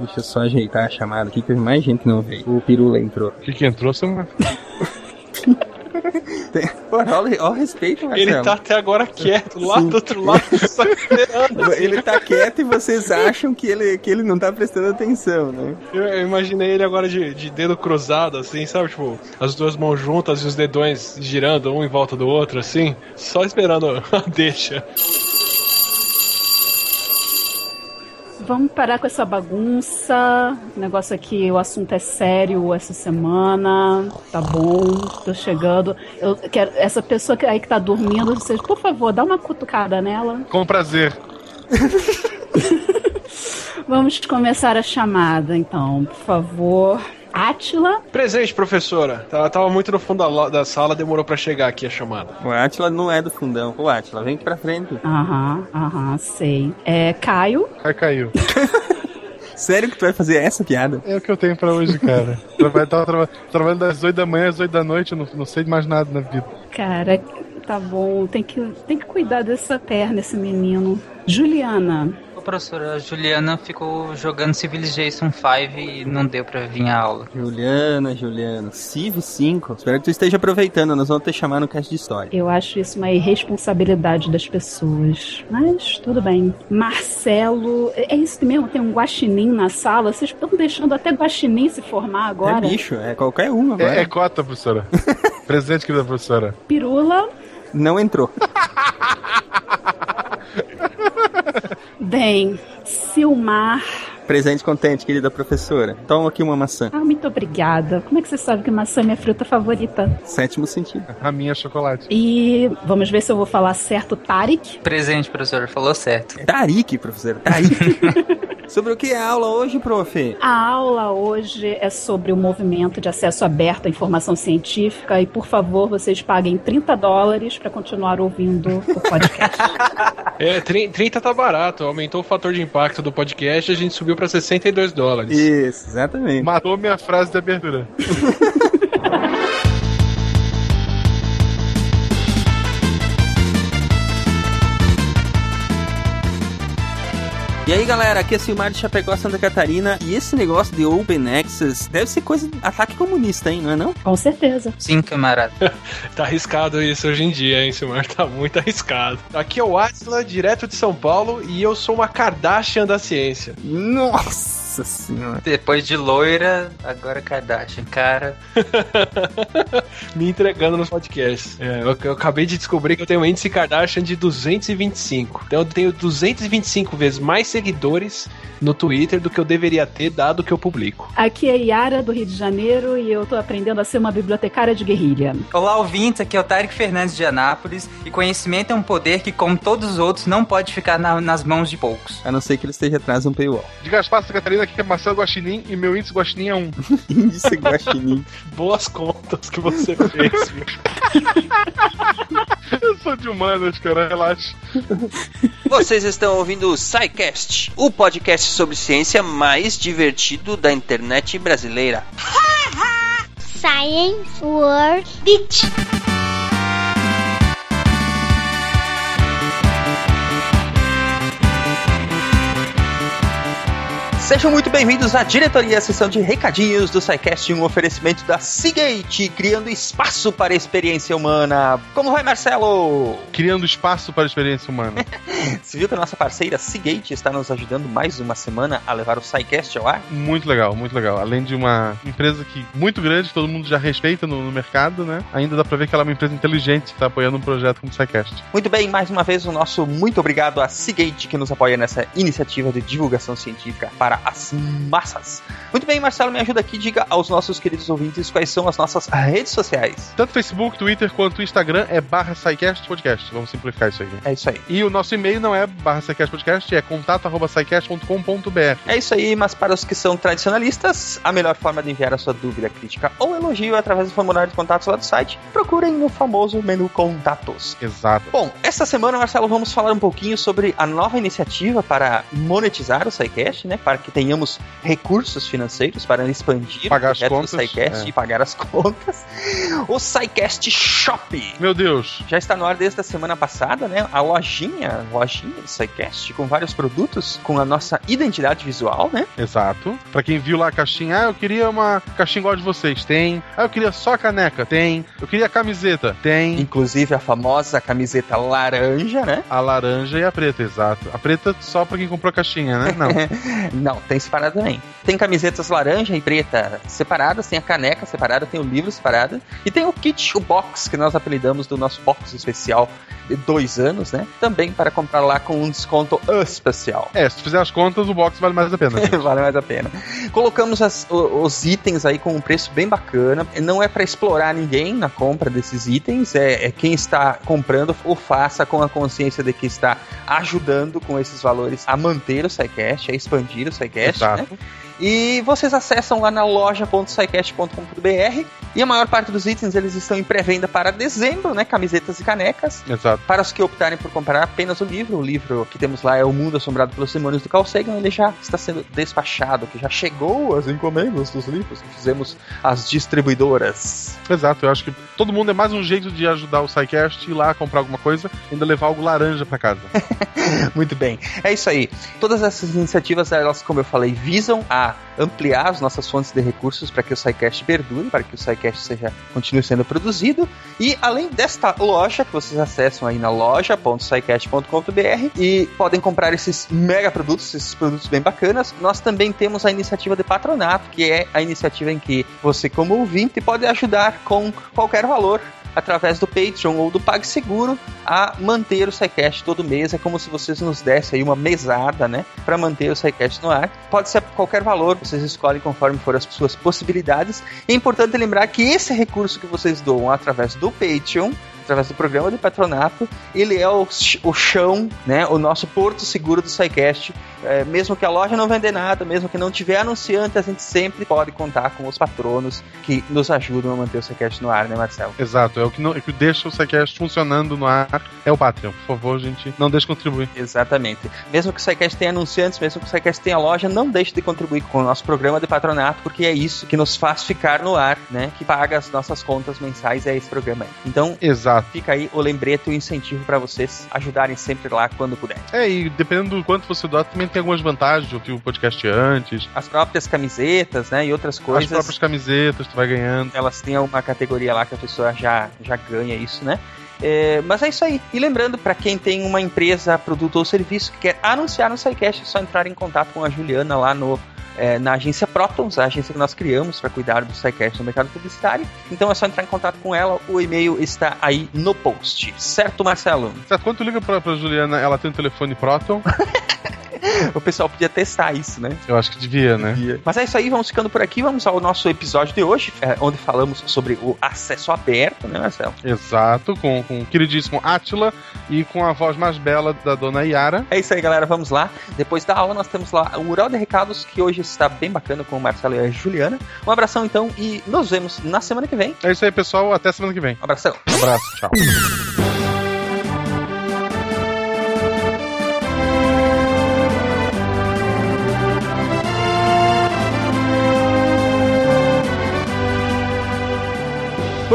Deixa eu só ajeitar a chamada aqui, que mais gente que não veio. O Pirula entrou. O que, que entrou, não Tem... Pô, olha, o respeito, Marcelo. Ele tá até agora quieto, lá Sim. do outro lado, só esperando. Assim. Ele tá quieto e vocês acham que ele, que ele não tá prestando atenção, né? Eu, eu imaginei ele agora de, de dedo cruzado, assim, sabe? Tipo, as duas mãos juntas e os dedões girando um em volta do outro, assim, só esperando a deixa. Vamos parar com essa bagunça. O negócio aqui, o assunto é sério essa semana. Tá bom, tô chegando. Eu quero essa pessoa que aí que tá dormindo, vocês, por favor, dá uma cutucada nela. Com prazer. vamos começar a chamada, então, por favor. Átila. Presente, professora. Ela tava muito no fundo da, da sala, demorou para chegar aqui a chamada. O Átila não é do fundão. O Átila, vem aqui pra frente. Aham, aham, sei. É, Caio. Aí caiu. Sério que tu vai fazer essa piada? É o que eu tenho pra hoje, cara. Trabalho, tava tra trabalhando das 8 da manhã às 8 da noite, eu não, não sei mais nada na vida. Cara, tá bom. Tem que, tem que cuidar dessa perna, esse menino. Juliana. Ô, professora, a Juliana ficou jogando Civilization 5 e não deu pra vir à aula. Juliana, Juliana, Civ 5. Espero que tu esteja aproveitando, nós vamos te chamar no cast de história. Eu acho isso uma irresponsabilidade das pessoas. Mas tudo bem. Marcelo, é isso mesmo? Tem um guaxinim na sala? Vocês estão deixando até guaxinim se formar agora? É bicho, é qualquer um agora. É, é cota, professora. Presente, querida professora. Pirula. Não entrou. Bem, Silmar. Presente contente, querida professora. Toma aqui uma maçã. Ah, muito obrigada. Como é que você sabe que maçã é minha fruta favorita? Sétimo sentido. A minha é chocolate. E vamos ver se eu vou falar certo, Tarik. Presente, professor. Falou certo. Tarik, professora. Tarik. Sobre o que é a aula hoje, prof? A aula hoje é sobre o movimento de acesso aberto à informação científica e, por favor, vocês paguem 30 dólares para continuar ouvindo o podcast. é, 30 tá barato. Aumentou o fator de impacto do podcast e a gente subiu para 62 dólares. Isso, exatamente. Matou minha frase de abertura. E aí galera, aqui é Silmar de Chapecó, Santa Catarina e esse negócio de Open Access deve ser coisa de ataque comunista, hein, não é não? Com certeza. Sim, camarada. tá arriscado isso hoje em dia, hein, Silmar? Tá muito arriscado. Aqui é o Atila, direto de São Paulo, e eu sou uma Kardashian da ciência. Nossa! Nossa senhora. Depois de loira, agora Kardashian. Cara. Me entregando nos podcasts. É, eu, eu, acabei de descobrir que eu tenho um índice Kardashian de 225. Então eu tenho 225 vezes mais seguidores no Twitter do que eu deveria ter, dado que eu publico. Aqui é Yara, do Rio de Janeiro, e eu tô aprendendo a ser uma bibliotecária de guerrilha. Olá, ouvintes. Aqui é o Tarek Fernandes de Anápolis. E conhecimento é um poder que, como todos os outros, não pode ficar na, nas mãos de poucos. A não ser que ele esteja atrás de um paywall. De Gaspar, Santa Catarina, aqui é Marcelo Guaxinim e meu índice Guaxinim é 1. índice Guaxinim. Boas contas que você fez, viu? Eu sou de humanas, cara, relaxa. Vocês estão ouvindo o SciCast, o podcast sobre ciência mais divertido da internet brasileira. Science World Beach. Sejam muito bem-vindos à diretoria, a sessão de recadinhos do SciCast, um oferecimento da Seagate, criando espaço para a experiência humana. Como vai, Marcelo? Criando espaço para a experiência humana. Você viu que a nossa parceira Seagate está nos ajudando mais uma semana a levar o SciCast ao ar? Muito legal, muito legal. Além de uma empresa que muito grande, todo mundo já respeita no, no mercado, né? Ainda dá para ver que ela é uma empresa inteligente que está apoiando um projeto como o SciCast. Muito bem, mais uma vez o nosso muito obrigado à Seagate que nos apoia nessa iniciativa de divulgação científica para as massas. Muito bem, Marcelo, me ajuda aqui. Diga aos nossos queridos ouvintes quais são as nossas redes sociais. Tanto Facebook, Twitter quanto Instagram é barra Podcast. Vamos simplificar isso aí. Né? É isso aí. E o nosso e-mail não é barra Podcast, é contato arroba É isso aí, mas para os que são tradicionalistas, a melhor forma de enviar a sua dúvida, crítica ou elogio é através do formulário de contatos lá do site. Procurem no famoso menu Contatos. Exato. Bom, esta semana, Marcelo, vamos falar um pouquinho sobre a nova iniciativa para monetizar o SciCast, né? Para que que tenhamos recursos financeiros para expandir Pagar o as contas, do SciCast é. e pagar as contas. O SciCast Shop Meu Deus. já está no ar desde a semana passada, né? A lojinha, lojinha do SciCast, com vários produtos, com a nossa identidade visual, né? Exato. Pra quem viu lá a caixinha, ah, eu queria uma caixinha igual a de vocês. Tem. Ah, eu queria só a caneca. Tem. Eu queria a camiseta. Tem. Inclusive a famosa camiseta laranja, né? A laranja e a preta, exato. A preta só pra quem comprou a caixinha, né? Não. Não, tem separado também. Tem camisetas laranja e preta separadas, tem a caneca separada, tem o livro separado. E tem o kit, o box, que nós apelidamos do nosso box especial dois anos, né? Também para comprar lá com um desconto especial. é, se tu fizer as contas, o box vale mais a pena. vale mais a pena. Colocamos as- os itens aí com um preço bem bacana. Não é para explorar ninguém na compra desses itens. É, é quem está comprando o faça com a consciência de que está ajudando com esses valores a manter o SciCast, a expandir o SciCast, né? E vocês acessam lá na loja.sicast.com.br e a maior parte dos itens eles estão em pré-venda para dezembro, né? Camisetas e canecas. Exato. Para os que optarem por comprar apenas o livro, o livro que temos lá é O Mundo Assombrado pelos Demônios do Carl Sagan, ele já está sendo despachado, que já chegou as encomendas dos livros que fizemos às distribuidoras. Exato. Eu acho que todo mundo é mais um jeito de ajudar o SciCast ir lá comprar alguma coisa e ainda levar algo laranja pra casa. Muito bem, é isso aí. Todas essas iniciativas, elas, como eu falei, visam a ampliar as nossas fontes de recursos para que o SciCast perdure, para que o SciCast seja, continue sendo produzido. E além desta loja, que vocês acessam aí na loja.scicast.com.br e podem comprar esses mega produtos, esses produtos bem bacanas, nós também temos a iniciativa de patronato, que é a iniciativa em que você, como ouvinte, pode ajudar com qualquer valor através do Patreon ou do PagSeguro a manter o SciCast todo mês. É como se vocês nos dessem aí uma mesada, né? Para manter o SciCast no ar. Pode ser qualquer valor, vocês escolhem conforme for as suas possibilidades. É importante lembrar que esse recurso que vocês doam através do Patreon através do programa de patronato, ele é o, o chão, né, o nosso porto seguro do SciCast. É, mesmo que a loja não vender nada, mesmo que não tiver anunciante, a gente sempre pode contar com os patronos que nos ajudam a manter o SciCast no ar, né, Marcelo? Exato. É o que, não, é que deixa o SciCast funcionando no ar. É o Patreon. Por favor, gente, não deixe de contribuir. Exatamente. Mesmo que o SciCast tenha anunciantes, mesmo que o SciCast tenha loja, não deixe de contribuir com o nosso programa de patronato, porque é isso que nos faz ficar no ar, né? Que paga as nossas contas mensais, é esse programa aí. Então, Exato. fica aí o lembrete e o incentivo para vocês ajudarem sempre lá quando puder. É, e dependendo do quanto você doa, também tem algumas vantagens de ouvir o podcast antes. As próprias camisetas, né? E outras As coisas. próprias camisetas, tu vai ganhando. elas têm uma categoria lá que a pessoa já, já ganha isso, né? É, mas é isso aí. E lembrando, para quem tem uma empresa, produto ou serviço que quer anunciar no SciCast, é só entrar em contato com a Juliana lá no, é, na agência Protons, a agência que nós criamos para cuidar do SciCast no mercado publicitário. Então é só entrar em contato com ela, o e-mail está aí no post. Certo, Marcelo? Certo, quando tu liga pra, pra Juliana, ela tem um telefone Proton? O pessoal podia testar isso, né? Eu acho que devia, né? Mas é isso aí, vamos ficando por aqui. Vamos ao nosso episódio de hoje, é, onde falamos sobre o acesso aberto, né, Marcelo? Exato, com, com o queridíssimo Atila e com a voz mais bela da dona Yara. É isso aí, galera. Vamos lá. Depois da aula, nós temos lá o mural de recados, que hoje está bem bacana com o Marcelo e a Juliana. Um abração, então, e nos vemos na semana que vem. É isso aí, pessoal. Até semana que vem. Um abração. Um abraço, tchau.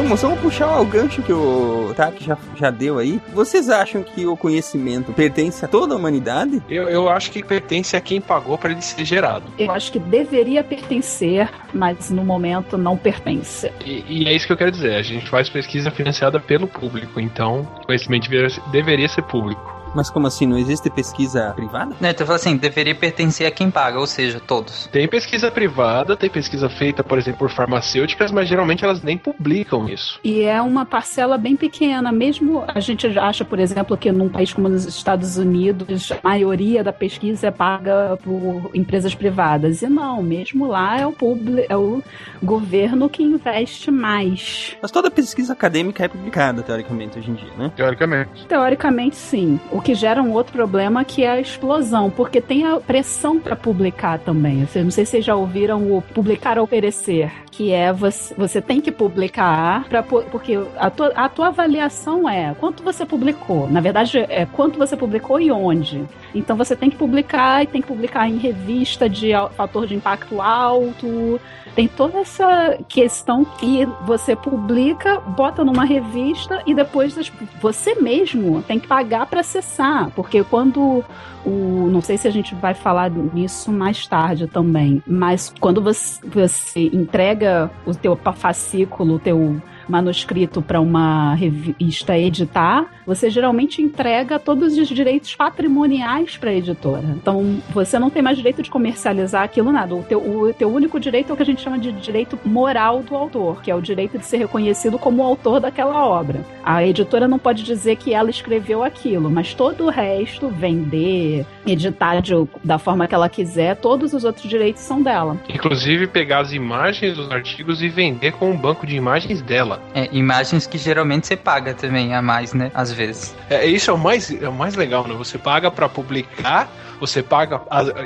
Vamos, vamos puxar o gancho que o Taki já, já deu aí. Vocês acham que o conhecimento pertence a toda a humanidade? Eu, eu acho que pertence a quem pagou para ele ser gerado. Eu acho que deveria pertencer, mas no momento não pertence. E, e é isso que eu quero dizer. A gente faz pesquisa financiada pelo público, então o conhecimento deveria, deveria ser público. Mas como assim? Não existe pesquisa privada? Né, então, assim, deveria pertencer a quem paga, ou seja, todos. Tem pesquisa privada, tem pesquisa feita, por exemplo, por farmacêuticas, mas geralmente elas nem publicam isso. E é uma parcela bem pequena. Mesmo a gente acha, por exemplo, que num país como os Estados Unidos, a maioria da pesquisa é paga por empresas privadas. E não, mesmo lá é o, publi- é o governo que investe mais. Mas toda pesquisa acadêmica é publicada, teoricamente, hoje em dia, né? Teoricamente. Teoricamente, sim. O que gera um outro problema que é a explosão, porque tem a pressão para publicar também. Eu não sei se vocês já ouviram o publicar ou perecer, que é você, você tem que publicar para porque a tua, a tua avaliação é quanto você publicou. Na verdade, é quanto você publicou e onde. Então você tem que publicar e tem que publicar em revista de fator de impacto alto. Tem toda essa questão que você publica, bota numa revista e depois você mesmo tem que pagar para acessar, porque quando o, não sei se a gente vai falar nisso mais tarde também, mas quando você, você entrega o teu fascículo, o teu manuscrito para uma revista editar, você geralmente entrega todos os direitos patrimoniais para a editora. Então, você não tem mais direito de comercializar aquilo nada. O teu, o teu único direito é o que a gente chama de direito moral do autor, que é o direito de ser reconhecido como autor daquela obra. A editora não pode dizer que ela escreveu aquilo, mas todo o resto, vender, editar de, da forma que ela quiser, todos os outros direitos são dela. Inclusive pegar as imagens dos artigos e vender com um banco de imagens dela. É, imagens que geralmente você paga também a mais, né? Às vezes. É, isso é o mais, é o mais legal, né? Você paga para publicar, você paga,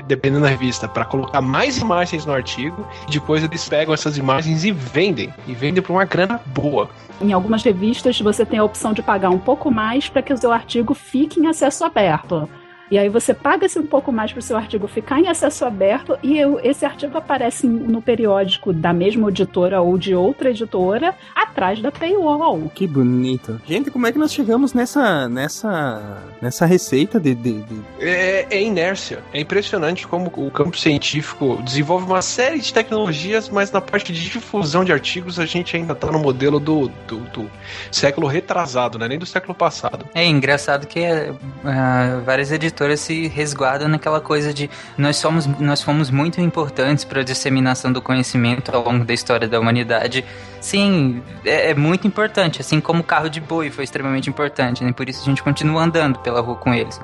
dependendo da revista, para colocar mais imagens no artigo, e depois eles pegam essas imagens e vendem. E vendem por uma grana boa. Em algumas revistas você tem a opção de pagar um pouco mais para que o seu artigo fique em acesso aberto. E aí você paga-se um pouco mais para o seu artigo ficar em acesso aberto e eu, esse artigo aparece no periódico da mesma editora ou de outra editora atrás da paywall. Que bonito. Gente, como é que nós chegamos nessa nessa nessa receita de, de, de... É, é, inércia. É impressionante como o campo científico desenvolve uma série de tecnologias, mas na parte de difusão de artigos a gente ainda está no modelo do, do, do, século retrasado, né? Nem do século passado. É engraçado que uh, várias editoras se resguardam naquela coisa de nós somos nós fomos muito importantes para a disseminação do conhecimento ao longo da história da humanidade. Sim, é, é, muito importante, assim como o carro de boi foi extremamente importante, né? Por isso a gente continua andando pela rua com eles.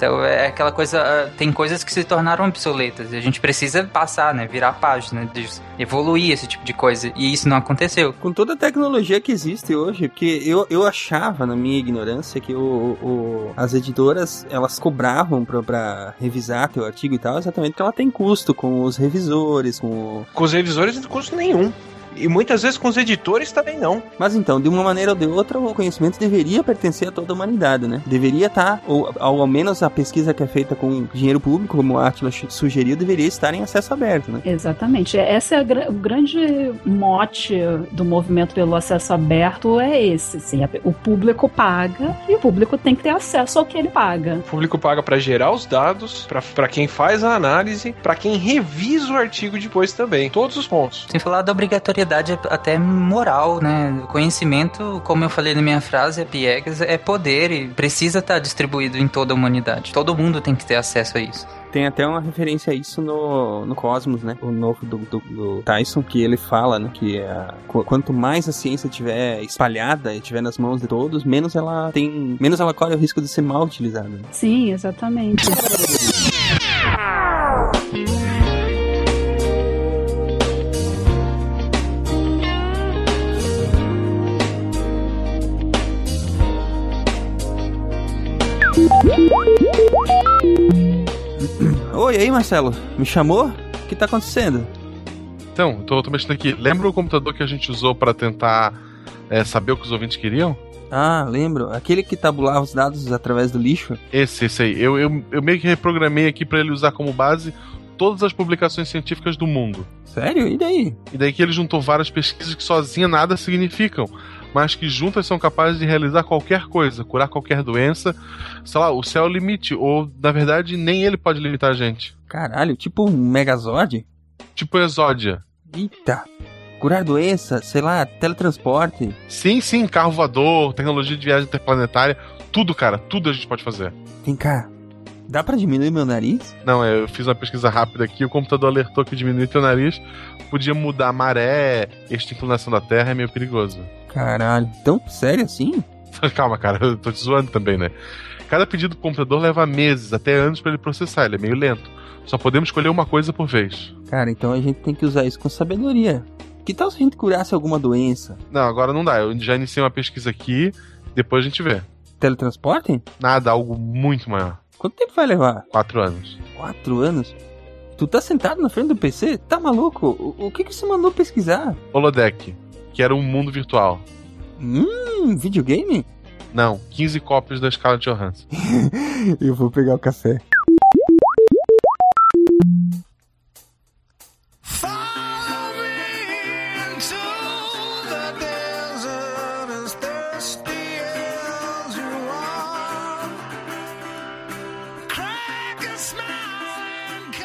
Então é aquela coisa. Ah, tem coisas que se tornaram obsoletas e a gente precisa passar, né? Virar a página, de evoluir esse tipo de coisa. E isso não aconteceu. Com toda a tecnologia que existe hoje, porque eu, eu achava, na minha ignorância, que o, o as editoras elas cobravam pra, pra revisar teu artigo e tal, exatamente porque ela tem custo com os revisores, com. Com os revisores não tem custo nenhum. E muitas vezes com os editores também não. Mas então, de uma maneira ou de outra, o conhecimento deveria pertencer a toda a humanidade, né? Deveria estar, tá, ou ao menos a pesquisa que é feita com dinheiro público, como o Atlas sugeriu, deveria estar em acesso aberto, né? Exatamente. Esse é o grande mote do movimento pelo acesso aberto é esse. Assim, o público paga e o público tem que ter acesso ao que ele paga. O público paga para gerar os dados, para quem faz a análise, para quem revisa o artigo depois também. Todos os pontos. Sem falar da obrigatoriedade propriedade até moral, né? Conhecimento, como eu falei na minha frase, é piegas, é poder e precisa estar distribuído em toda a humanidade. Todo mundo tem que ter acesso a isso. Tem até uma referência a isso no, no Cosmos, né? O novo do, do, do Tyson, que ele fala, né? Que a, quanto mais a ciência tiver espalhada e tiver nas mãos de todos, menos ela tem. menos ela corre o risco de ser mal utilizada. Sim, exatamente. Oi, aí, Marcelo? Me chamou? O que tá acontecendo? Então, tô, tô mexendo aqui. Lembra o computador que a gente usou para tentar é, saber o que os ouvintes queriam? Ah, lembro. Aquele que tabulava os dados através do lixo? Esse, esse aí. Eu, eu, eu meio que reprogramei aqui para ele usar como base todas as publicações científicas do mundo. Sério? E daí? E daí que ele juntou várias pesquisas que sozinha nada significam mas que juntas são capazes de realizar qualquer coisa, curar qualquer doença. Sei lá, o céu é o limite, ou na verdade nem ele pode limitar a gente. Caralho, tipo um Megazord? Tipo Exódia. Eita. Curar doença, sei lá, teletransporte. Sim, sim, carro voador, tecnologia de viagem interplanetária, tudo, cara, tudo a gente pode fazer. Vem cá, Dá para diminuir meu nariz? Não, eu fiz uma pesquisa rápida aqui, o computador alertou que diminuir teu nariz podia mudar a maré, esta inclinação da Terra é meio perigoso. Caralho, tão sério assim? Calma, cara, eu tô te zoando também, né? Cada pedido do computador leva meses, até anos para ele processar, ele é meio lento. Só podemos escolher uma coisa por vez. Cara, então a gente tem que usar isso com sabedoria. Que tal se a gente curasse alguma doença? Não, agora não dá. Eu já iniciei uma pesquisa aqui, depois a gente vê. teletransporte? Nada, algo muito maior. Quanto tempo vai levar? Quatro anos. Quatro anos? Tu tá sentado na frente do PC? Tá maluco? O, o que que você mandou pesquisar? Holodeck, que era um mundo virtual. Hum, videogame? Não, 15 cópias da escala de Johansson. Eu vou pegar o café.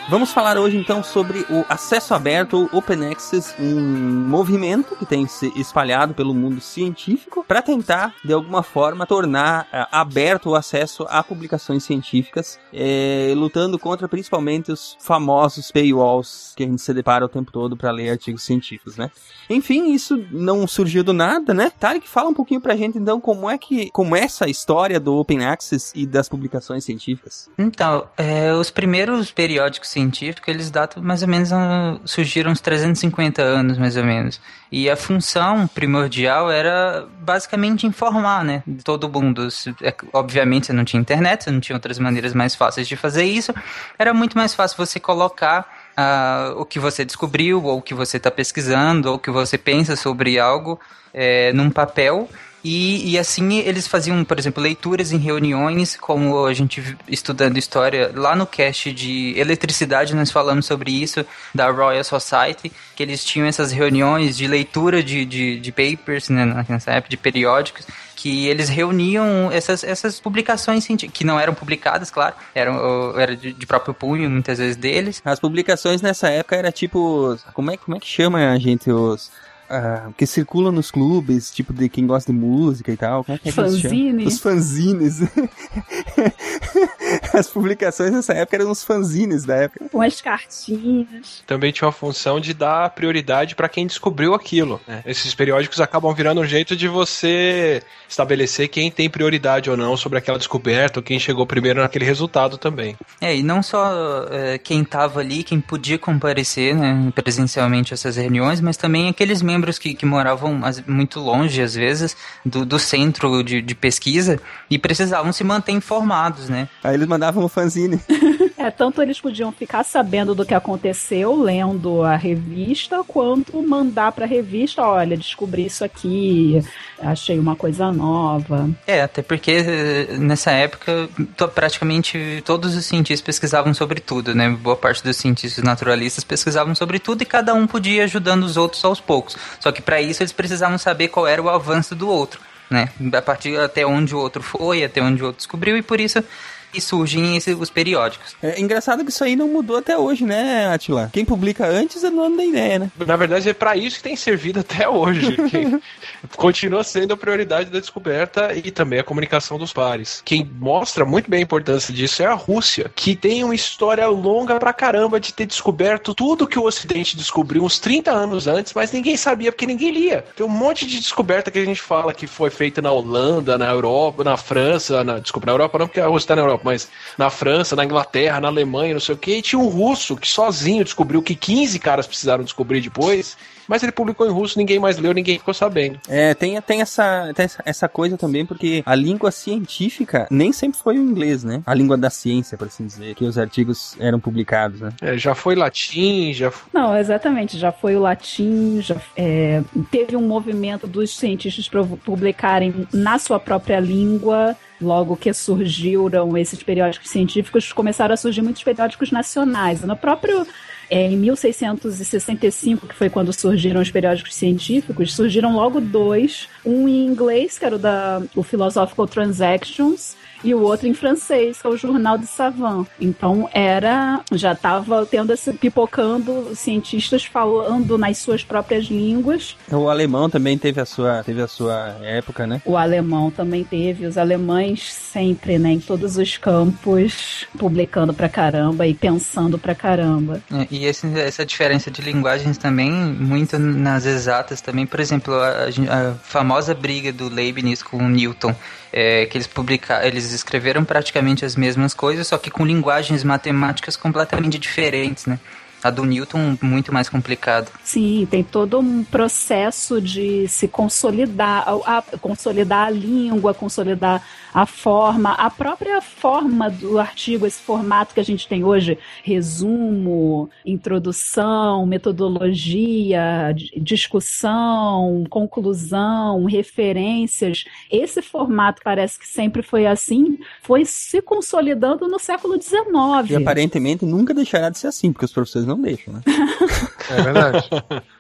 Vamos falar hoje então sobre o acesso aberto, Open Access, um movimento que tem se espalhado pelo mundo científico para tentar, de alguma forma, tornar uh, aberto o acesso a publicações científicas, eh, lutando contra principalmente os famosos paywalls que a gente se depara o tempo todo para ler artigos científicos, né? Enfim, isso não surgiu do nada, né? Tarek, fala um pouquinho pra gente então como é que como é essa história do Open Access e das publicações científicas. Então, é, os primeiros periódicos científicos, eles datam mais ou menos, uh, surgiram uns 350 anos, mais ou menos. E a função primordial era basicamente informar, né, todo mundo. É, obviamente, você não tinha internet, não tinha outras maneiras mais fáceis de fazer isso. Era muito mais fácil você colocar Uh, o que você descobriu, ou o que você está pesquisando, ou o que você pensa sobre algo é, num papel. E, e, assim eles faziam, por exemplo, leituras em reuniões, como a gente estudando história lá no cast de eletricidade, nós falamos sobre isso, da Royal Society, que eles tinham essas reuniões de leitura de, de, de papers, né, nessa época, de periódicos, que eles reuniam essas, essas publicações que não eram publicadas, claro, eram era de, de, próprio punho muitas vezes deles. As publicações nessa época era tipo, como é, como é que chama a gente os Uh, que circulam nos clubes, tipo de quem gosta de música e tal. Como é que é fanzines. Os fanzines. As publicações nessa época eram os fanzines da época. Com as cartinhas. Também tinha a função de dar prioridade para quem descobriu aquilo. Né? Esses periódicos acabam virando um jeito de você estabelecer quem tem prioridade ou não sobre aquela descoberta, ou quem chegou primeiro naquele resultado também. É, e não só é, quem estava ali, quem podia comparecer né, presencialmente a essas reuniões, mas também aqueles membros membros que, que moravam muito longe, às vezes, do, do centro de, de pesquisa e precisavam se manter informados, né? Aí eles mandavam um fanzine. é, tanto eles podiam ficar sabendo do que aconteceu lendo a revista, quanto mandar para a revista, olha, descobri isso aqui, achei uma coisa nova. É, até porque eh, nessa época praticamente todos os cientistas pesquisavam sobre tudo, né? Boa parte dos cientistas naturalistas pesquisavam sobre tudo e cada um podia ir ajudando os outros aos poucos. Só que para isso eles precisavam saber qual era o avanço do outro, né? A partir até onde o outro foi, até onde o outro descobriu, e por isso e surgem esses, os periódicos. É engraçado que isso aí não mudou até hoje, né, Atila? Quem publica antes é dono da ideia, né? Na verdade, é para isso que tem servido até hoje. continua sendo a prioridade da descoberta e também a comunicação dos pares. Quem mostra muito bem a importância disso é a Rússia, que tem uma história longa pra caramba de ter descoberto tudo que o Ocidente descobriu uns 30 anos antes, mas ninguém sabia porque ninguém lia. Tem um monte de descoberta que a gente fala que foi feita na Holanda, na Europa, na França, na, desculpa, na Europa não, porque a Rússia tá na Europa, mas na França, na Inglaterra, na Alemanha, não sei o que, e tinha um russo que sozinho descobriu que 15 caras precisaram descobrir depois mas ele publicou em russo, ninguém mais leu, ninguém ficou sabendo. É, tem, tem, essa, tem essa coisa também, porque a língua científica nem sempre foi o inglês, né? A língua da ciência, por assim dizer, que os artigos eram publicados, né? É, já foi latim, já Não, exatamente, já foi o latim, já é, teve um movimento dos cientistas publicarem na sua própria língua, logo que surgiram esses periódicos científicos, começaram a surgir muitos periódicos nacionais. No próprio é, em 1665, que foi quando surgiram os periódicos científicos, surgiram logo dois, um em inglês, que era o da o Philosophical Transactions, e o outro em francês, que é o Jornal de Savant. Então era, já estava tendo esse pipocando cientistas falando nas suas próprias línguas. O alemão também teve a sua, teve a sua época, né? O alemão também teve, os alemães sempre, né, em todos os campos, publicando pra caramba e pensando pra caramba. É, e esse, essa diferença de linguagens também, muito nas exatas também, por exemplo, a, a famosa briga do Leibniz com o Newton, é, que eles publicaram, eles escreveram praticamente as mesmas coisas, só que com linguagens matemáticas completamente diferentes, né? A do Newton, muito mais complicado. Sim, tem todo um processo de se consolidar, a, a, consolidar a língua, consolidar a forma, a própria forma do artigo, esse formato que a gente tem hoje, resumo, introdução, metodologia, discussão, conclusão, referências. Esse formato parece que sempre foi assim, foi se consolidando no século XIX. E aparentemente nunca deixará de ser assim, porque os professores não deixam, né? É verdade.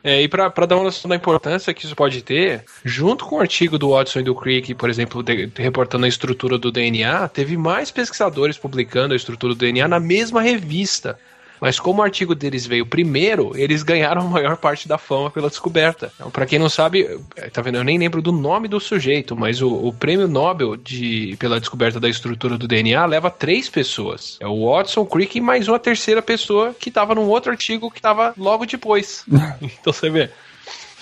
É, e pra, pra dar uma noção da importância que isso pode ter, junto com o artigo do Watson e do Crick, por exemplo, de, reportando a estrutura do DNA, teve mais pesquisadores publicando a estrutura do DNA na mesma revista. Mas como o artigo deles veio primeiro, eles ganharam a maior parte da fama pela descoberta. Então, para quem não sabe, tá vendo? Eu nem lembro do nome do sujeito, mas o, o, prêmio Nobel de, pela descoberta da estrutura do DNA leva três pessoas. É o Watson, Crick e mais uma terceira pessoa que estava num outro artigo que estava logo depois. então você vê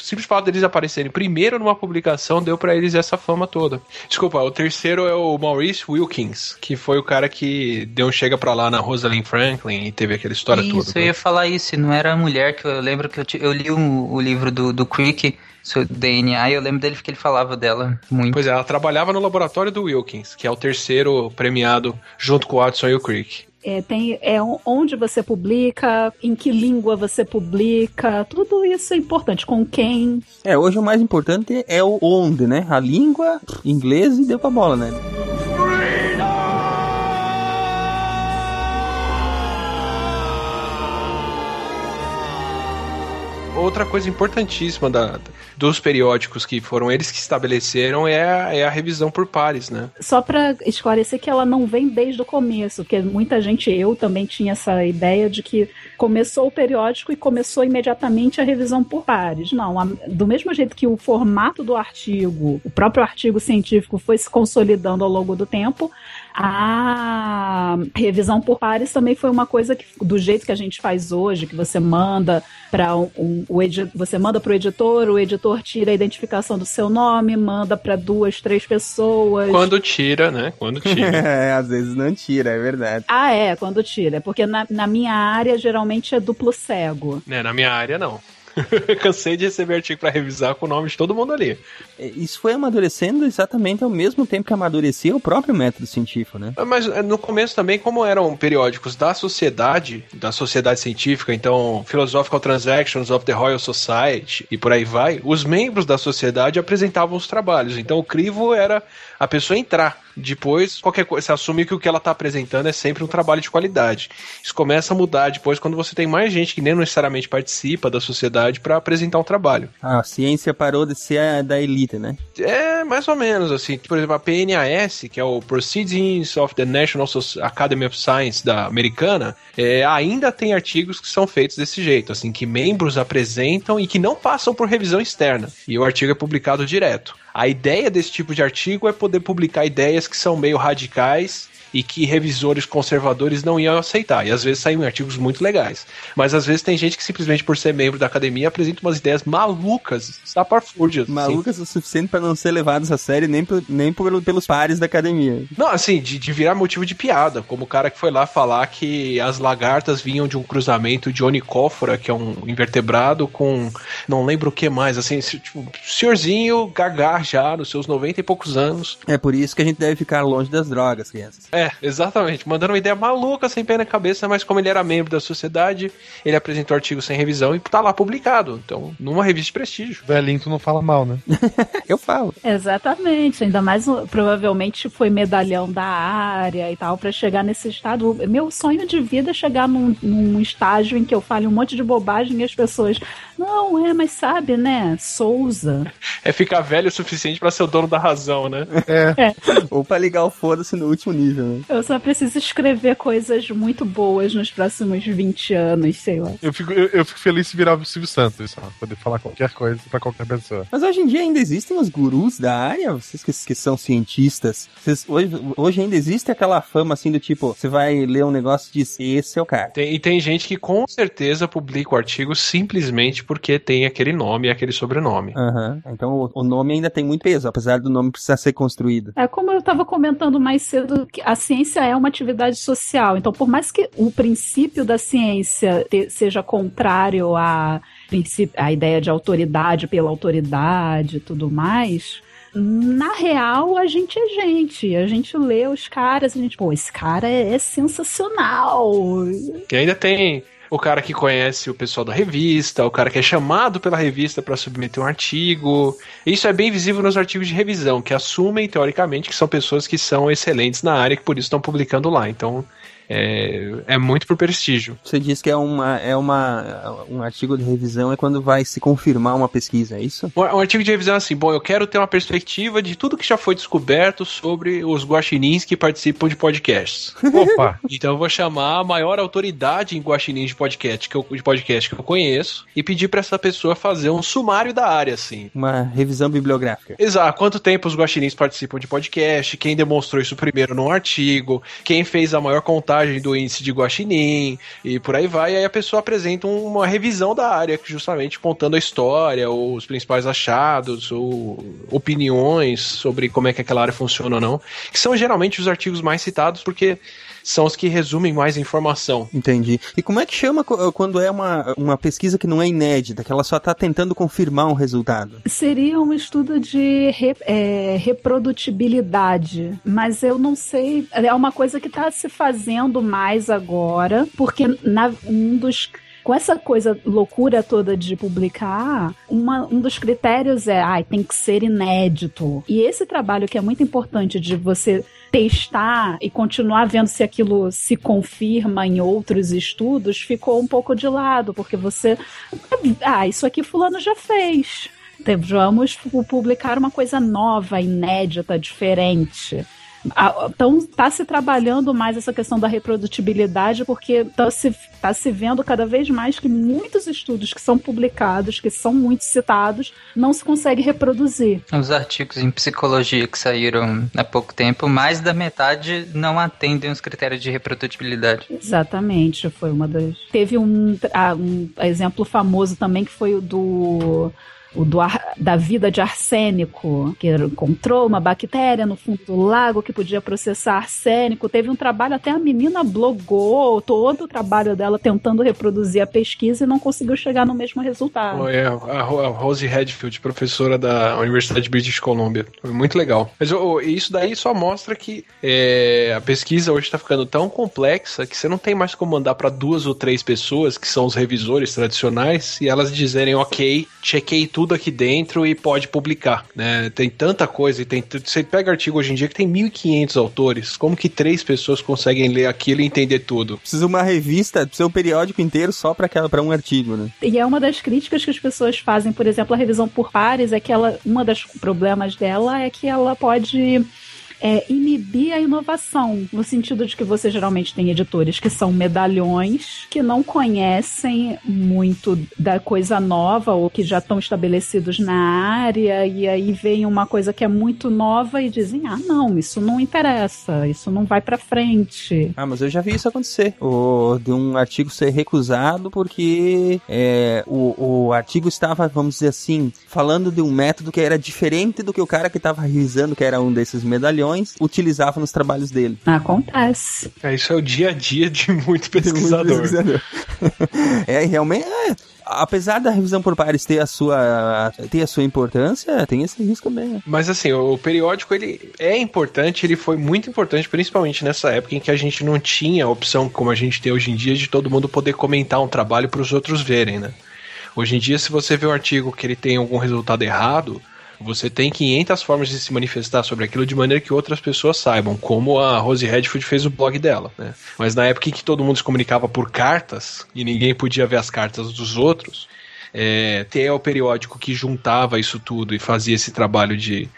simples fato deles aparecerem primeiro numa publicação deu para eles essa fama toda. Desculpa, o terceiro é o Maurice Wilkins, que foi o cara que deu um chega pra lá na Rosalind Franklin e teve aquela história isso, toda. Isso, eu ia falar isso, não era a mulher que eu lembro que eu, eu li o, o livro do, do Crick seu DNA, eu lembro dele que ele falava dela muito. Pois é, ela trabalhava no laboratório do Wilkins, que é o terceiro premiado junto com o Watson e o Crick. É, tem, é onde você publica, em que língua você publica, tudo isso é importante. Com quem. É, hoje o mais importante é o onde, né? A língua, inglês e deu pra bola, né? outra coisa importantíssima da, dos periódicos que foram eles que estabeleceram é a, é a revisão por pares, né? Só para esclarecer que ela não vem desde o começo, porque muita gente, eu também tinha essa ideia de que começou o periódico e começou imediatamente a revisão por pares. Não, a, do mesmo jeito que o formato do artigo, o próprio artigo científico foi se consolidando ao longo do tempo, a revisão por pares também foi uma coisa que, do jeito que a gente faz hoje, que você manda para um, um, o você manda para o editor, o editor tira a identificação do seu nome, manda para duas, três pessoas. Quando tira, né? Quando tira. é, às vezes não tira, é verdade. Ah, é, quando tira. Porque na, na minha área geralmente é duplo cego. É, na minha área não. Cansei de receber artigo para revisar com o nome de todo mundo ali. É, isso foi amadurecendo exatamente ao mesmo tempo que amadurecia o próprio método científico, né? Mas é, no começo também, como eram periódicos da sociedade, da sociedade científica, então Philosophical Transactions of the Royal Society e por aí vai, os membros da sociedade apresentavam os trabalhos. Então o crivo era a pessoa entrar. Depois, qualquer coisa, você assume que o que ela está apresentando é sempre um trabalho de qualidade. Isso começa a mudar depois quando você tem mais gente que nem necessariamente participa da sociedade para apresentar um trabalho. A ciência parou de ser a da elite, né? É, mais ou menos, assim. Por exemplo, a PNAS, que é o Proceedings of the National Academy of Science da americana, é, ainda tem artigos que são feitos desse jeito, assim, que membros apresentam e que não passam por revisão externa. E o artigo é publicado direto. A ideia desse tipo de artigo é poder publicar ideias que são meio radicais e que revisores conservadores não iam aceitar. E às vezes saem artigos muito legais. Mas às vezes tem gente que simplesmente por ser membro da academia apresenta umas ideias malucas, estapafúrdias. Malucas assim. o suficiente para não ser levadas a sério nem, por, nem por, pelos pares da academia. Não, assim, de, de virar motivo de piada, como o cara que foi lá falar que as lagartas vinham de um cruzamento de onicófora, que é um invertebrado, com não lembro o que mais, assim, tipo, senhorzinho gagar já nos seus 90 e poucos anos. É por isso que a gente deve ficar longe das drogas, crianças. É, exatamente. Mandando uma ideia maluca, sem pé na cabeça, mas como ele era membro da sociedade, ele apresentou artigo sem revisão e tá lá publicado. Então, numa revista de prestígio. Velhinho, tu não fala mal, né? Eu falo. Exatamente. Ainda mais, provavelmente, foi medalhão da área e tal, para chegar nesse estado. Meu sonho de vida é chegar num, num estágio em que eu fale um monte de bobagem e as pessoas. Não, é, mas sabe, né? Souza. É ficar velho o suficiente para ser o dono da razão, né? É. é. Ou pra ligar o foda-se no último nível, né? Eu só preciso escrever coisas muito boas nos próximos 20 anos, sei lá. Eu fico, eu, eu fico feliz se virar o Silvio Santos, só, poder falar qualquer coisa para qualquer pessoa. Mas hoje em dia ainda existem os gurus da área, vocês que, que são cientistas. Vocês, hoje, hoje ainda existe aquela fama assim do tipo, você vai ler um negócio e diz, esse é o cara. Tem, e tem gente que com certeza publica o artigo simplesmente porque tem aquele nome e aquele sobrenome. Uhum. Então o, o, nome ainda tem muito peso, apesar do nome precisar ser construído. É como eu estava comentando mais cedo, a ciência é uma atividade social. Então, por mais que o princípio da ciência te, seja contrário à a ideia de autoridade pela autoridade e tudo mais, na real, a gente é gente. A gente lê os caras, a gente, pô, esse cara é, é sensacional. E ainda tem o cara que conhece o pessoal da revista, o cara que é chamado pela revista para submeter um artigo. Isso é bem visível nos artigos de revisão, que assumem, teoricamente, que são pessoas que são excelentes na área e que por isso estão publicando lá. Então, é, é muito por prestígio. Você diz que é, uma, é uma, um artigo de revisão é quando vai se confirmar uma pesquisa, é isso? Um, um artigo de revisão é assim, bom, eu quero ter uma perspectiva de tudo que já foi descoberto sobre os guaxinins que participam de podcasts. Opa! então eu vou chamar a maior autoridade em guaxinins de podcast que eu, de podcast que eu conheço e pedir para essa pessoa fazer um sumário da área, assim. Uma revisão bibliográfica. Exato. Quanto tempo os guaxinins participam de podcast, quem demonstrou isso primeiro num artigo, quem fez a maior contagem do índice de guaxinim e por aí vai. E aí a pessoa apresenta uma revisão da área, justamente contando a história, os principais achados, ou opiniões sobre como é que aquela área funciona ou não, que são geralmente os artigos mais citados, porque são os que resumem mais informação. Entendi. E como é que chama quando é uma, uma pesquisa que não é inédita, que ela só está tentando confirmar um resultado? Seria um estudo de re, é, reprodutibilidade, mas eu não sei. É uma coisa que está se fazendo mais agora, porque na, um dos com essa coisa loucura toda de publicar, uma, um dos critérios é, ai, tem que ser inédito. E esse trabalho que é muito importante de você testar e continuar vendo se aquilo se confirma em outros estudos ficou um pouco de lado, porque você. Ah, isso aqui Fulano já fez. Vamos publicar uma coisa nova, inédita, diferente. Então está se trabalhando mais essa questão da reprodutibilidade, porque está se, tá se vendo cada vez mais que muitos estudos que são publicados, que são muito citados, não se consegue reproduzir. Os artigos em psicologia que saíram há pouco tempo, mais da metade não atendem os critérios de reprodutibilidade. Exatamente, foi uma das. Teve um, ah, um exemplo famoso também que foi o do o do ar, da vida de arsênico, que encontrou uma bactéria no fundo do lago que podia processar arsênico. Teve um trabalho, até a menina blogou todo o trabalho dela tentando reproduzir a pesquisa e não conseguiu chegar no mesmo resultado. É, a, Rose Redfield, professora da Universidade de British Columbia. Foi muito legal. Mas oh, isso daí só mostra que é, a pesquisa hoje está ficando tão complexa que você não tem mais como mandar para duas ou três pessoas, que são os revisores tradicionais, e elas dizerem, ok, chequei tudo tudo aqui dentro e pode publicar, né? Tem tanta coisa e tem você pega artigo hoje em dia que tem 1500 autores. Como que três pessoas conseguem ler aquilo e entender tudo? Precisa uma revista, precisa um periódico inteiro só para aquela para um artigo, né? E é uma das críticas que as pessoas fazem, por exemplo, a revisão por pares é que ela uma das problemas dela é que ela pode é inibir a inovação, no sentido de que você geralmente tem editores que são medalhões, que não conhecem muito da coisa nova ou que já estão estabelecidos na área, e aí vem uma coisa que é muito nova e dizem: ah, não, isso não interessa, isso não vai para frente. Ah, mas eu já vi isso acontecer. O, de um artigo ser recusado porque é, o, o artigo estava, vamos dizer assim, falando de um método que era diferente do que o cara que estava revisando, que era um desses medalhões utilizava nos trabalhos dele. Acontece. É, isso é o dia a dia de muito pesquisador. muito pesquisador. é, realmente. É apesar da revisão por pares ter a sua ter a sua importância, tem esse risco mesmo. Mas assim, o periódico ele é importante, ele foi muito importante, principalmente nessa época em que a gente não tinha a opção como a gente tem hoje em dia de todo mundo poder comentar um trabalho para os outros verem, né? Hoje em dia, se você vê um artigo que ele tem algum resultado errado, você tem 500 formas de se manifestar sobre aquilo de maneira que outras pessoas saibam, como a Rose Redfield fez o blog dela, né? Mas na época em que todo mundo se comunicava por cartas e ninguém podia ver as cartas dos outros, é, ter o periódico que juntava isso tudo e fazia esse trabalho de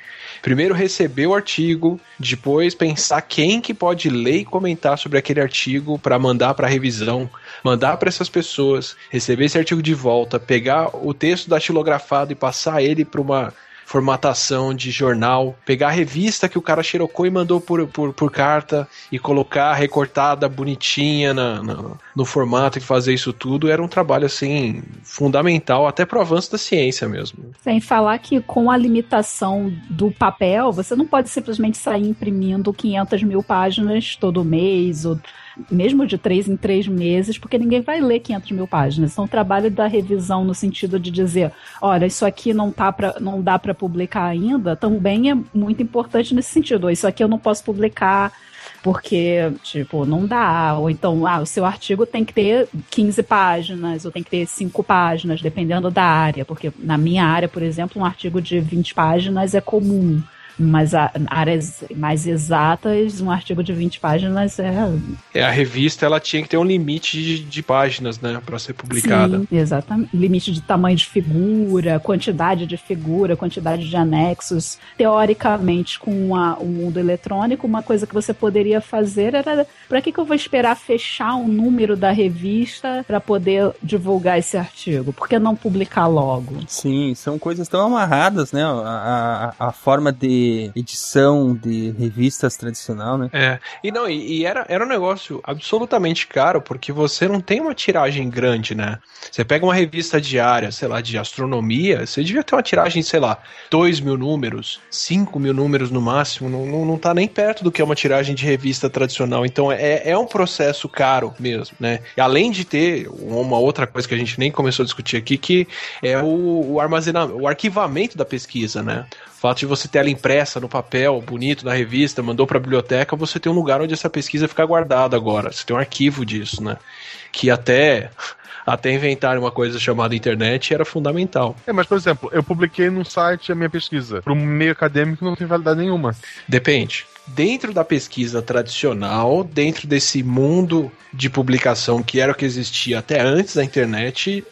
primeiro receber o artigo, depois pensar quem que pode ler e comentar sobre aquele artigo para mandar para revisão, mandar para essas pessoas, receber esse artigo de volta, pegar o texto datilografado e passar ele para uma formatação de jornal, pegar a revista que o cara xerocou e mandou por, por, por carta e colocar recortada bonitinha na, na, no formato e fazer isso tudo, era um trabalho assim fundamental até pro avanço da ciência mesmo. Sem falar que com a limitação do papel, você não pode simplesmente sair imprimindo 500 mil páginas todo mês ou mesmo de três em três meses, porque ninguém vai ler 500 mil páginas. Então, o trabalho da revisão no sentido de dizer, olha, isso aqui não, tá pra, não dá para publicar ainda, também é muito importante nesse sentido. Isso aqui eu não posso publicar porque, tipo, não dá. Ou então, ah, o seu artigo tem que ter 15 páginas, ou tem que ter 5 páginas, dependendo da área. Porque na minha área, por exemplo, um artigo de 20 páginas é comum mas a, áreas mais exatas, um artigo de 20 páginas é. É, a revista ela tinha que ter um limite de, de páginas, né, para ser publicada. Sim, exatamente. Limite de tamanho de figura, quantidade de figura, quantidade de anexos. Teoricamente, com a, o mundo eletrônico, uma coisa que você poderia fazer era: para que, que eu vou esperar fechar um número da revista para poder divulgar esse artigo? Por que não publicar logo? Sim, são coisas tão amarradas, né? A, a, a forma de edição de revistas tradicional, né? É. E não, e, e, era, era um negócio absolutamente caro, porque você não tem uma tiragem grande, né? Você pega uma revista diária, sei lá, de astronomia, você devia ter uma tiragem, sei lá, 2 mil números, 5 mil números no máximo, não, não, não tá nem perto do que é uma tiragem de revista tradicional. Então é, é um processo caro mesmo, né? E além de ter uma outra coisa que a gente nem começou a discutir aqui, que é o, o armazenamento, o arquivamento da pesquisa, né? Fato de você ter ela impressa no papel, bonito, na revista, mandou para a biblioteca, você tem um lugar onde essa pesquisa fica guardada agora. Você tem um arquivo disso, né? Que até até inventar uma coisa chamada internet era fundamental. É, mas por exemplo, eu publiquei num site a minha pesquisa. Para um meio acadêmico não tem validade nenhuma. Depende dentro da pesquisa tradicional, dentro desse mundo de publicação que era o que existia até antes da internet,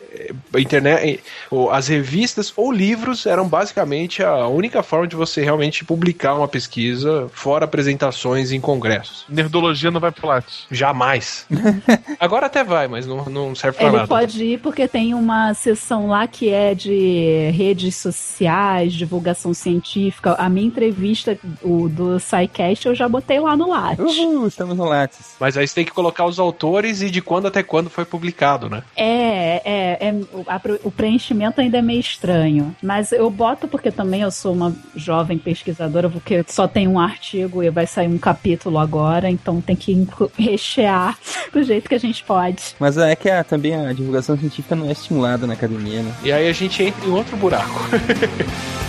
a internet, as revistas ou livros eram basicamente a única forma de você realmente publicar uma pesquisa, fora apresentações em congressos. Nerdologia não vai pro Lattes. Jamais. Agora até vai, mas não, não serve pra Ele nada. pode ir porque tem uma seção lá que é de redes sociais, divulgação científica. A minha entrevista o, do SciCast eu já botei lá no Lattes. Uhul, estamos no Lattes. Mas aí você tem que colocar os autores e de quando até quando foi publicado, né? É, é, é a, o preenchimento ainda é meio estranho. Mas eu boto porque também eu sou uma jovem pesquisadora, porque só tem um artigo e vai sair um capítulo agora, então tem que rechear do jeito que a gente pode. Mas é que a, também a divulgação científica não é estimulada na academia, né? E aí a gente entra em outro buraco.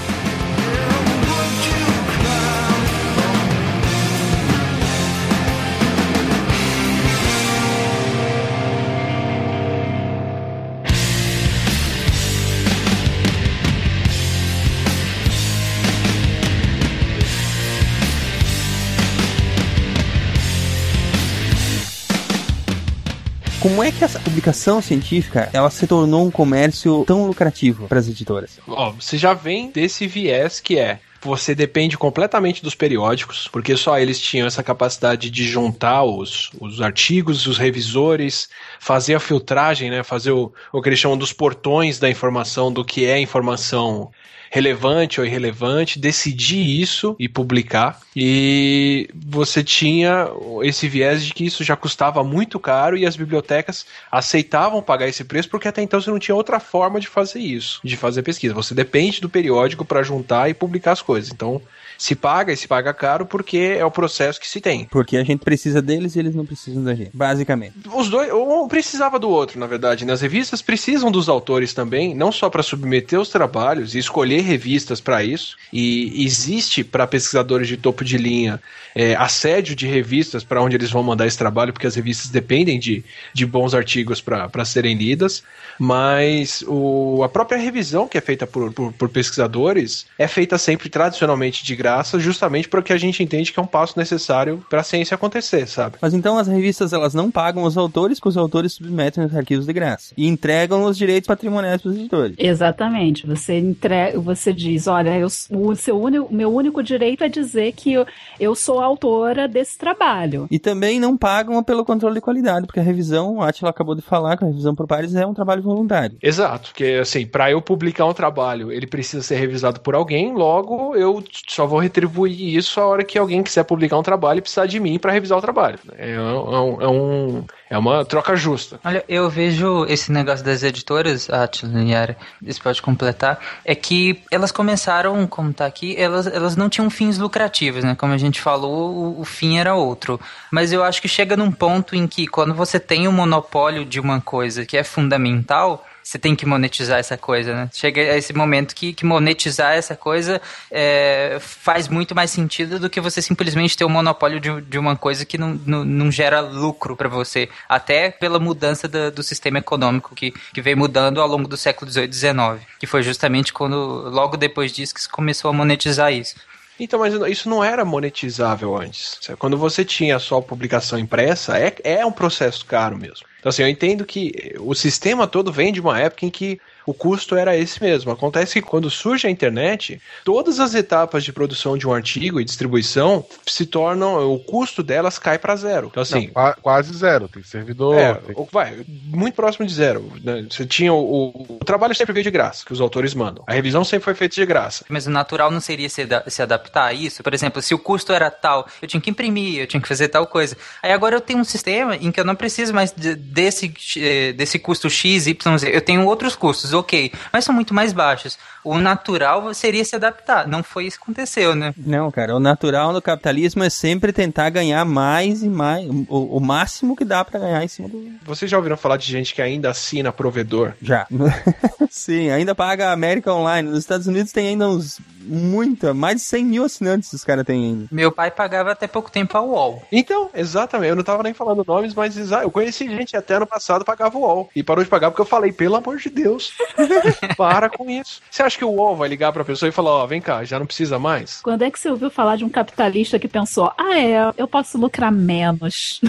Como é que essa publicação científica ela se tornou um comércio tão lucrativo para as editoras? Ó, você já vem desse viés que é você depende completamente dos periódicos, porque só eles tinham essa capacidade de juntar os, os artigos, os revisores, fazer a filtragem, né, fazer o, o que eles chamam dos portões da informação, do que é informação relevante ou irrelevante, decidir isso e publicar. E você tinha esse viés de que isso já custava muito caro e as bibliotecas aceitavam pagar esse preço porque até então você não tinha outra forma de fazer isso, de fazer pesquisa. Você depende do periódico para juntar e publicar as coisas. Então, se paga e se paga caro porque é o processo que se tem. Porque a gente precisa deles e eles não precisam da gente, basicamente. Os dois, um precisava do outro, na verdade. Né? As revistas precisam dos autores também, não só para submeter os trabalhos e escolher revistas para isso. E existe para pesquisadores de topo de linha é, assédio de revistas para onde eles vão mandar esse trabalho, porque as revistas dependem de, de bons artigos para serem lidas. Mas o, a própria revisão que é feita por, por, por pesquisadores é feita sempre tradicionalmente de graça, justamente porque a gente entende que é um passo necessário para a ciência acontecer, sabe? Mas então as revistas elas não pagam os autores, que os autores submetem os arquivos de graça e entregam os direitos patrimoniais para os editores. Exatamente. Você entrega, você diz, olha, eu, o seu único, meu único direito é dizer que eu, eu sou autora desse trabalho. E também não pagam pelo controle de qualidade, porque a revisão, o Atila acabou de falar que a revisão por pares é um trabalho voluntário. Exato, porque assim, para eu publicar um trabalho, ele precisa ser revisado por alguém, logo eu só vou retribuir isso a hora que alguém quiser publicar um trabalho e precisar de mim para revisar o trabalho. É, é, um, é, um, é uma troca justa. Olha, eu vejo esse negócio das editoras, Atila e Yara, isso pode completar, é que elas começaram, como tá aqui, elas, elas não tinham fins lucrativos, né? Como a gente falou, o, o fim era outro. Mas eu acho que chega num ponto em que quando você tem o um monopólio de uma coisa que é fundamental, você tem que monetizar essa coisa, né? Chega a esse momento que, que monetizar essa coisa é, faz muito mais sentido do que você simplesmente ter o um monopólio de, de uma coisa que não, não, não gera lucro para você. Até pela mudança do, sistema econômico que, que veio mudando ao longo do século XVIII e XIX. Que foi justamente quando, logo depois disso, que se começou a monetizar isso. Então, mas isso não era monetizável antes. Quando você tinha só publicação impressa, é, é um processo caro mesmo. Então, assim, eu entendo que o sistema todo vem de uma época em que o custo era esse mesmo. Acontece que quando surge a internet, todas as etapas de produção de um artigo e distribuição se tornam, o custo delas cai para zero. Então assim, Não, quase zero, tem servidor. É, tem... vai, muito próximo de zero. Né? Você tinha o, o, o, trabalho sempre veio de graça, que os autores mandam. A revisão sempre foi feita de graça. Mas o natural não seria se, se adaptar a isso? Por exemplo, se o custo era tal, eu tinha que imprimir, eu tinha que fazer tal coisa. Aí agora eu tenho um sistema em que eu não preciso mais de, desse, eh, desse custo X, Y, Z. Eu tenho outros custos ok, mas são muito mais baixos. O natural seria se adaptar. Não foi isso que aconteceu, né? Não, cara. O natural no capitalismo é sempre tentar ganhar mais e mais. O, o máximo que dá para ganhar em cima do. Vocês já ouviram falar de gente que ainda assina provedor? Já. Sim, ainda paga a América Online. Nos Estados Unidos tem ainda uns. Muita, mais de 100 mil assinantes os caras têm ainda. Meu pai pagava até pouco tempo a UOL. Então, exatamente. Eu não tava nem falando nomes, mas eu conheci gente até no passado pagava o UOL. E parou de pagar porque eu falei, pelo amor de Deus. Para com isso. Você acha que o UOL vai ligar pra pessoa e falar, ó, oh, vem cá, já não precisa mais? Quando é que você ouviu falar de um capitalista que pensou, ah, é, eu posso lucrar menos?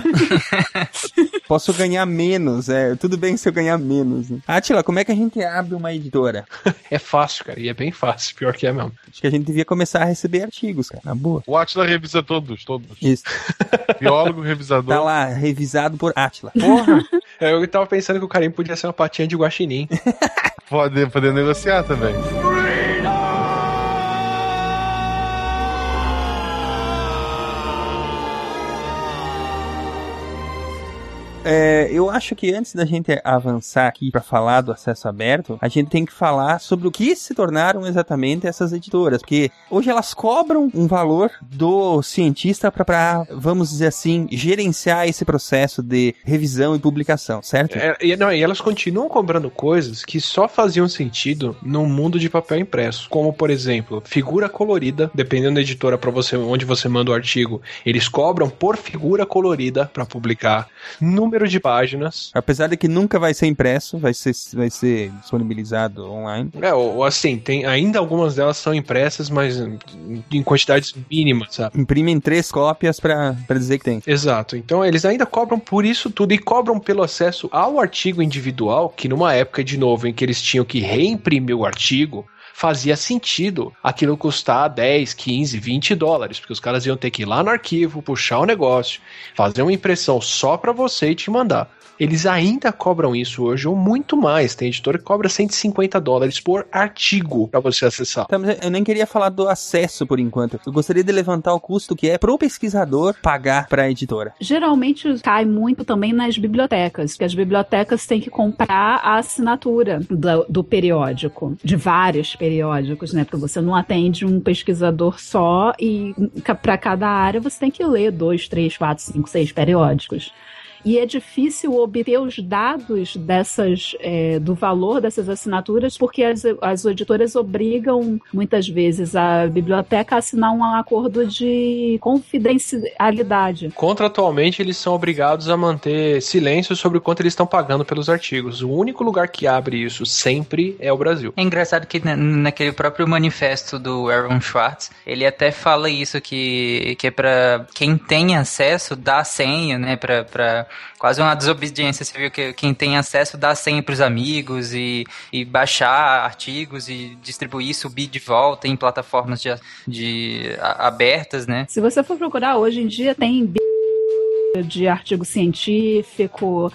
posso ganhar menos, é, tudo bem se eu ganhar menos. Né? Atila, como é que a gente abre uma editora? é fácil, cara, e é bem fácil, pior que é mesmo. Acho que a gente devia começar a receber artigos, cara, na boa. O Atila revisa todos, todos. Isso. Biólogo, revisador. Tá lá, revisado por Atila. Porra! Eu tava pensando que o carinho podia ser uma patinha de guaxinim. Pode poder negociar também. É, eu acho que antes da gente avançar aqui para falar do acesso aberto, a gente tem que falar sobre o que se tornaram exatamente essas editoras, porque hoje elas cobram um valor do cientista para, vamos dizer assim, gerenciar esse processo de revisão e publicação, certo? É, e, não, e elas continuam cobrando coisas que só faziam sentido no mundo de papel impresso, como por exemplo, figura colorida, dependendo da editora para você onde você manda o artigo, eles cobram por figura colorida para publicar. Número número de páginas. Apesar de que nunca vai ser impresso, vai ser, vai ser disponibilizado online. É, ou, assim, tem, ainda algumas delas são impressas, mas em quantidades mínimas, sabe? Imprimem três cópias para dizer que tem. Exato. Então eles ainda cobram por isso tudo e cobram pelo acesso ao artigo individual, que numa época, de novo, em que eles tinham que reimprimir o artigo, fazia sentido aquilo custar 10, 15, 20 dólares, porque os caras iam ter que ir lá no arquivo, puxar o negócio, fazer uma impressão só para você e te mandar. Eles ainda cobram isso hoje, ou muito mais. Tem editora que cobra 150 dólares por artigo para você acessar. Então, eu nem queria falar do acesso por enquanto. Eu gostaria de levantar o custo que é pro pesquisador pagar para a editora. Geralmente cai muito também nas bibliotecas, que as bibliotecas têm que comprar a assinatura do, do periódico, de vários periódicos, né? Porque você não atende um pesquisador só e para cada área você tem que ler dois, três, quatro, cinco, seis periódicos. E é difícil obter os dados dessas é, do valor dessas assinaturas porque as, as editoras obrigam muitas vezes a biblioteca a assinar um acordo de confidencialidade. Contratualmente, eles são obrigados a manter silêncio sobre o quanto eles estão pagando pelos artigos. O único lugar que abre isso sempre é o Brasil. É engraçado que naquele próprio manifesto do Aaron Schwartz, ele até fala isso que, que é para quem tem acesso dar senha, né, para quase uma desobediência. Viu que quem tem acesso dá para os amigos e, e baixar artigos e distribuir, subir de volta em plataformas de, de a, abertas, né? Se você for procurar hoje em dia tem de artigo científico.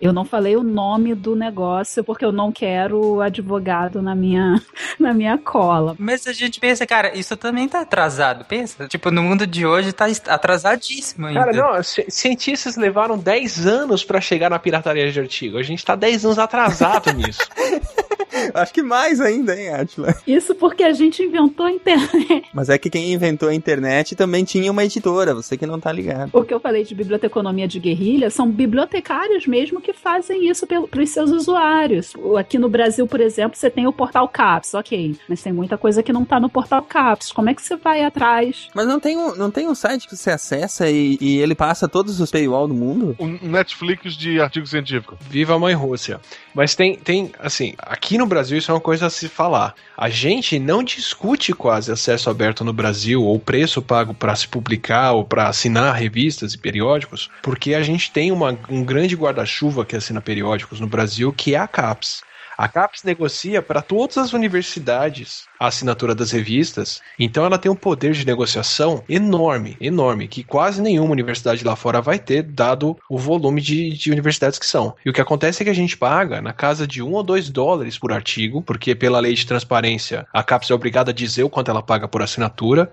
Eu não falei o nome do negócio porque eu não quero advogado na minha, na minha cola. Mas a gente pensa, cara, isso também tá atrasado. Pensa, tipo, no mundo de hoje tá atrasadíssimo ainda. Cara, não, cientistas levaram 10 anos para chegar na pirataria de artigo. A gente tá 10 anos atrasado nisso. Acho que mais ainda, hein, Atila? Isso porque a gente inventou a internet. Mas é que quem inventou a internet também tinha uma editora, você que não tá ligado. O que eu falei de biblioteconomia de guerrilha são bibliotecários mesmo que fazem isso para os seus usuários. Aqui no Brasil, por exemplo, você tem o portal CAPS, ok. Mas tem muita coisa que não tá no portal CAPS. Como é que você vai atrás? Mas não tem um, não tem um site que você acessa e, e ele passa todos os paywall do mundo? Um Netflix de artigo científico. Viva a mãe Rússia. Mas tem, tem, assim, aqui no Brasil isso é uma coisa a se falar. A gente não discute quase acesso aberto no Brasil ou preço pago para se publicar ou para assinar revistas e periódicos, porque a gente tem uma, um grande guarda-chuva que assina periódicos no Brasil, que é a CAPES. A CAPES negocia para todas as universidades a assinatura das revistas, então ela tem um poder de negociação enorme, enorme, que quase nenhuma universidade lá fora vai ter, dado o volume de, de universidades que são. E o que acontece é que a gente paga na casa de um ou dois dólares por artigo, porque pela lei de transparência a CAPES é obrigada a dizer o quanto ela paga por assinatura,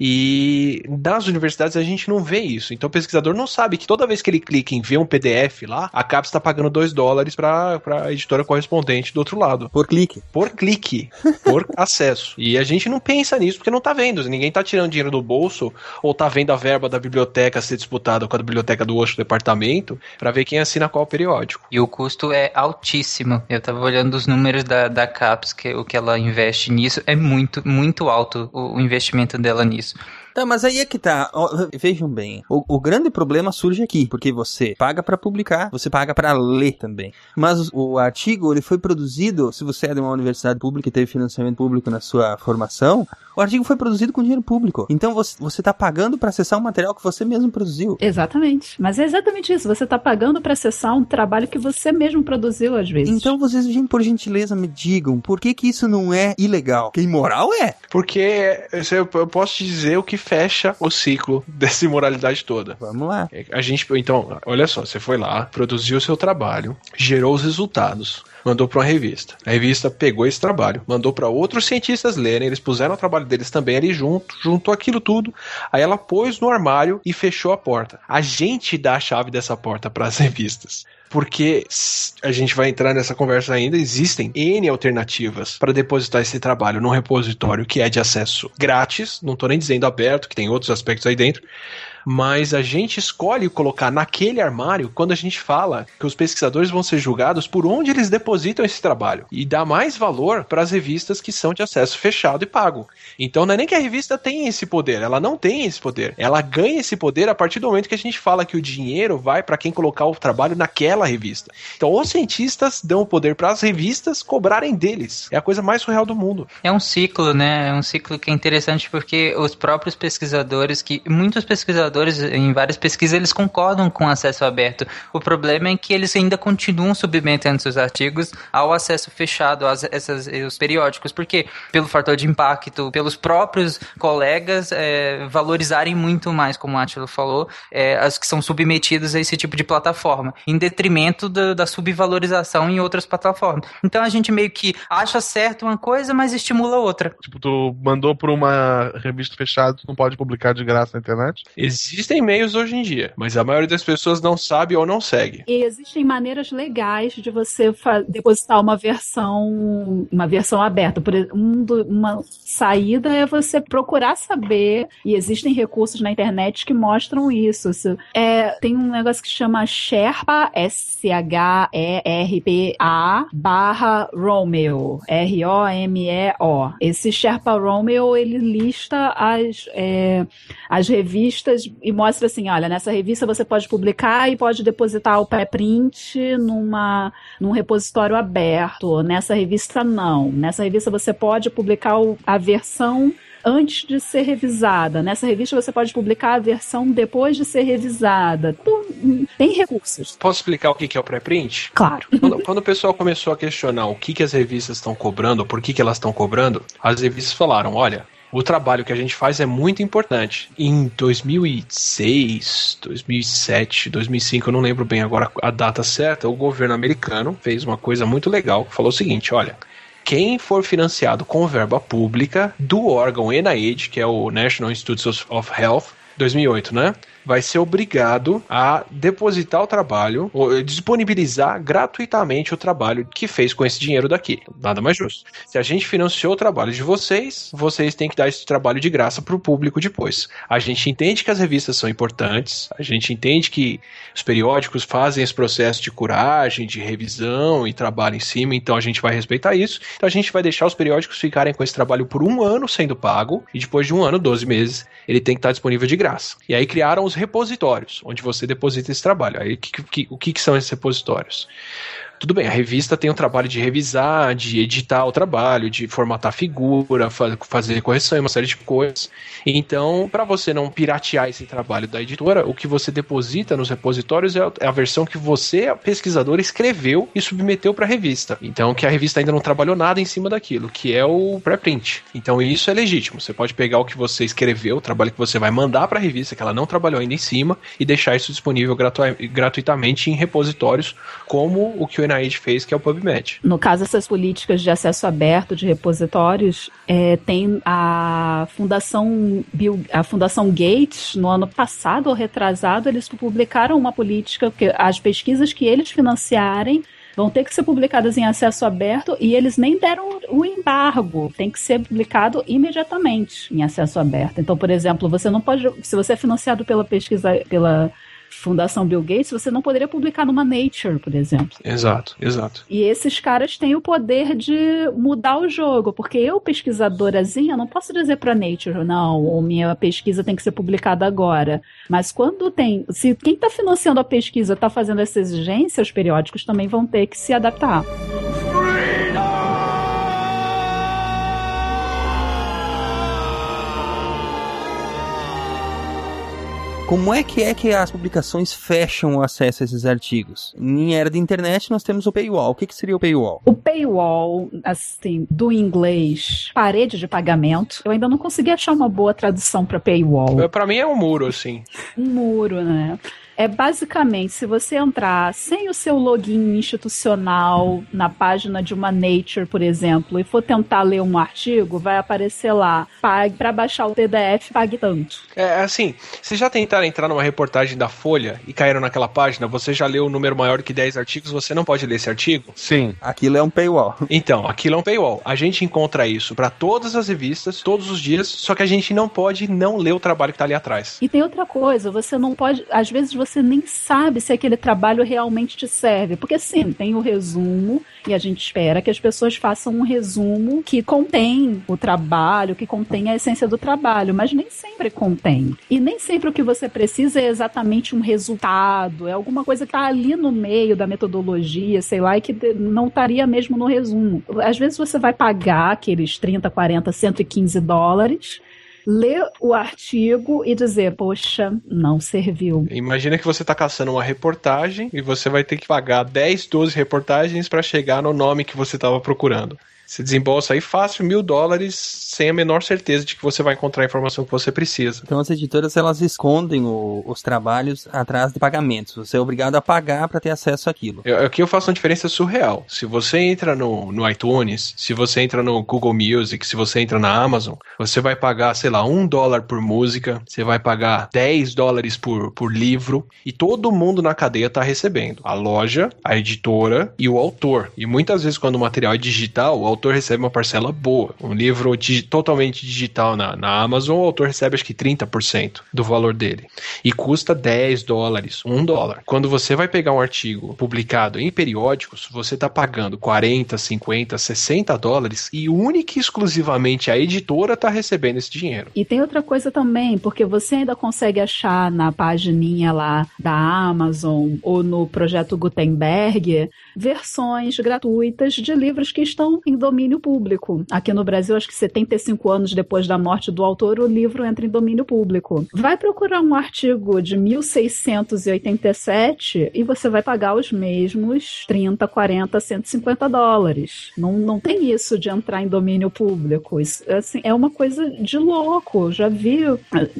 e das universidades a gente não vê isso. Então o pesquisador não sabe que toda vez que ele clica em ver um PDF lá, a CAPES está pagando dois dólares para a editora correspondente do outro lado. Por clique. Por clique. Por acesso. E a gente não pensa nisso porque não tá vendo. Ninguém tá tirando dinheiro do bolso ou tá vendo a verba da biblioteca ser disputada com a biblioteca do outro departamento para ver quem assina qual periódico. E o custo é altíssimo. Eu tava olhando os números da, da CAPES, que o que ela investe nisso, é muito, muito alto o, o investimento dela nisso. Tá, mas aí é que tá. Vejam bem. O, o grande problema surge aqui, porque você paga para publicar, você paga para ler também. Mas o, o artigo, ele foi produzido, se você é de uma universidade pública e teve financiamento público na sua formação, o artigo foi produzido com dinheiro público. Então você, você tá pagando para acessar um material que você mesmo produziu. Exatamente. Mas é exatamente isso. Você tá pagando para acessar um trabalho que você mesmo produziu, às vezes. Então vocês, por gentileza, me digam, por que que isso não é ilegal? Que imoral é? Porque eu posso dizer o que fecha o ciclo dessa imoralidade toda. Vamos lá. A gente, então, olha só, você foi lá, produziu o seu trabalho, gerou os resultados mandou para uma revista. A revista pegou esse trabalho, mandou para outros cientistas lerem, eles puseram o trabalho deles também ali junto, juntou aquilo tudo. Aí ela pôs no armário e fechou a porta. A gente dá a chave dessa porta para as revistas porque a gente vai entrar nessa conversa ainda, existem N alternativas para depositar esse trabalho num repositório que é de acesso grátis, não estou nem dizendo aberto, que tem outros aspectos aí dentro, mas a gente escolhe colocar naquele armário quando a gente fala que os pesquisadores vão ser julgados por onde eles depositam esse trabalho e dá mais valor para as revistas que são de acesso fechado e pago. Então não é nem que a revista tem esse poder, ela não tem esse poder. Ela ganha esse poder a partir do momento que a gente fala que o dinheiro vai para quem colocar o trabalho naquela revista. Então os cientistas dão o poder para as revistas cobrarem deles. É a coisa mais surreal do mundo. É um ciclo, né? É um ciclo que é interessante porque os próprios pesquisadores, que muitos pesquisadores em várias pesquisas, eles concordam com o acesso aberto. O problema é que eles ainda continuam submetendo seus artigos ao acesso fechado, aos essas, os periódicos, porque pelo fator de impacto, pelos próprios colegas é, valorizarem muito mais, como o Átilo falou, é, as que são submetidas a esse tipo de plataforma, em detrimento do, da subvalorização em outras plataformas. Então a gente meio que acha certo uma coisa, mas estimula outra. Tipo, tu mandou por uma revista fechada, tu não pode publicar de graça na internet? Existe Existem meios hoje em dia, mas a maioria das pessoas não sabe ou não segue. E existem maneiras legais de você depositar uma versão, uma versão aberta. Por um do, uma saída é você procurar saber, e existem recursos na internet que mostram isso. É, tem um negócio que chama Sherpa, S-H-E-R-P-A, barra Romeo, R-O-M-E-O. Esse Sherpa Romeo, ele lista as, é, as revistas e mostra assim, olha, nessa revista você pode publicar e pode depositar o pré-print numa, num repositório aberto. Nessa revista, não. Nessa revista você pode publicar o, a versão antes de ser revisada. Nessa revista você pode publicar a versão depois de ser revisada. Tem recursos. Posso explicar o que é o pré-print? Claro. Quando, quando, o pessoal começou a questionar o que, que as revistas estão cobrando, por que, que elas estão cobrando, as revistas falaram: olha, o trabalho que a gente faz é muito importante. Em 2006, 2007, 2005, eu não lembro bem agora a data certa, o governo americano fez uma coisa muito legal, falou o seguinte, olha, quem for financiado com verba pública do órgão NIH, que é o National Institutes of Health, 2008, né? Vai ser obrigado a depositar o trabalho, ou disponibilizar gratuitamente o trabalho que fez com esse dinheiro daqui. Nada mais justo. Se a gente financiou o trabalho de vocês, vocês têm que dar esse trabalho de graça para o público depois. A gente entende que as revistas são importantes, a gente entende que os periódicos fazem esse processo de curagem, de revisão e trabalho em cima, então a gente vai respeitar isso. Então a gente vai deixar os periódicos ficarem com esse trabalho por um ano sendo pago, e depois de um ano, 12 meses, ele tem que estar disponível de graça. E aí criaram os repositórios, onde você deposita esse trabalho. Aí, que, que, o que, que são esses repositórios? Tudo bem, a revista tem o trabalho de revisar, de editar o trabalho, de formatar figura, fazer correção e uma série de coisas. Então, para você não piratear esse trabalho da editora, o que você deposita nos repositórios é, é a versão que você, pesquisador, escreveu e submeteu para a revista. Então, que a revista ainda não trabalhou nada em cima daquilo, que é o pré-print. Então, isso é legítimo. Você pode pegar o que você escreveu, o trabalho que você vai mandar para a revista, que ela não trabalhou ainda em cima, e deixar isso disponível gratu gratuitamente em repositórios, como o que o NIH fez, que é o PubMed. No caso, essas políticas de acesso aberto de repositórios, é, tem a Fundação Bill, a Fundação Gates, no ano passado ou retrasado, eles publicaram uma política que as pesquisas que eles financiarem vão ter que ser publicadas em acesso aberto e eles nem deram o embargo, tem que ser publicado imediatamente em acesso aberto. Então, por exemplo, você não pode, se você é financiado pela pesquisa, pela Fundação Bill Gates, você não poderia publicar numa Nature, por exemplo. Exato, exato. E esses caras têm o poder de mudar o jogo, porque eu, pesquisadorazinha, não posso dizer para Nature, não, minha pesquisa tem que ser publicada agora. Mas quando tem, se quem está financiando a pesquisa está fazendo essa exigência, os periódicos também vão ter que se adaptar. Como é que é que as publicações fecham o acesso a esses artigos? Em era de internet, nós temos o paywall. O que, que seria o paywall? O paywall, assim, do inglês, parede de pagamento. Eu ainda não consegui achar uma boa tradução para paywall. Para mim é um muro, assim. Um muro, né? É basicamente, se você entrar sem o seu login institucional na página de uma Nature, por exemplo, e for tentar ler um artigo, vai aparecer lá, pague para baixar o PDF, pague tanto. É assim, se já tentaram entrar numa reportagem da Folha e caíram naquela página, você já leu um número maior que 10 artigos, você não pode ler esse artigo? Sim, aquilo é um paywall. Então, aquilo é um paywall. A gente encontra isso para todas as revistas, todos os dias, só que a gente não pode não ler o trabalho que tá ali atrás. E tem outra coisa, você não pode, às vezes você nem sabe se aquele trabalho realmente te serve. Porque sim, tem o resumo e a gente espera que as pessoas façam um resumo que contém o trabalho, que contém a essência do trabalho, mas nem sempre contém. E nem sempre o que você precisa é exatamente um resultado, é alguma coisa que está ali no meio da metodologia, sei lá, e que não estaria mesmo no resumo. Às vezes você vai pagar aqueles 30, 40, 115 dólares ler o artigo e dizer, poxa, não serviu. Imagina que você está caçando uma reportagem e você vai ter que pagar 10, 12 reportagens para chegar no nome que você estava procurando. Você desembolsa aí fácil mil dólares sem a menor certeza de que você vai encontrar a informação que você precisa. Então as editoras elas escondem o, os trabalhos atrás de pagamentos. Você é obrigado a pagar para ter acesso àquilo. Eu, aqui eu faço uma diferença surreal. Se você entra no, no iTunes, se você entra no Google Music, se você entra na Amazon, você vai pagar, sei lá, um dólar por música, você vai pagar 10 dólares por, por livro, e todo mundo na cadeia está recebendo. A loja, a editora e o autor. E muitas vezes, quando o material é digital, o autor recebe uma parcela boa. Um livro totalmente digital na, na Amazon, o autor recebe acho que 30% do valor dele. E custa 10 dólares, 1 dólar. Quando você vai pegar um artigo publicado em periódicos, você está pagando 40, 50, 60 dólares e única e exclusivamente a editora está recebendo esse dinheiro. E tem outra coisa também, porque você ainda consegue achar na pagininha lá da Amazon ou no projeto Gutenberg versões gratuitas de livros que estão em domínio público. Aqui no Brasil, acho que 75 anos depois da morte do autor, o livro entra em domínio público. Vai procurar um artigo de 1687 e você vai pagar os mesmos 30, 40, 150 dólares. Não, não tem isso de entrar em domínio público. Isso, assim, é uma coisa de louco. Já vi eh,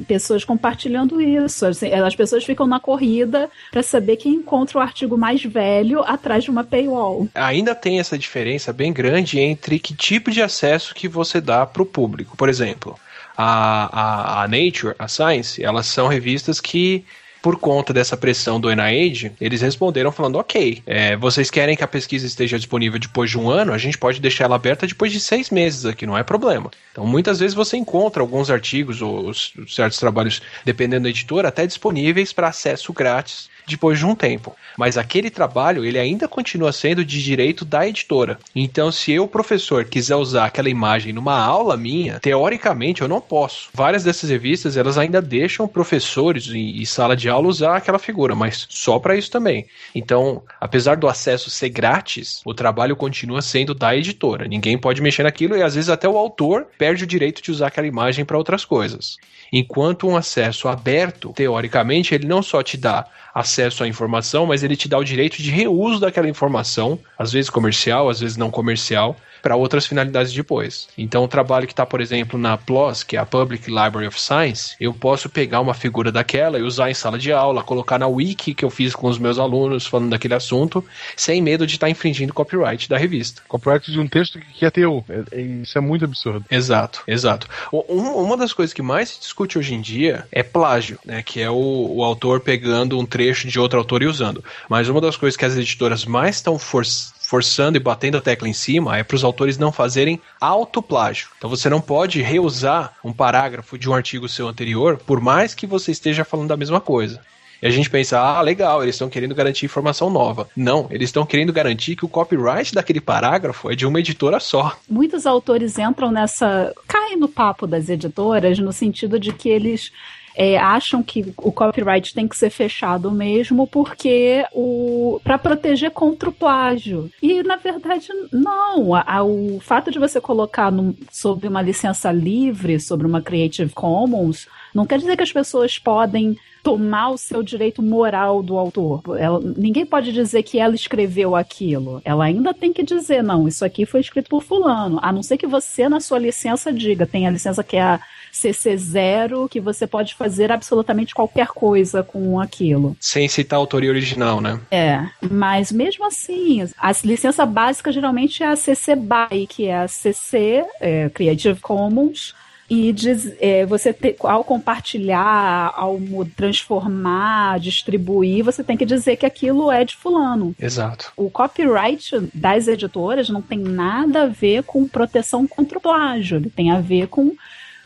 pessoas compartilhando isso. Assim, as pessoas ficam na corrida para saber quem encontra o artigo mais velho atrás de uma paywall. Ainda tem essa diferença bem grande entre que tipo de acesso que você dá para o público. Por exemplo, a, a, a Nature, a Science, elas são revistas que por conta dessa pressão do NIH, eles responderam falando: ok, é, vocês querem que a pesquisa esteja disponível depois de um ano, a gente pode deixar ela aberta depois de seis meses aqui, não é problema. Então, muitas vezes você encontra alguns artigos ou certos trabalhos, dependendo da editora, até disponíveis para acesso grátis depois de um tempo. Mas aquele trabalho, ele ainda continua sendo de direito da editora. Então, se eu, professor, quiser usar aquela imagem numa aula minha, teoricamente eu não posso. Várias dessas revistas, elas ainda deixam professores e sala de aula usar aquela figura, mas só para isso também. Então, apesar do acesso ser grátis, o trabalho continua sendo da editora. Ninguém pode mexer naquilo e às vezes até o autor perde o direito de usar aquela imagem para outras coisas. Enquanto um acesso aberto, teoricamente, ele não só te dá acesso à informação, mas ele te dá o direito de reuso daquela informação, às vezes comercial, às vezes não comercial, para outras finalidades depois. Então, o trabalho que está, por exemplo, na PLOS, que é a Public Library of Science, eu posso pegar uma figura daquela e usar em sala de aula, colocar na wiki que eu fiz com os meus alunos falando daquele assunto, sem medo de estar tá infringindo copyright da revista. Copyright de um texto que é teu. É, é, isso é muito absurdo. Exato, exato. uma das coisas que mais se discute hoje em dia é plágio, né? Que é o, o autor pegando um trecho de outro autor e usando. Mas uma das coisas que as editoras mais estão forçando forçando e batendo a tecla em cima é para os autores não fazerem autoplágio. Então você não pode reusar um parágrafo de um artigo seu anterior, por mais que você esteja falando da mesma coisa. E a gente pensa, ah, legal, eles estão querendo garantir informação nova. Não, eles estão querendo garantir que o copyright daquele parágrafo é de uma editora só. Muitos autores entram nessa. caem no papo das editoras no sentido de que eles é, acham que o copyright tem que ser fechado mesmo porque o para proteger contra o plágio. E na verdade não. A, a, o fato de você colocar no, sob uma licença livre, sobre uma Creative Commons, não quer dizer que as pessoas podem tomar o seu direito moral do autor. Ela, ninguém pode dizer que ela escreveu aquilo. Ela ainda tem que dizer, não, isso aqui foi escrito por fulano. A não ser que você, na sua licença, diga. Tem a licença que é a CC0, que você pose fazer absolutamente qualquer coisa com aquilo. Sem citar a autoria original, né? É, mas mesmo assim, a licença básica geralmente é a CC BY, que é a CC é, Creative Commons, e diz, é, você te, ao compartilhar, ao transformar, distribuir, você tem que dizer que aquilo é de fulano. Exato. O copyright das editoras não tem nada a ver com proteção contra o plágio, ele tem a ver com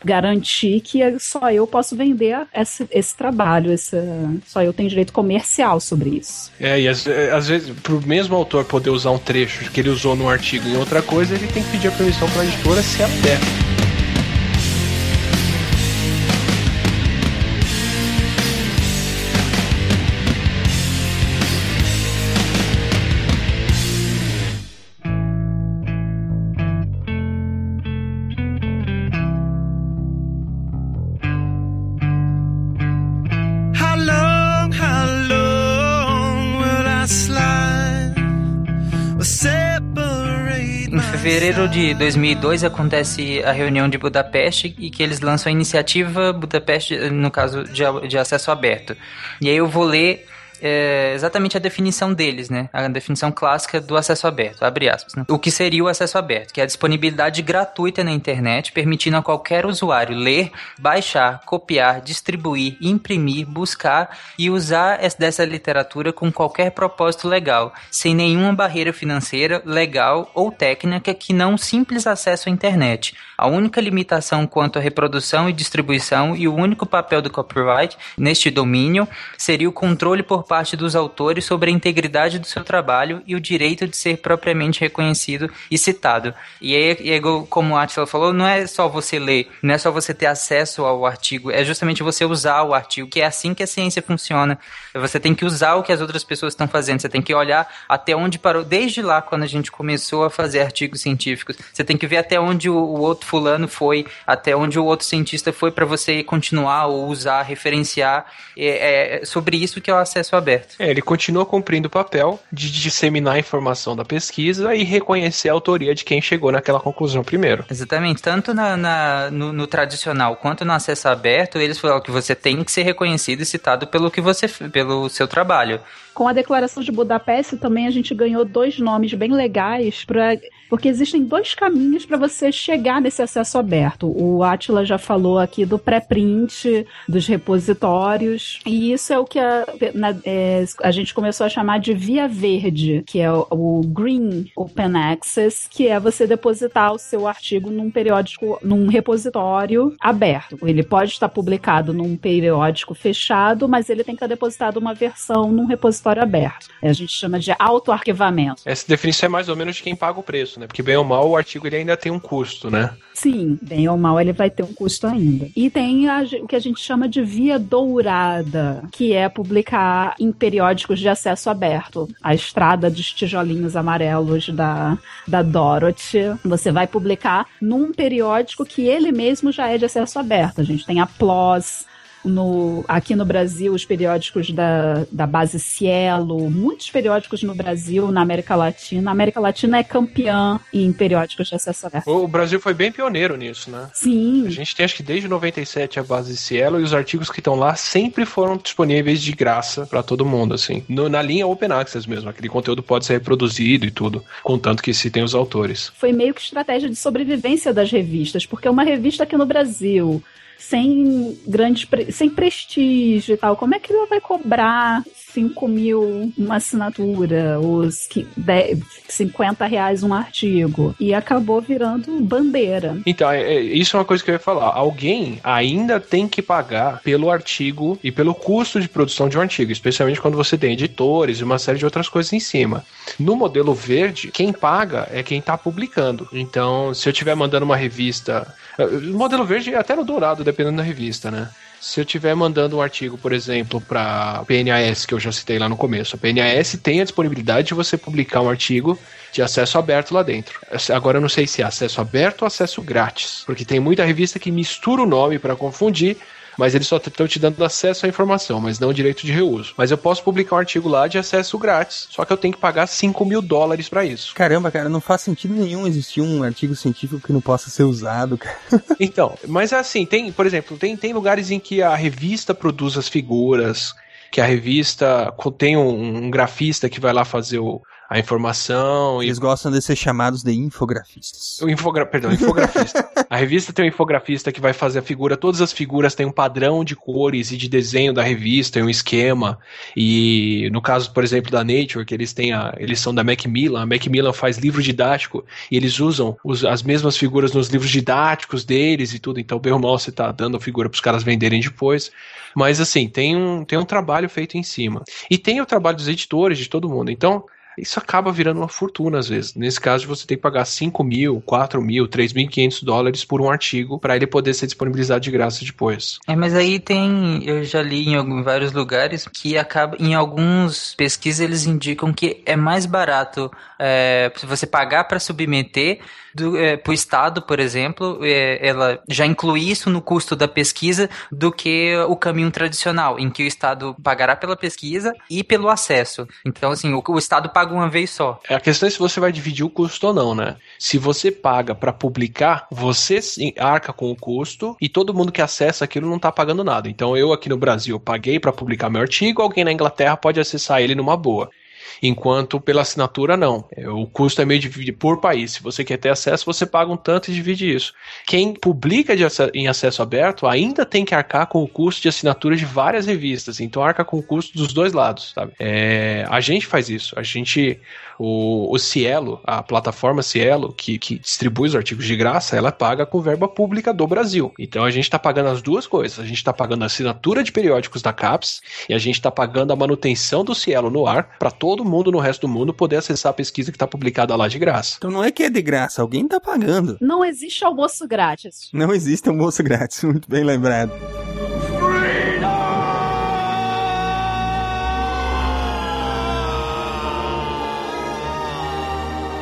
garantir que só eu posso vender esse, esse trabalho, esse, só eu tenho direito comercial sobre isso. É, e às, às vezes, para o mesmo autor poder usar um trecho que ele usou num artigo em outra coisa, ele tem que pedir a permissão para a editora se ela der. Fevereiro de 2002 acontece a reunião de Budapeste e que eles lançam a iniciativa Budapeste, no caso de, de acesso aberto. E aí eu vou ler é exatamente a definição deles, né? A definição clássica do acesso aberto, abre aspas. Né? O que seria o acesso aberto? Que é a disponibilidade gratuita na internet, permitindo a qualquer usuário ler, baixar, copiar, distribuir, imprimir, buscar e usar dessa literatura com qualquer propósito legal, sem nenhuma barreira financeira, legal ou técnica que não simples acesso à internet. A única limitação quanto à reprodução e distribuição e o único papel do copyright neste domínio seria o controle por parte dos autores sobre a integridade do seu trabalho e o direito de ser propriamente reconhecido e citado. E aí, como o Atila falou, não é só você ler, não é só você ter acesso ao artigo, é justamente você usar o artigo, que é assim que a ciência funciona. Você tem que usar o que as outras pessoas estão fazendo, você tem que olhar até onde parou, desde lá quando a gente começou a fazer artigos científicos, você tem que ver até onde o, o outro fulano foi, até onde o outro cientista foi para você continuar ou usar, referenciar. É, é sobre isso que é o acesso aberto. É, ele continua cumprindo o papel de disseminar a informação da pesquisa e reconhecer a autoria de quem chegou naquela conclusão primeiro. Exatamente. Tanto na, na no, no, tradicional quanto no acesso aberto, eles falaram que você tem que ser reconhecido e citado pelo que você pelo seu trabalho. Com a declaração de Budapeste também a gente ganhou dois nomes bem legais para porque existem dois caminhos para você chegar nesse acesso aberto. O Atila já falou aqui do pré-print, dos repositórios, e isso é o que a, na, é, a gente começou a chamar de via verde, que é o, o, Green Open Access, que é você depositar o seu artigo num periódico, num repositório aberto. Ele pode estar publicado num periódico fechado, mas ele tem que estar depositado uma versão num repositório aberto. A gente chama de autoarquivamento. Essa definição é mais ou menos de quem paga o preço né? Porque bem ou mal o artigo ele ainda tem um custo, né? Sim, bem ou mal ele vai ter um custo ainda. E tem a, o que a gente chama de via dourada, que é publicar em periódicos de acesso aberto. A estrada dos tijolinhos amarelos da, da Dorothy. Você vai publicar num periódico que ele mesmo já é de acesso aberto. A gente tem a PLOS, no, aqui no Brasil, os periódicos da, da base Cielo, muitos periódicos no Brasil, na América Latina. A América Latina é campeã em periódicos de acesso aberto. O Brasil foi bem pioneiro nisso, né? Sim. A gente tem, acho que desde 97 a base Cielo e os artigos que estão lá sempre foram disponíveis de graça para todo mundo, assim. No, na linha Open Access mesmo, aquele conteúdo pode ser reproduzido e tudo, contanto que se tem os autores. Foi meio que estratégia de sobrevivência das revistas, porque uma revista aqui no Brasil sem grandes sem prestígio e tal, como é que ela vai cobrar 5 mil uma assinatura, os 50 reais um artigo? E acabou virando bandeira. Então, é, é, isso é uma coisa que eu ia falar. Alguém ainda tem que pagar pelo artigo e pelo custo de produção de um artigo, especialmente quando você tem editores e uma série de outras coisas em cima. No modelo verde, quem paga é quem está publicando. Então, se eu estiver mandando uma revista. O modelo verde é até no dourado, dependendo da revista, né? Se eu estiver mandando um artigo, por exemplo, para PNAS, que eu já citei lá no começo, a PNAS tem a disponibilidade de você publicar um artigo de acesso aberto lá dentro. Agora eu não sei se é acesso aberto ou acesso grátis, porque tem muita revista que mistura o nome para confundir mas eles só estão te dando acesso à informação, mas não direito de reuso. Mas eu posso publicar um artigo lá de acesso grátis, só que eu tenho que pagar 5 mil dólares para isso. Caramba, cara, não faz sentido nenhum existir um artigo científico que não possa ser usado, cara. então, mas assim, tem, por exemplo, tem, tem lugares em que a revista produz as figuras, que a revista tem um, um grafista que vai lá fazer o, a informação. Eles e... gostam de ser chamados de infografistas. O infogra... Perdão, infografista. a revista tem um infografista que vai fazer a figura, todas as figuras têm um padrão de cores e de desenho da revista, e um esquema. E no caso, por exemplo, da Nature, que eles têm a, eles são da Macmillan, a Macmillan faz livro didático e eles usam os, as mesmas figuras nos livros didáticos deles e tudo. Então, bem ou mal, você tá dando a figura para os caras venderem depois. Mas assim, tem um, tem um trabalho feito em cima. E tem o trabalho dos editores, de todo mundo. Então, isso acaba virando uma fortuna às vezes. Nesse caso, você tem que pagar 5 mil, 4 mil, 3.500 dólares por um artigo para ele poder ser disponibilizado de graça depois. É, mas aí tem, eu já li em, algum, vários lugares que acaba, em alguns pesquisas eles indicam que é mais barato é, você pagar para submeter do, é, pro Estado, por exemplo, é, ela já inclui isso no custo da pesquisa do que o caminho tradicional, em que o Estado pagará pela pesquisa e pelo acesso. Então, assim, o, o Estado paga uma vez só. A questão é se você vai dividir o custo ou não, né? Se você paga para publicar, você arca com o custo e todo mundo que acessa aquilo não tá pagando nada. Então eu aqui no Brasil paguei para publicar meu artigo, alguém na Inglaterra pode acessar ele numa boa enquanto pela assinatura não. É, o custo é meio dividido por país. Se você quer ter acesso, você paga um tanto e divide isso. Quem publica acesso, em acesso aberto ainda tem que arcar com o custo de assinatura de várias revistas, então arca com o custo dos dois lados, sabe? É, a gente faz isso. A gente o, o Cielo, a plataforma Cielo, que, que distribui os artigos de graça, ela paga com verba pública do Brasil. Então a gente está pagando as duas coisas. A gente está pagando a assinatura de periódicos da CAPES e a gente está pagando a manutenção do Cielo no ar para todo mundo no resto do mundo poder acessar a pesquisa que está publicada lá de graça. Então não é que é de graça, alguém está pagando. Não existe almoço grátis. Não existe almoço grátis, muito bem lembrado.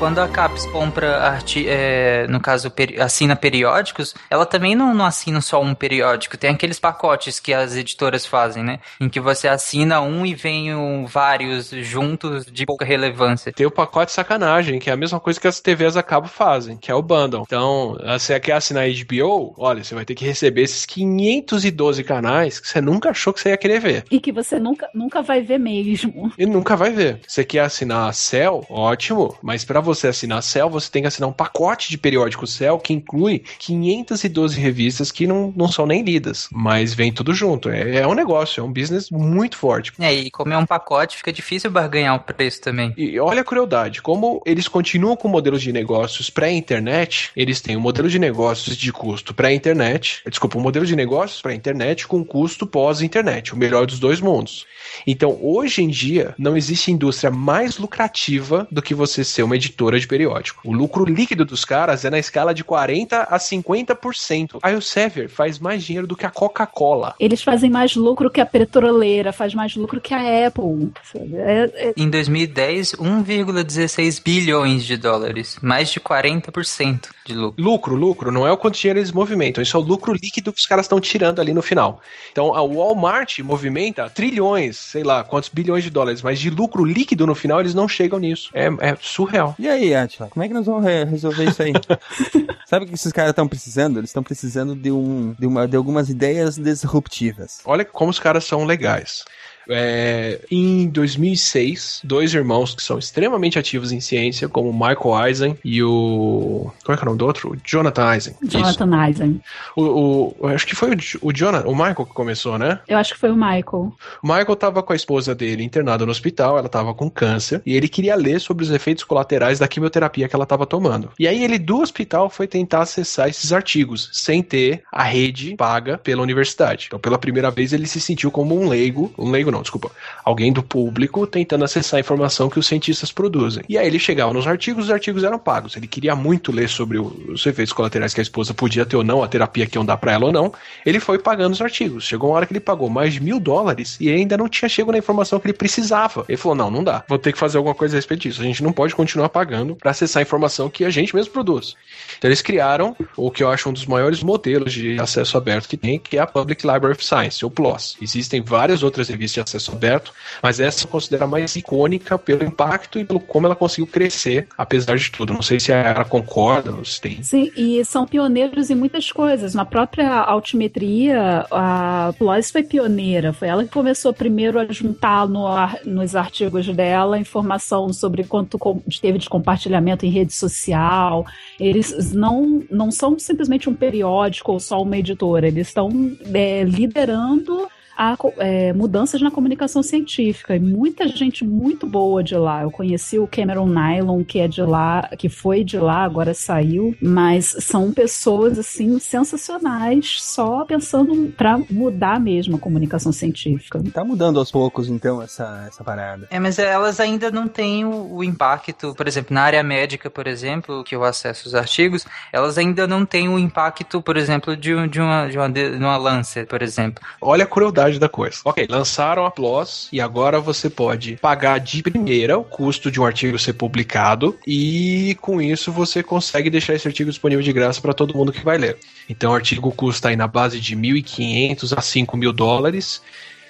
Quando a CAPES compra, arti é, no caso, peri assina periódicos, ela também não, não assina só um periódico. Tem aqueles pacotes que as editoras fazem, né? Em que você assina um e vem um, vários juntos de pouca relevância. Tem o pacote sacanagem, que é a mesma coisa que as TVs a cabo fazem, que é o bundle. Então, você quer assinar HBO, olha, você vai ter que receber esses 512 canais que você nunca achou que você ia querer ver. E que você nunca, nunca vai ver mesmo. E nunca vai ver. Você quer assinar a Cell? Ótimo, mas para você você assinar Cell, você tem que assinar um pacote de periódico Cell que inclui 512 revistas que não, não são nem lidas, mas vem tudo junto. É, é um negócio, é um business muito forte. É, e como é um pacote, fica difícil barganhar o preço também. E olha a crueldade, como eles continuam com modelos de negócios pré-internet, eles têm um modelo de negócios de custo pré-internet, desculpa, um modelo de negócios pré-internet com custo pós-internet, o melhor dos dois mundos. Então, hoje em dia, não existe indústria mais lucrativa do que você ser uma editora de periódico. O lucro líquido dos caras é na escala de 40 a 50%. A Elsevier faz mais dinheiro do que a Coca-Cola. Eles fazem mais lucro que a petroleira, faz mais lucro que a Apple. É, é... Em 2010, 1,16 bilhões de dólares, mais de 40% de lucro. Lucro, lucro, não é o quanto dinheiro eles movimentam, isso é o lucro líquido que os caras estão tirando ali no final. Então, a Walmart movimenta trilhões sei lá, quantos bilhões de dólares, mas de lucro líquido no final eles não chegam nisso. É, é surreal. E aí, Atila, como é que nós vamos re resolver isso aí? Sabe o que esses caras estão precisando? Eles estão precisando de, um, de, uma, de algumas ideias disruptivas. Olha como os caras são legais. É, em 2006, dois irmãos que são extremamente ativos em ciência, como Michael Eisen e o. Como é que é o nome do outro? O Jonathan Eisen. Jonathan Isso. Eisen. O, o, acho que foi o, o Jonathan, o Michael que começou, né? Eu acho que foi o Michael. O Michael tava com a esposa dele internada no hospital, ela tava com câncer, e ele queria ler sobre os efeitos colaterais da quimioterapia que ela tava tomando. E aí ele do hospital foi tentar acessar esses artigos, sem ter a rede paga pela universidade. Então, pela primeira vez, ele se sentiu como um leigo, um leigo não, desculpa, alguém do público tentando acessar a informação que os cientistas produzem. E aí ele chegava nos artigos, os artigos eram pagos. Ele queria muito ler sobre os efeitos colaterais que a esposa podia ter ou não, a terapia que iam dar para ela ou não. Ele foi pagando os artigos. Chegou uma hora que ele pagou mais de mil dólares e ainda não tinha chegado na informação que ele precisava. Ele falou: não, não dá. Vou ter que fazer alguma coisa a respeito disso. A gente não pode continuar pagando para acessar a informação que a gente mesmo produz. Então eles criaram o que eu acho um dos maiores modelos de acesso aberto que tem, que é a Public Library of Science, ou PLOS. Existem várias outras revistas acesso aberto, mas essa eu considero a mais icônica pelo impacto e pelo como ela conseguiu crescer, apesar de tudo. Não sei se ela concorda se tem. Sim, e são pioneiros em muitas coisas. Na própria altimetria, a PLOS foi pioneira. Foi ela que começou primeiro a juntar no, nos artigos dela informação sobre quanto teve de compartilhamento em rede social. Eles não, não são simplesmente um periódico ou só uma editora, eles estão é, liderando a é, mudanças na comunicação científica. E muita gente muito boa de lá. Eu conheci o Cameron Nylon, que é de lá, que foi de lá, agora saiu. Mas são pessoas, assim, sensacionais, só pensando para mudar mesmo a comunicação científica. Tá mudando aos poucos, então, essa, essa parada. É, mas elas ainda não têm o, o impacto, por exemplo, na área médica, por exemplo, que eu acesso os artigos, elas ainda não têm o impacto, por exemplo, de, de, uma, de, uma, de uma Lancet, por exemplo. Olha a crueldade da coisa. Ok, lançaram a PLOS e agora você pode pagar de primeira o custo de um artigo ser publicado e com isso você consegue deixar esse artigo disponível de graça para todo mundo que vai ler. Então o artigo custa aí na base de 1.500 a 5.000 dólares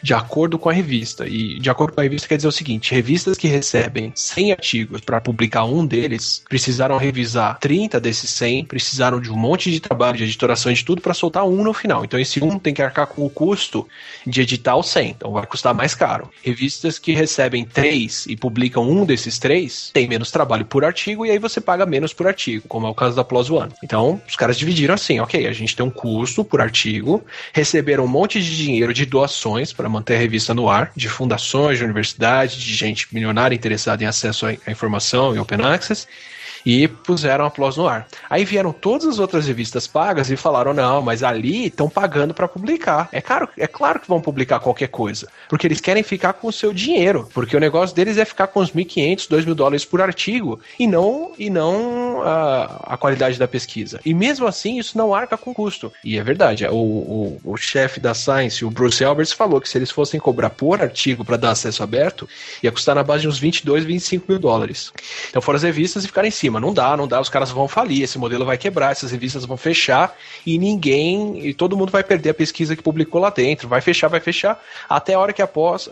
de acordo com a revista. E de acordo com a revista quer dizer o seguinte: revistas que recebem 100 artigos para publicar um deles precisaram revisar 30 desses 100, precisaram de um monte de trabalho, de editoração de tudo para soltar um no final. Então esse um tem que arcar com o custo de editar o 100, então vai custar mais caro. Revistas que recebem 3 e publicam um desses 3 tem menos trabalho por artigo e aí você paga menos por artigo, como é o caso da Plus One. Então os caras dividiram assim: ok, a gente tem um custo por artigo, receberam um monte de dinheiro de doações para manter a revista no ar, de fundações, de universidades, de gente milionária interessada em acesso à informação e open access e puseram a PLOS no ar. Aí vieram todas as outras revistas pagas e falaram: não, mas ali estão pagando para publicar. É claro, é claro que vão publicar qualquer coisa, porque eles querem ficar com o seu dinheiro, porque o negócio deles é ficar com os 1.500, 2 mil dólares por artigo e não, e não a, a qualidade da pesquisa. E mesmo assim, isso não arca com custo. E é verdade, o, o, o chefe da Science, o Bruce Alberts, falou que se eles fossem cobrar por artigo para dar acesso aberto, ia custar na base de uns 22, 25 mil dólares. Então foram as revistas e ficaram em cima não dá, não dá, os caras vão falir, esse modelo vai quebrar, essas revistas vão fechar e ninguém, e todo mundo vai perder a pesquisa que publicou lá dentro, vai fechar, vai fechar, até a hora que a PLOS,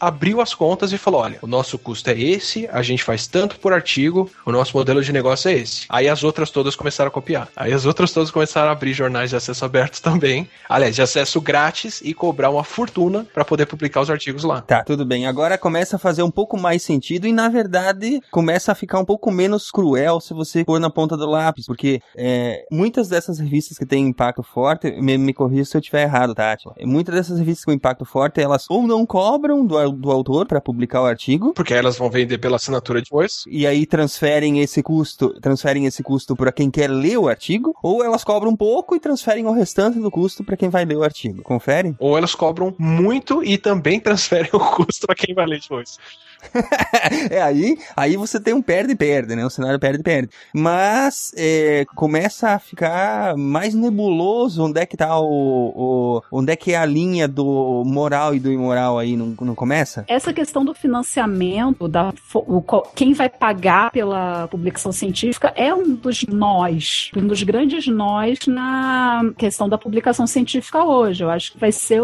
a abriu as contas e falou, olha, o nosso custo é esse, a gente faz tanto por artigo, o nosso modelo de negócio é esse. Aí as outras todas começaram a copiar. Aí as outras todas começaram a abrir jornais de acesso aberto também, aliás, de acesso grátis e cobrar uma fortuna para poder publicar os artigos lá. Tá, tudo bem. Agora começa a fazer um pouco mais sentido e, na verdade, começa a ficar um pouco menos cruel cruel se você pôr na ponta do lápis, porque é, muitas dessas revistas que têm impacto forte, me, me corrija se eu estiver errado, Tati. Tá? Muitas dessas revistas com impacto forte, elas ou não cobram do, do autor para publicar o artigo, porque elas vão vender pela assinatura depois, e aí transferem esse custo, transferem esse custo para quem quer ler o artigo, ou elas cobram um pouco e transferem o restante do custo para quem vai ler o artigo. Confere? Ou elas cobram muito e também transferem o custo para quem vai ler depois. é, aí, aí você tem um perde-perde, né? Um cenário perde-perde. Mas é, começa a ficar mais nebuloso onde é que tá o, o, Onde é que é a linha do moral e do imoral aí, não, não começa? Essa questão do financiamento, da, o, quem vai pagar pela publicação científica é um dos nós, um dos grandes nós na questão da publicação científica hoje. Eu acho que vai ser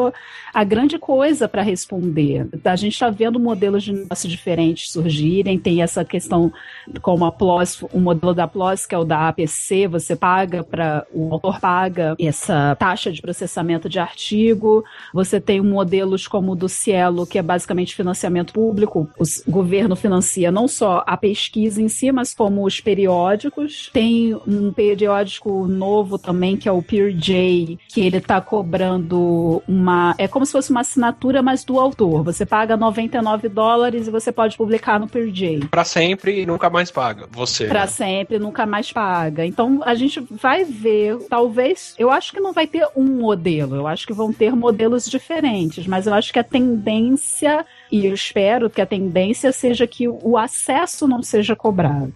a grande coisa para responder. A gente está vendo modelos de diferentes surgirem, tem essa questão como a PLOS, o modelo da PLOS, que é o da APC, você paga para o autor paga essa taxa de processamento de artigo. Você tem modelos como o do Cielo, que é basicamente financiamento público. O governo financia não só a pesquisa em si, mas como os periódicos. Tem um periódico novo também, que é o PeerJ, que ele está cobrando uma. É como se fosse uma assinatura, mas do autor. Você paga 99 dólares e você pode publicar no PeerJ. Para sempre e nunca mais paga. Você. Para né? sempre, nunca mais paga. Então a gente vai ver, talvez, eu acho que não vai ter um modelo, eu acho que vão ter modelos diferentes, mas eu acho que a tendência e eu espero que a tendência seja que o acesso não seja cobrado.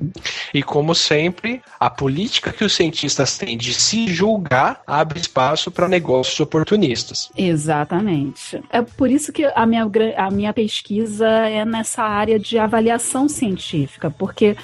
E como sempre, a política que os cientistas têm de se julgar abre espaço para negócios oportunistas. Exatamente. É por isso que a minha, a minha pesquisa é nessa área de avaliação científica, porque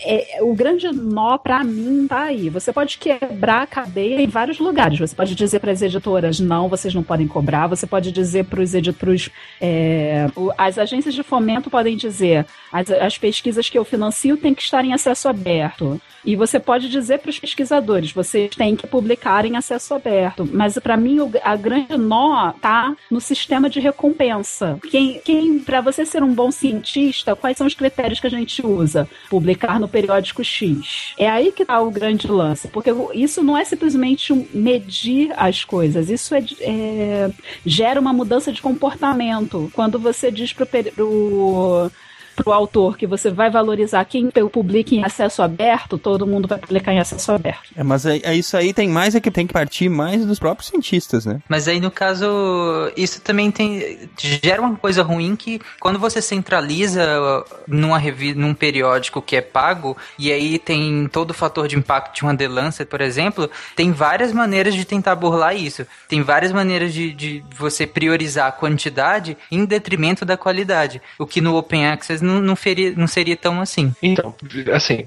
é, o grande nó para mim tá aí. Você pode quebrar a cadeia em vários lugares. Você pode dizer para as editoras não, vocês não podem cobrar. Você pode dizer para os editores é, as agências de fomento podem dizer as, as pesquisas que eu financio têm que estar em acesso aberto. E você pode dizer para os pesquisadores, vocês têm que publicar em acesso aberto. Mas para mim o, a grande nó tá no sistema de recompensa. Quem, quem para você ser um bom cientista, quais são os critérios que a gente usa? Publicar no periódico X. É aí que está o grande lance, porque isso não é simplesmente medir as coisas, isso é, é gera uma mudança de comportamento. Quando você diz pro, pro pro autor que você vai valorizar quem publica em acesso aberto, todo mundo vai publicar em acesso aberto. É, mas é, é isso aí tem mais é que tem que partir mais dos próprios cientistas, né? Mas aí, no caso, isso também tem. gera uma coisa ruim que quando você centraliza numa revi num periódico que é pago, e aí tem todo o fator de impacto de uma The Lancet, por exemplo, tem várias maneiras de tentar burlar isso. Tem várias maneiras de, de você priorizar a quantidade em detrimento da qualidade. O que no Open Access não, não, feria, não seria tão assim. Então, assim,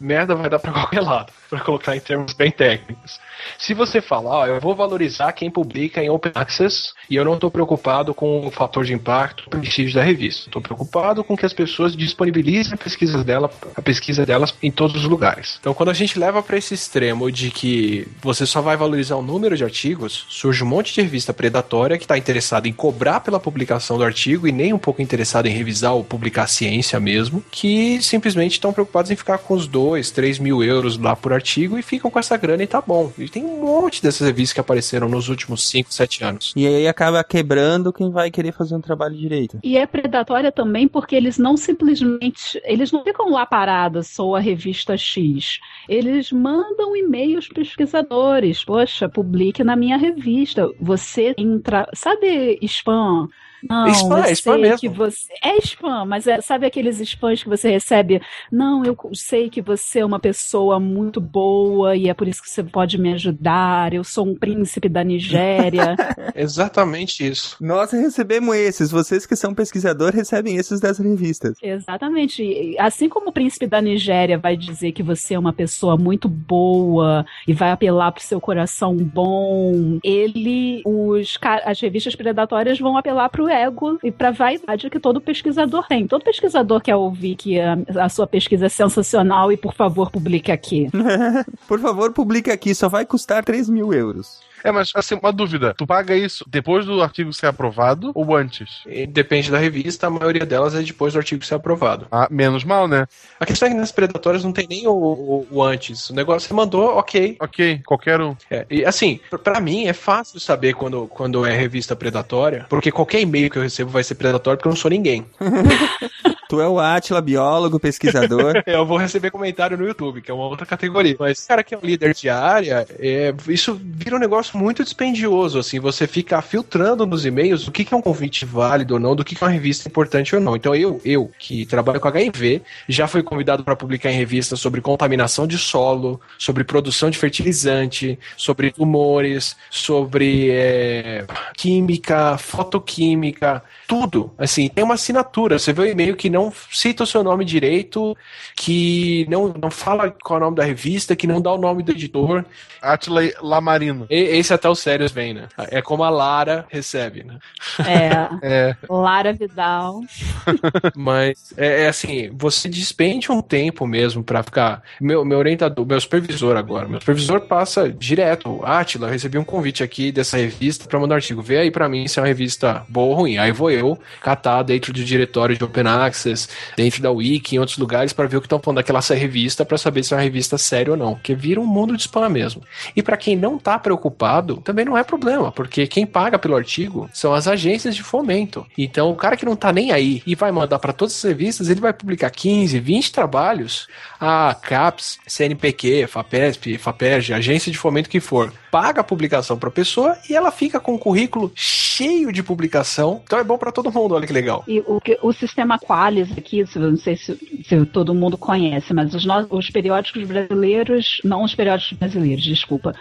merda vai dar pra qualquer lado, pra colocar em termos bem técnicos. Se você falar, ó, eu vou valorizar quem publica em Open Access e eu não estou preocupado com o fator de impacto, o prestígio da revista. Estou preocupado com que as pessoas disponibilizem a pesquisa, dela, a pesquisa delas em todos os lugares. Então, quando a gente leva para esse extremo de que você só vai valorizar o número de artigos, surge um monte de revista predatória que está interessada em cobrar pela publicação do artigo e nem um pouco interessada em revisar ou publicar ciência mesmo, que simplesmente estão preocupados em ficar com os 2, 3 mil euros lá por artigo e ficam com essa grana e tá bom. E tem um monte dessas revistas que apareceram nos últimos 5, 7 anos. E aí acaba quebrando quem vai querer fazer um trabalho direito. E é predatória também porque eles não simplesmente, eles não ficam lá parados, sou a revista X. Eles mandam e-mails pesquisadores. Poxa, publique na minha revista. Você entra, sabe spam? Não, spam, eu é spam sei mesmo. que você. É spam, mas é, sabe aqueles spams que você recebe? Não, eu sei que você é uma pessoa muito boa e é por isso que você pode me ajudar. Eu sou um príncipe da Nigéria. Exatamente isso. Nós recebemos esses. Vocês que são pesquisadores recebem esses das revistas. Exatamente. Assim como o príncipe da Nigéria vai dizer que você é uma pessoa muito boa e vai apelar pro seu coração bom, ele, os, as revistas predatórias vão apelar pro ego e pra vaidade que todo pesquisador tem. Todo pesquisador quer ouvir que a, a sua pesquisa é sensacional e, por favor, publique aqui. por favor, publique aqui, só vai custar 3 mil euros. É, mas assim, uma dúvida. Tu paga isso depois do artigo ser aprovado ou antes? Depende da revista, a maioria delas é depois do artigo ser aprovado. Ah, menos mal, né? A questão é que nas predatórias não tem nem o, o, o antes. O negócio você mandou, ok. Ok, qualquer um. É, e assim, para mim é fácil saber quando, quando é revista predatória, porque qualquer e-mail que eu recebo vai ser predatório porque eu não sou ninguém. tu é o Atila, biólogo, pesquisador. eu vou receber comentário no YouTube, que é uma outra categoria. Mas, cara, que é um líder de área, é, isso vira um negócio muito dispendioso, assim, você fica filtrando nos e-mails o que, que é um convite válido ou não, do que, que é uma revista importante ou não. Então eu, eu que trabalho com HIV, já fui convidado para publicar em revistas sobre contaminação de solo, sobre produção de fertilizante, sobre tumores, sobre é, química, fotoquímica, tudo. Assim, tem uma assinatura. Você vê o um e-mail que não cita o seu nome direito, que não, não fala qual é o nome da revista, que não dá o nome do editor. Atila Lamarino. E, esse até os sérios vem, né? É como a Lara recebe, né? É. é. Lara Vidal. Mas é, é, assim, você despende um tempo mesmo para ficar. Meu, meu orientador, meu supervisor agora, meu supervisor passa direto. Atila, recebi um convite aqui dessa revista para mandar um artigo. Vê aí para mim se é uma revista boa ou ruim. Aí vou eu catar dentro do diretório de Open Access, dentro da Wiki, em outros lugares, para ver o que estão falando daquela revista, para saber se é uma revista séria ou não. Porque vira um mundo de spam mesmo. E para quem não tá preocupado, também não é problema, porque quem paga pelo artigo são as agências de fomento. Então, o cara que não tá nem aí e vai mandar para todas as revistas, ele vai publicar 15, 20 trabalhos. A CAPES, CNPq, FAPESP, FAPERJ, agência de fomento que for, paga a publicação para a pessoa e ela fica com o currículo cheio de publicação. Então é bom para todo mundo, olha que legal. E o, o sistema Qualis aqui, não sei se, se todo mundo conhece, mas os, os periódicos brasileiros, não os periódicos brasileiros, desculpa,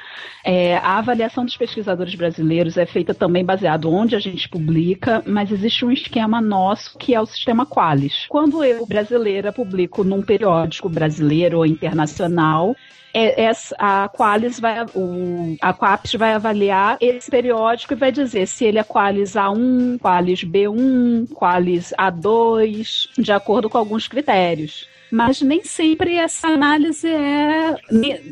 é, a avaliação dos pesquisadores brasileiros é feita também baseado onde a gente publica, mas existe um esquema nosso que é o sistema Qualis. Quando eu, brasileira, publico num periódico brasileiro ou internacional, é, é, a Qualis vai, o, a Quaps vai avaliar esse periódico e vai dizer se ele é Qualis A1, Qualis B1, Qualis A2, de acordo com alguns critérios. Mas nem sempre essa análise é.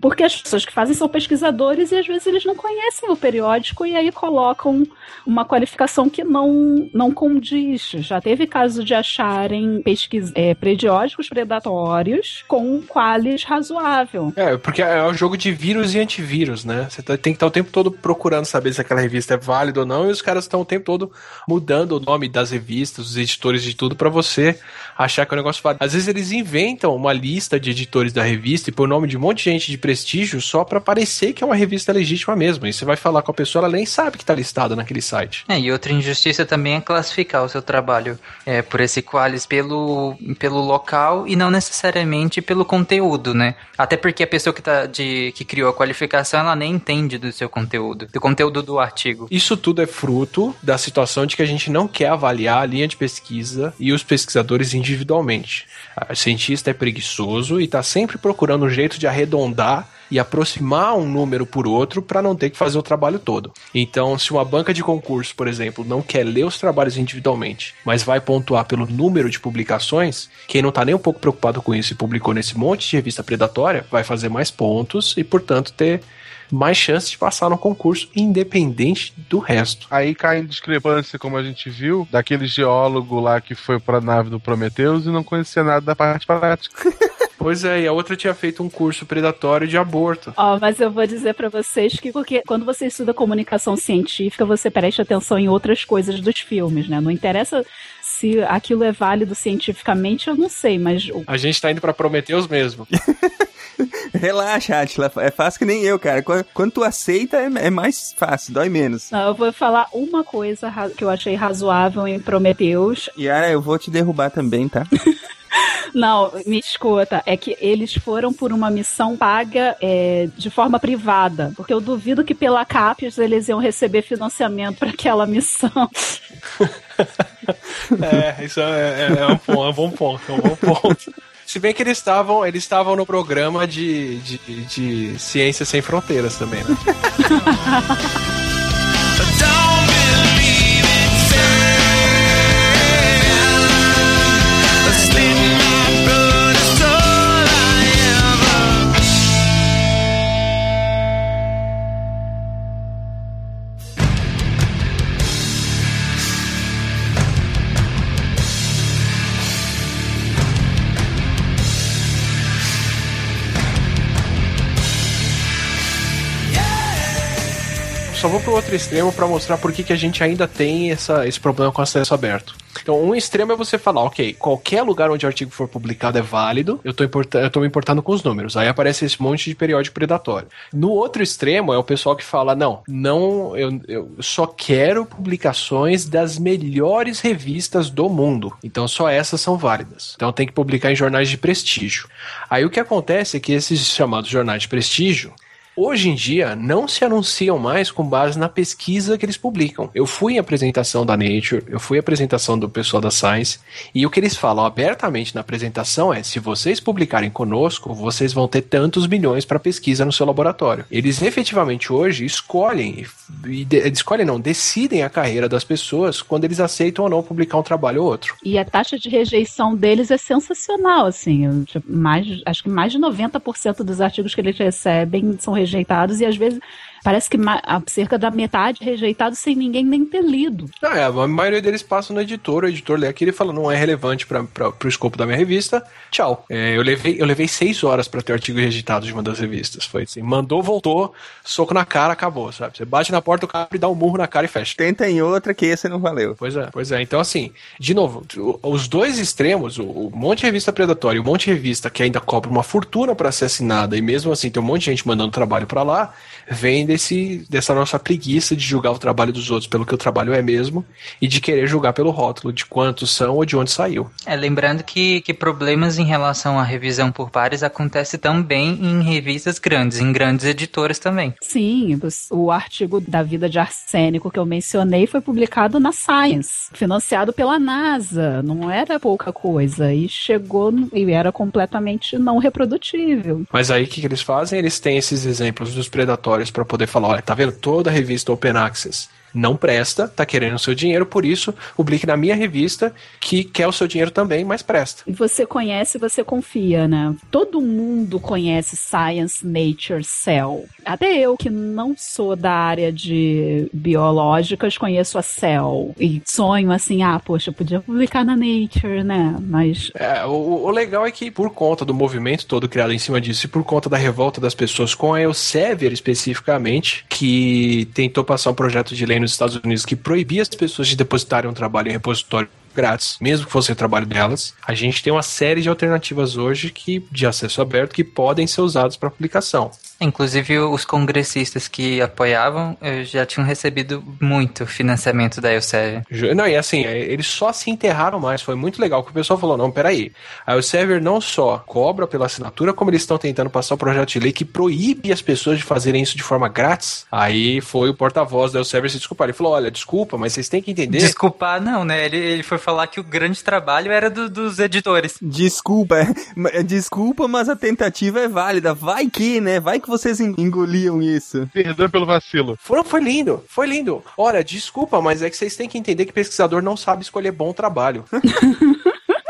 Porque as pessoas que fazem são pesquisadores e às vezes eles não conhecem o periódico e aí colocam uma qualificação que não, não condiz. Já teve caso de acharem pesquisa, é, periódicos predatórios com qualis razoável. É, porque é um jogo de vírus e antivírus, né? Você tá, tem que estar o tempo todo procurando saber se aquela revista é válida ou não, e os caras estão o tempo todo mudando o nome das revistas, os editores de tudo, para você achar que o negócio válido. Às vezes eles inventam uma lista de editores da revista e põe o nome de um monte de gente de prestígio só para parecer que é uma revista legítima mesmo. E você vai falar com a pessoa, ela nem sabe que tá listada naquele site. É, e outra injustiça também é classificar o seu trabalho é, por esse qualis pelo, pelo local e não necessariamente pelo conteúdo, né? Até porque a pessoa que, tá de, que criou a qualificação, ela nem entende do seu conteúdo, do conteúdo do artigo. Isso tudo é fruto da situação de que a gente não quer avaliar a linha de pesquisa e os pesquisadores individualmente. O cientista é preguiçoso e está sempre procurando um jeito de arredondar e aproximar um número por outro para não ter que fazer o trabalho todo. Então, se uma banca de concurso, por exemplo, não quer ler os trabalhos individualmente, mas vai pontuar pelo número de publicações, quem não está nem um pouco preocupado com isso e publicou nesse monte de revista predatória, vai fazer mais pontos e, portanto, ter mais chances de passar no concurso, independente do resto. Aí cai em discrepância, como a gente viu, daquele geólogo lá que foi para a nave do Prometheus e não conhecia nada da parte prática. Pois é, e a outra tinha feito um curso predatório de aborto. Ó, oh, mas eu vou dizer para vocês que porque quando você estuda comunicação científica, você presta atenção em outras coisas dos filmes, né? Não interessa se aquilo é válido cientificamente, eu não sei, mas. A gente tá indo pra Prometeus mesmo. Relaxa, Atila. É fácil que nem eu, cara. Quando tu aceita, é, é mais fácil, dói menos. Não, eu vou falar uma coisa que eu achei razoável em Prometeus. E ah, eu vou te derrubar também, tá? Não, me escuta, é que eles foram por uma missão paga é, de forma privada, porque eu duvido que pela CAPES eles iam receber financiamento para aquela missão. é, isso é, é, é, um, ponto, é um bom ponto, é um bom ponto. Se bem que eles estavam eles estavam no programa de, de, de Ciência Sem Fronteiras também, né? só vou pro outro extremo para mostrar por que, que a gente ainda tem essa, esse problema com acesso aberto. Então, um extremo é você falar, ok, qualquer lugar onde o artigo for publicado é válido, eu tô, eu tô me importando com os números. Aí aparece esse monte de periódico predatório. No outro extremo é o pessoal que fala, não, não, eu, eu só quero publicações das melhores revistas do mundo. Então, só essas são válidas. Então, tem que publicar em jornais de prestígio. Aí o que acontece é que esses chamados jornais de prestígio, hoje em dia não se anunciam mais com base na pesquisa que eles publicam. Eu fui em apresentação da Nature, eu fui em apresentação do pessoal da Science, e o que eles falam abertamente na apresentação é: se vocês publicarem conosco, vocês vão ter tantos milhões para pesquisa no seu laboratório. Eles efetivamente hoje escolhem, escolhem não, decidem a carreira das pessoas quando eles aceitam ou não publicar um trabalho ou outro. E a taxa de rejeição deles é sensacional, assim, mais, acho que mais de 90% dos artigos que eles recebem são rejeitados rejeitados e às vezes Parece que cerca da metade rejeitado sem ninguém nem ter lido. Ah, é, a maioria deles passa no editor, o editor lê aquilo e fala, não é relevante para o escopo da minha revista, tchau. É, eu, levei, eu levei seis horas para ter o artigo rejeitado de uma das revistas. Foi assim, mandou, voltou, soco na cara, acabou, sabe? Você bate na porta, o cara dá um murro na cara e fecha. Tenta em outra que esse não valeu. Pois é, pois é. Então, assim, de novo, os dois extremos, o, monte de revista predatória e o monte de revista que ainda cobra uma fortuna para ser assinada e mesmo assim tem um monte de gente mandando trabalho para lá, vem desse, dessa nossa preguiça de julgar o trabalho dos outros pelo que o trabalho é mesmo e de querer julgar pelo rótulo de quantos são ou de onde saiu. É, lembrando que, que problemas em relação à revisão por pares acontece também em revistas grandes, em grandes editoras também. Sim, o artigo da vida de arsênico que eu mencionei foi publicado na Science, financiado pela NASA, não era pouca coisa, e chegou e era completamente não reprodutível. Mas aí o que, que eles fazem? Eles têm esses exemplos dos predatórios para poder falar, olha, tá vendo? Toda a revista Open Access não presta, tá querendo o seu dinheiro, por isso publique na minha revista que quer o seu dinheiro também, mas presta. E você conhece, você confia, né? Todo mundo conhece Science, Nature, Cell. Até eu, que não sou da área de biológicas, conheço a Cell. E sonho assim, ah, poxa, eu podia publicar na Nature, né? Mas. É, o, o legal é que, por conta do movimento todo criado em cima disso e por conta da revolta das pessoas com a Elsevier especificamente, que tentou passar um projeto de lei nos Estados Unidos que proibia as pessoas de depositarem um trabalho em repositório grátis, mesmo que fosse o trabalho delas. A gente tem uma série de alternativas hoje que de acesso aberto que podem ser usadas para publicação. Inclusive, os congressistas que apoiavam já tinham recebido muito financiamento da Elsevier. Não, e assim, é, eles só se enterraram mais. Foi muito legal que o pessoal falou: não, peraí. A Elsevier não só cobra pela assinatura, como eles estão tentando passar um projeto de lei que proíbe as pessoas de fazerem isso de forma grátis. Aí foi o porta-voz da Elsevier se desculpar. Ele falou: olha, desculpa, mas vocês têm que entender. Desculpar, não, né? Ele, ele foi falar que o grande trabalho era do- dos editores. Desculpa, é- desculpa, mas a tentativa é válida. Vai que, né? Vai que vocês en- engoliam isso. Perdão pelo vacilo. Foi, foi lindo, foi lindo. Olha, desculpa, mas é que vocês têm que entender que pesquisador não sabe escolher bom trabalho.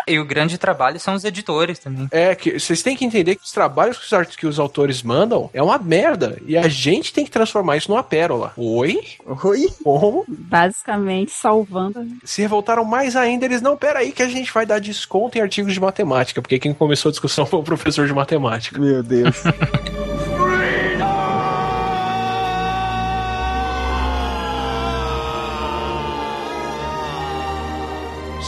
E o grande trabalho são os editores também. É, que vocês têm que entender que os trabalhos que os, art- que os autores mandam é uma merda. E a gente tem que transformar isso numa pérola. Oi? Oi? Como? Basicamente salvando. Se revoltaram mais ainda, eles não, pera aí que a gente vai dar desconto em artigos de matemática, porque quem começou a discussão foi o professor de matemática. Meu Deus.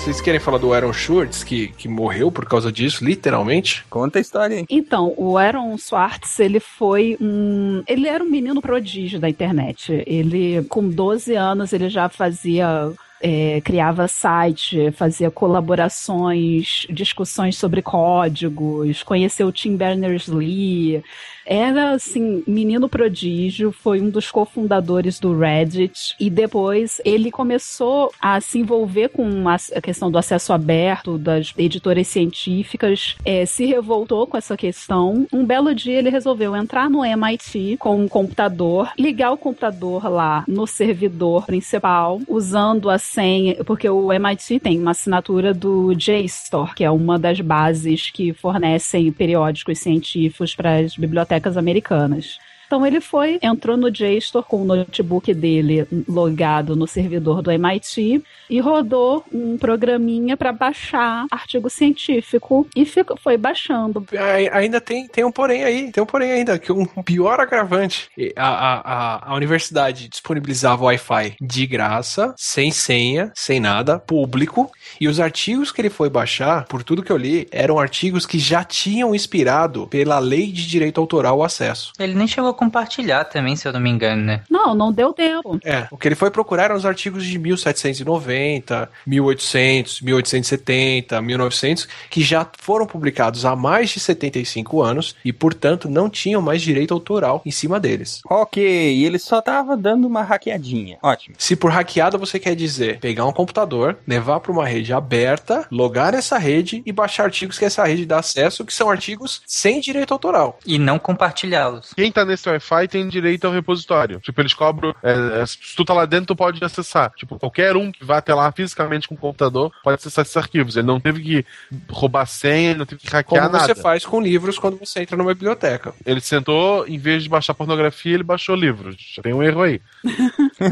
Vocês querem falar do Aaron Schwartz, que, que morreu por causa disso, literalmente? Conta a história aí. Então, o Aaron Swartz, ele foi um. Ele era um menino prodígio da internet. Ele, com 12 anos, ele já fazia. é, criava site, fazia colaborações, discussões sobre códigos, conheceu o Tim Berners-Lee. Era, assim, menino prodígio, foi um dos cofundadores do Reddit e depois ele começou a se envolver com a questão do acesso aberto, das editoras científicas, é, se revoltou com essa questão. Um belo dia ele resolveu entrar no MIT com um computador, ligar o computador lá no servidor principal, usando a senha, porque o MIT tem uma assinatura do JSTOR, que é uma das bases que fornecem periódicos científicos para as bibliotecas americanas. Então ele foi, entrou no JSTOR com o notebook dele logado no servidor do MIT e rodou um programinha para baixar artigo científico e ficou, foi baixando. Ai- Ainda tem, tem um porém aí, tem um porém ainda, que um pior agravante. A, a, a, a universidade disponibilizava o Wi-Fi de graça, sem senha, sem nada, público, e os artigos que ele foi baixar, por tudo que eu li, eram artigos que já tinham inspirado pela lei de direito autoral o acesso. Ele nem chegou a compartilhar também, se eu não me engano, né? Não, não deu tempo. É, o que ele foi procurar eram os artigos de 1790, 1800, 1870, 1900, que já foram publicados há mais de 75 anos e, portanto, não tinham mais direito autoral em cima deles. Ok, e ele só tava dando uma hackeadinha. Ótimo. Se por hackeada você quer dizer pegar um computador, levar para uma rede aberta, logar nessa rede e baixar artigos que essa rede dá acesso, que são artigos sem direito autoral. E não compartilhá-los. Quem tá nesse Wi-Fi tem direito ao repositório. Tipo, eles cobram. é, é, se tu tá lá dentro, tu pode acessar. Tipo, qualquer um que vá até lá fisicamente com o computador pode acessar esses arquivos. Ele não teve que roubar senha, não teve que hackear Como nada. você faz com livros quando você entra numa biblioteca. Ele sentou, em vez de baixar pornografia, ele baixou livros. Já tem um erro aí.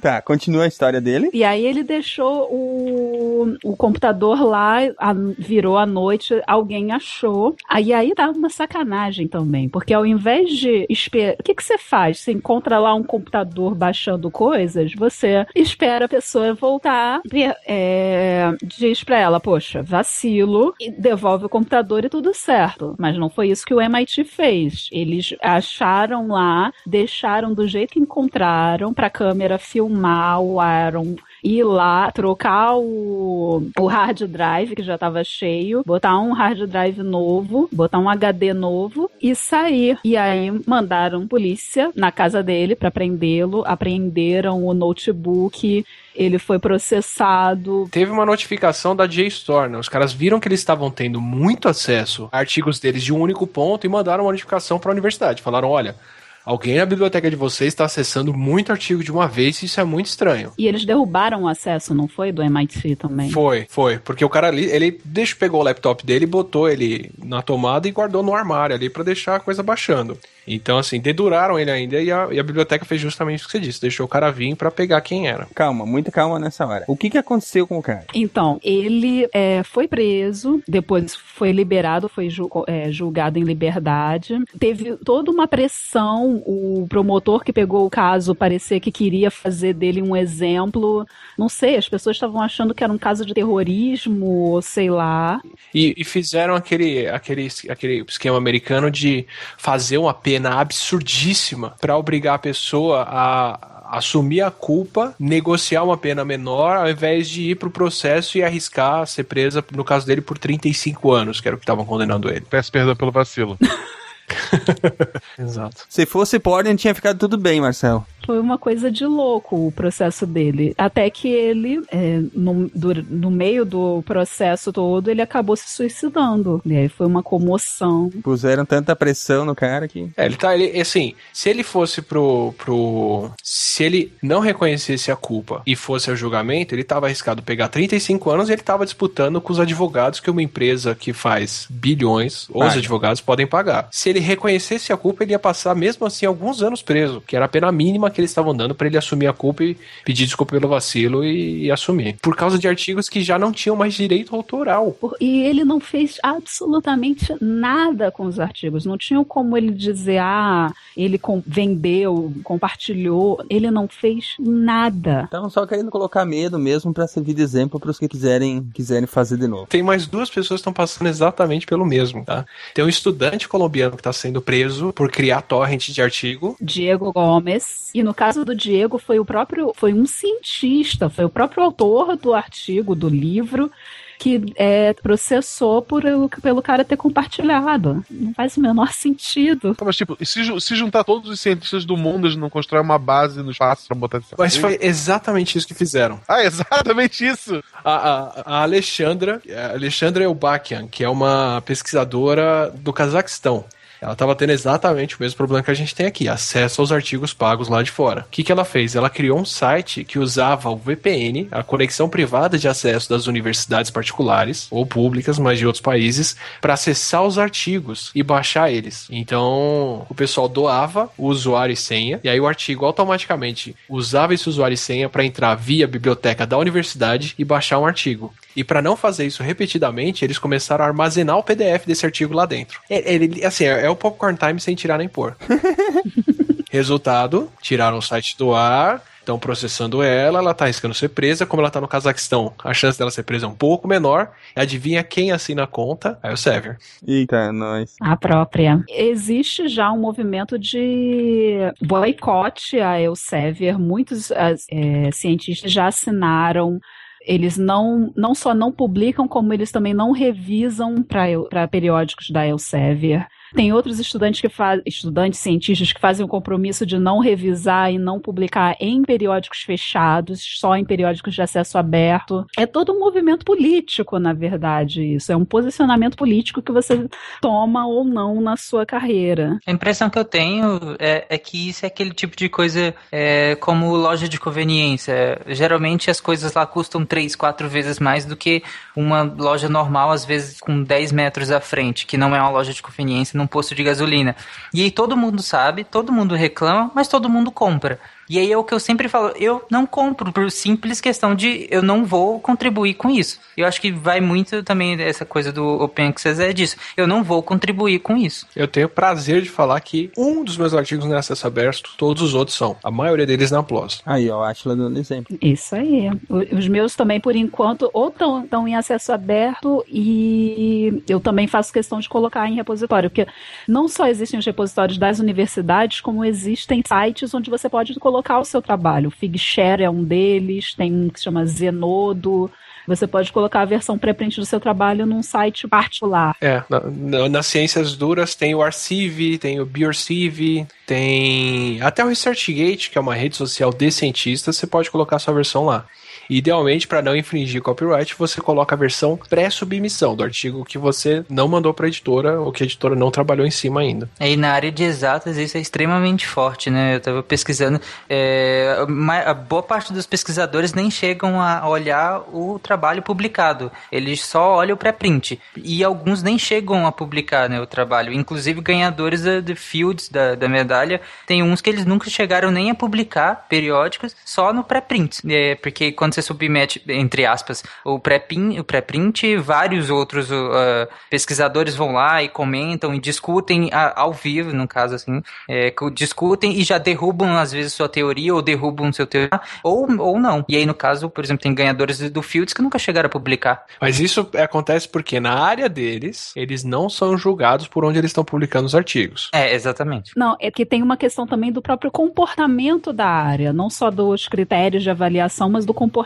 Tá, continua a história dele. E aí ele deixou o, o computador lá, a- virou à noite, alguém achou. Aí aí dá uma sacanagem também, porque ao invés de esperar. O que, que você faz? Você encontra lá um computador baixando coisas, você espera a pessoa voltar, e, é, diz pra ela, poxa, vacilo, e devolve o computador e tudo certo. Mas não foi isso que o MIT fez. Eles acharam lá, deixaram do jeito que encontraram pra câmera filmar o Aaron ir lá, trocar o, o hard drive, que já estava cheio, botar um hard drive novo, botar um HD novo e sair. E aí mandaram polícia na casa dele para prendê-lo, apreenderam o notebook, ele foi processado. Teve uma notificação da JSTOR, né? Os caras viram que eles estavam tendo muito acesso a artigos deles de um único ponto e mandaram uma notificação para a universidade. Falaram: olha, alguém na biblioteca de vocês está acessando muito artigo de uma vez e isso é muito estranho. E eles derrubaram o acesso, não foi? Do MIT também. Foi, foi. Porque o cara ali, ele deixa, pegou o laptop dele, botou ele na tomada e guardou no armário ali para deixar a coisa baixando. Então, assim, deduraram ele ainda e a, e a biblioteca fez justamente o que você disse. Deixou o cara vir para pegar quem era. Calma, muita calma nessa hora. O que que aconteceu com o cara? Então, ele é, foi preso, depois foi liberado, foi ju- é, julgado em liberdade. Teve toda uma pressão, o promotor que pegou o caso parecia que queria fazer dele um exemplo. Não sei, as pessoas estavam achando que era um caso de terrorismo, ou sei lá. E, e fizeram aquele, aquele, aquele esquema americano de fazer uma pena absurdíssima para obrigar a pessoa a assumir a culpa, negociar uma pena menor, ao invés de ir pro processo e arriscar ser presa, no caso dele, por 35 anos, que era o que estavam condenando ele. Peço perdão pelo vacilo. Exato. Se fosse Portland, tinha ficado tudo bem, Marcelo. Foi uma coisa de louco o processo dele. Até que ele, é, no, do- no meio do processo todo, ele acabou se suicidando. E aí foi uma comoção. Puseram tanta pressão no cara que. É, ele tá, ele, assim, se ele fosse pro, pro, se ele não reconhecesse a culpa e fosse ao julgamento, ele tava arriscado pegar 35 anos e ele tava disputando com os advogados que uma empresa que faz bilhões, ou os advogados podem pagar. Se ele reconhecesse a culpa, ele ia passar mesmo assim alguns anos preso, que era a pena mínima que eles estavam dando pra ele assumir a culpa e pedir desculpa pelo vacilo e, e assumir. Por causa de artigos que já não tinham mais direito autoral. E ele não fez absolutamente nada com os artigos. Não tinha como ele dizer, ah, ele com- vendeu, compartilhou. Ele não fez nada. Estavam só querendo colocar medo mesmo pra servir de exemplo pros que quiserem, quiserem fazer de novo. Tem mais duas pessoas que estão passando exatamente pelo mesmo, tá? Tem um estudante colombiano que está sendo preso por criar torrent de artigo. Diego Gomes. E no caso do Diego, foi o próprio, foi um cientista, foi o próprio autor do artigo, do livro, que é, processou por, o- pelo cara ter compartilhado. Não faz o menor sentido. Tá, mas tipo, se, se juntar todos os cientistas do mundo, eles não constroem uma base no espaço pra botar esse Mas foi exatamente isso que fizeram. Ah, exatamente isso! A, a, a Alexandra, a Alexandra Elbakian, que é uma pesquisadora do Cazaquistão. Ela estava tendo exatamente o mesmo problema que a gente tem aqui, acesso aos artigos pagos lá de fora. O que, que ela fez? Ela criou um site que usava o VPN, a conexão privada de acesso das universidades particulares ou públicas, mas de outros países, para acessar os artigos e baixar eles. Então, o pessoal doava o usuário e senha, e aí o artigo automaticamente usava esse usuário e senha para entrar via biblioteca da universidade e baixar um artigo. E para não fazer isso repetidamente, eles começaram a armazenar o PDF desse artigo lá dentro. É, ele, assim, é, é o Popcorn Time sem tirar nem pôr. Resultado, tiraram o site do ar, estão processando ela, ela tá arriscando ser presa, como ela tá no Cazaquistão, a chance dela ser presa é um pouco menor. Adivinha quem assina a conta? É o Sever. Eita, nós. A própria. Existe já um movimento de boicote a Elsevier. Muitos é, cientistas já assinaram. Eles não, não só não publicam, como eles também não revisam para periódicos da Elsevier. Tem outros estudantes que fazem, estudantes cientistas que fazem o compromisso de não revisar e não publicar em periódicos fechados, só em periódicos de acesso aberto. É todo um movimento político, na verdade, isso. É um posicionamento político que você toma ou não na sua carreira. A impressão que eu tenho é, é que isso é aquele tipo de coisa é, como loja de conveniência. Geralmente as coisas lá custam três, quatro vezes mais do que uma loja normal, às vezes com 10 metros à frente, que não é uma loja de conveniência num posto de gasolina. E aí todo mundo sabe, todo mundo reclama, mas todo mundo compra. E aí é o que eu sempre falo, eu não compro por simples questão de eu não vou contribuir com isso. Eu acho que vai muito também essa coisa do Open Access é disso. Eu não vou contribuir com isso. Eu tenho o prazer de falar que um dos meus artigos não é acesso aberto, todos os outros são. A maioria deles na PLOS. Aí, ó, a Atila dando exemplo. Isso aí. Os meus também, por enquanto, ou estão em acesso aberto e eu também faço questão de colocar em repositório, porque não só existem os repositórios das universidades, como existem sites onde você pode colocar o seu trabalho. O Figshare é um deles, tem um que se chama Zenodo. Você pode colocar a versão pré-print do seu trabalho num site particular. É, na- na- nas ciências duras tem o Arcive, tem o Biorcive, tem até o ResearchGate, que é uma rede social de cientistas, você pode colocar a sua versão lá. Idealmente, para não infringir copyright, você coloca a versão pré-submissão do artigo que você não mandou para a editora ou que a editora não trabalhou em cima ainda. E na área de exatas isso é extremamente forte, né? Eu estava pesquisando, é, a boa parte dos pesquisadores nem chegam a olhar o trabalho publicado, eles só olham o pré-print e alguns nem chegam a publicar né, o trabalho. Inclusive ganhadores de Fields da, da medalha, tem uns que eles nunca chegaram nem a publicar periódicos, só no pré-print, é, porque quando você submete entre aspas o pré-print, o pré-print, vários outros uh, pesquisadores vão lá e comentam e discutem a, ao vivo, no caso assim, é, discutem e já derrubam às vezes sua teoria ou derrubam seu teoria ou, ou não. E aí no caso, por exemplo, tem ganhadores do Fields que nunca chegaram a publicar. Mas isso acontece porque na área deles, eles não são julgados por onde eles estão publicando os artigos. É, exatamente. Não, é que tem uma questão também do próprio comportamento da área, não só dos critérios de avaliação, mas do comportamento.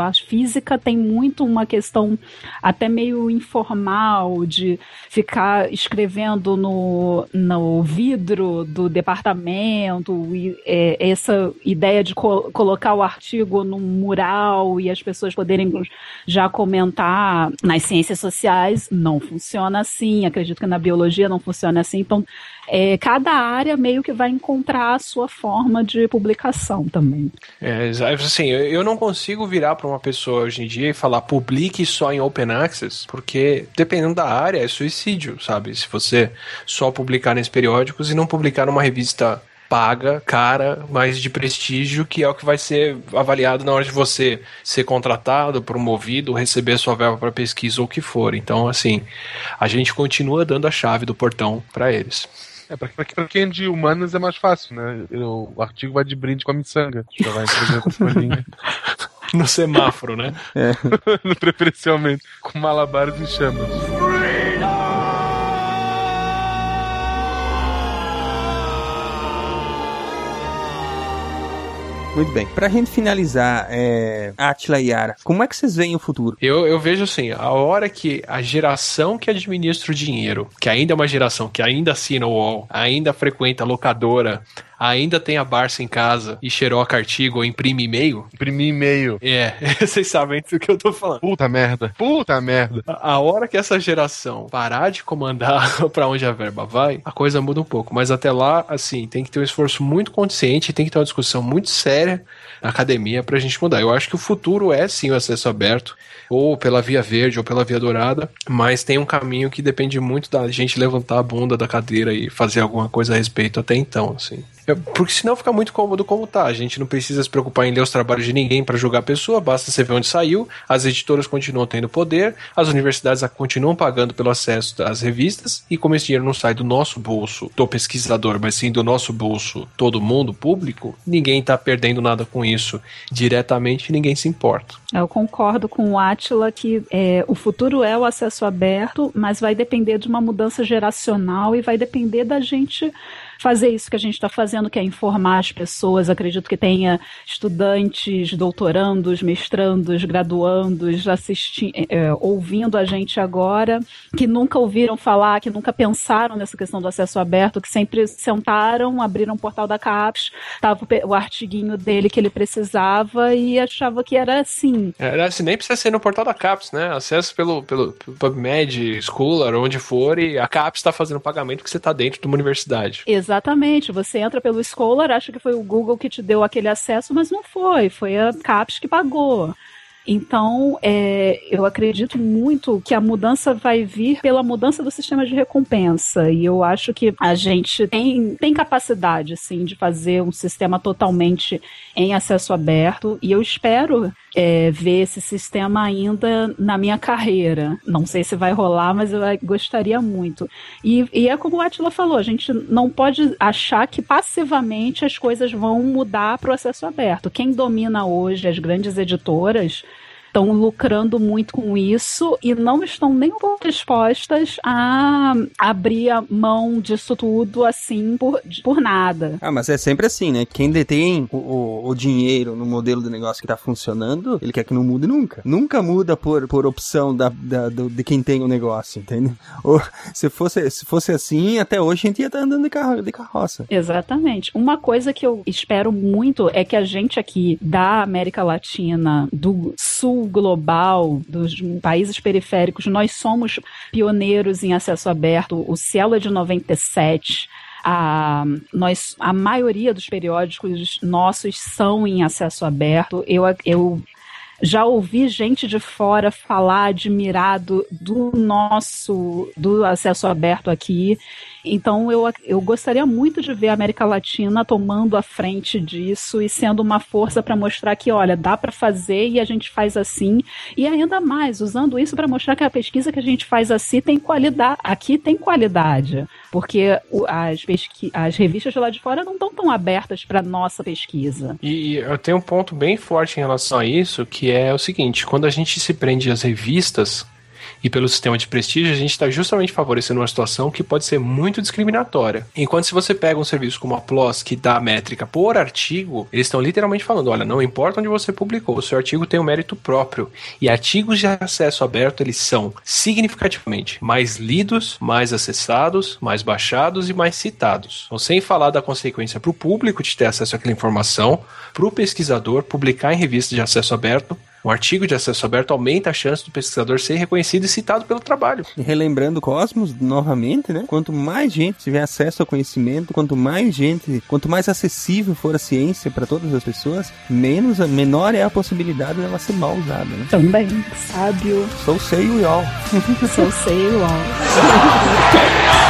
A física tem muito uma questão até meio informal de ficar escrevendo no, no vidro do departamento e é, essa ideia de co colocar o artigo num mural e as pessoas poderem já comentar nas ciências sociais não funciona assim. Acredito que na biologia não funciona assim. Então é, cada área meio que vai encontrar a sua forma de publicação também. É, assim, eu não consigo virar para uma pessoa hoje em dia e falar publique só em open access, porque dependendo da área é suicídio, sabe? Se você só publicar nesses periódicos e não publicar numa revista paga, cara, mas de prestígio, que é o que vai ser avaliado na hora de você ser contratado, promovido, receber sua verba para pesquisa ou o que for. Então, assim, a gente continua dando a chave do portão para eles. É, pra, pra, pra, quem é de humanas é mais fácil, né? O, o artigo vai de brinde com a miçanga. Já vai No semáforo, né? É. Preferencialmente. Com malabares em chamas. Muito bem. Pra gente finalizar, é, Atila e Yara, como é que vocês veem o futuro? Eu, eu vejo assim, a hora que a geração que administra o dinheiro, que ainda é uma geração que ainda assina o UOL, ainda frequenta a locadora, ainda tem a Barça em casa e xeroca artigo ou imprime e-mail. Imprime e-mail. É, vocês sabem do que eu tô falando. Puta merda. Puta merda. A, a hora que essa geração parar de comandar para onde a verba vai, a coisa muda um pouco. Mas até lá, assim, tem que ter um esforço muito consciente, tem que ter uma discussão muito séria na academia pra gente mudar. Eu acho que o futuro é sim o acesso aberto, ou pela via verde ou pela via dourada, mas tem um caminho que depende muito da gente levantar a bunda da cadeira e fazer alguma coisa a respeito até então, assim. Porque senão fica muito cômodo como tá. A gente não precisa se preocupar em ler os trabalhos de ninguém para julgar a pessoa, basta você ver onde saiu. As editoras continuam tendo poder, as universidades continuam pagando pelo acesso às revistas, e como esse dinheiro não sai do nosso bolso, do pesquisador, mas sim do nosso bolso, todo mundo, público, ninguém tá perdendo nada com isso diretamente ninguém se importa. Eu concordo com o Atila que é, o futuro é o acesso aberto, mas vai depender de uma mudança geracional e vai depender da gente fazer isso que a gente está fazendo, que é informar as pessoas. Acredito que tenha estudantes, doutorandos, mestrandos, graduandos assistindo, é, é, ouvindo a gente agora, que nunca ouviram falar, que nunca pensaram nessa questão do acesso aberto, que sempre sentaram, abriram o portal da CAPES, estava o artiguinho dele que ele precisava e achava que era assim. Era assim, nem precisa ser no portal da CAPES, né? Acesso pelo, pelo, PubMed, Scholar, onde for, e a CAPES está fazendo pagamento que você está dentro de uma universidade. Exatamente. Exatamente. Você entra pelo Scholar, acha que foi o Google que te deu aquele acesso, mas não foi. Foi a CAPES que pagou. Então, é, eu acredito muito que a mudança vai vir pela mudança do sistema de recompensa. E eu acho que a gente tem, tem capacidade, assim, de fazer um sistema totalmente em acesso aberto. E eu espero é, ver esse sistema ainda na minha carreira. Não sei se vai rolar, mas eu gostaria muito. E, e é como o Atila falou, a gente não pode achar que passivamente as coisas vão mudar para o acesso aberto. Quem domina hoje as grandes editoras estão lucrando muito com isso e não estão nem um pouco dispostas a abrir a mão disso tudo assim por, por nada. Ah, mas é sempre assim, né? Quem detém o, o, o dinheiro no modelo de negócio que tá funcionando, ele quer que não mude nunca. Nunca muda por, por opção da, da do, de quem tem o negócio, entende? Ou se fosse, se fosse assim, até hoje a gente ia estar tá andando de, carro, de carroça. Exatamente. Uma coisa que eu espero muito é que a gente aqui da América Latina, do sul global, dos países periféricos, nós somos pioneiros em acesso aberto. O Cielo é de 97 a, nós, a maioria dos periódicos nossos são em acesso aberto. Eu, eu já ouvi gente de fora falar admirado do nosso do acesso aberto aqui então eu, eu gostaria muito de ver a América Latina tomando a frente disso e sendo uma força para mostrar que, olha, dá para fazer e a gente faz assim. E ainda mais, usando isso para mostrar que a pesquisa que a gente faz assim tem qualidade. Aqui tem qualidade. Porque as, pesqui as revistas de lá de fora não estão tão abertas para nossa pesquisa. E eu tenho um ponto bem forte em relação a isso, que é o seguinte: quando a gente se prende às revistas, e pelo sistema de prestígio, a gente está justamente favorecendo uma situação que pode ser muito discriminatória. Enquanto se você pega um serviço como a PLOS, que dá métrica por artigo, eles estão literalmente falando: olha, não importa onde você publicou, o seu artigo tem um mérito próprio. E artigos de acesso aberto, eles são significativamente mais lidos, mais acessados, mais baixados e mais citados. Então, sem falar da consequência para o público de ter acesso àquela informação, para o pesquisador publicar em revistas de acesso aberto, um artigo de acesso aberto aumenta a chance do pesquisador ser reconhecido e citado pelo trabalho. E relembrando o Cosmos, novamente, né? Quanto mais gente tiver acesso ao conhecimento, quanto mais gente, quanto mais acessível for a ciência para todas as pessoas, menos, menor é a possibilidade dela ser mal usada, né? Também, sábio. Sou sei o all. Sou sei o all.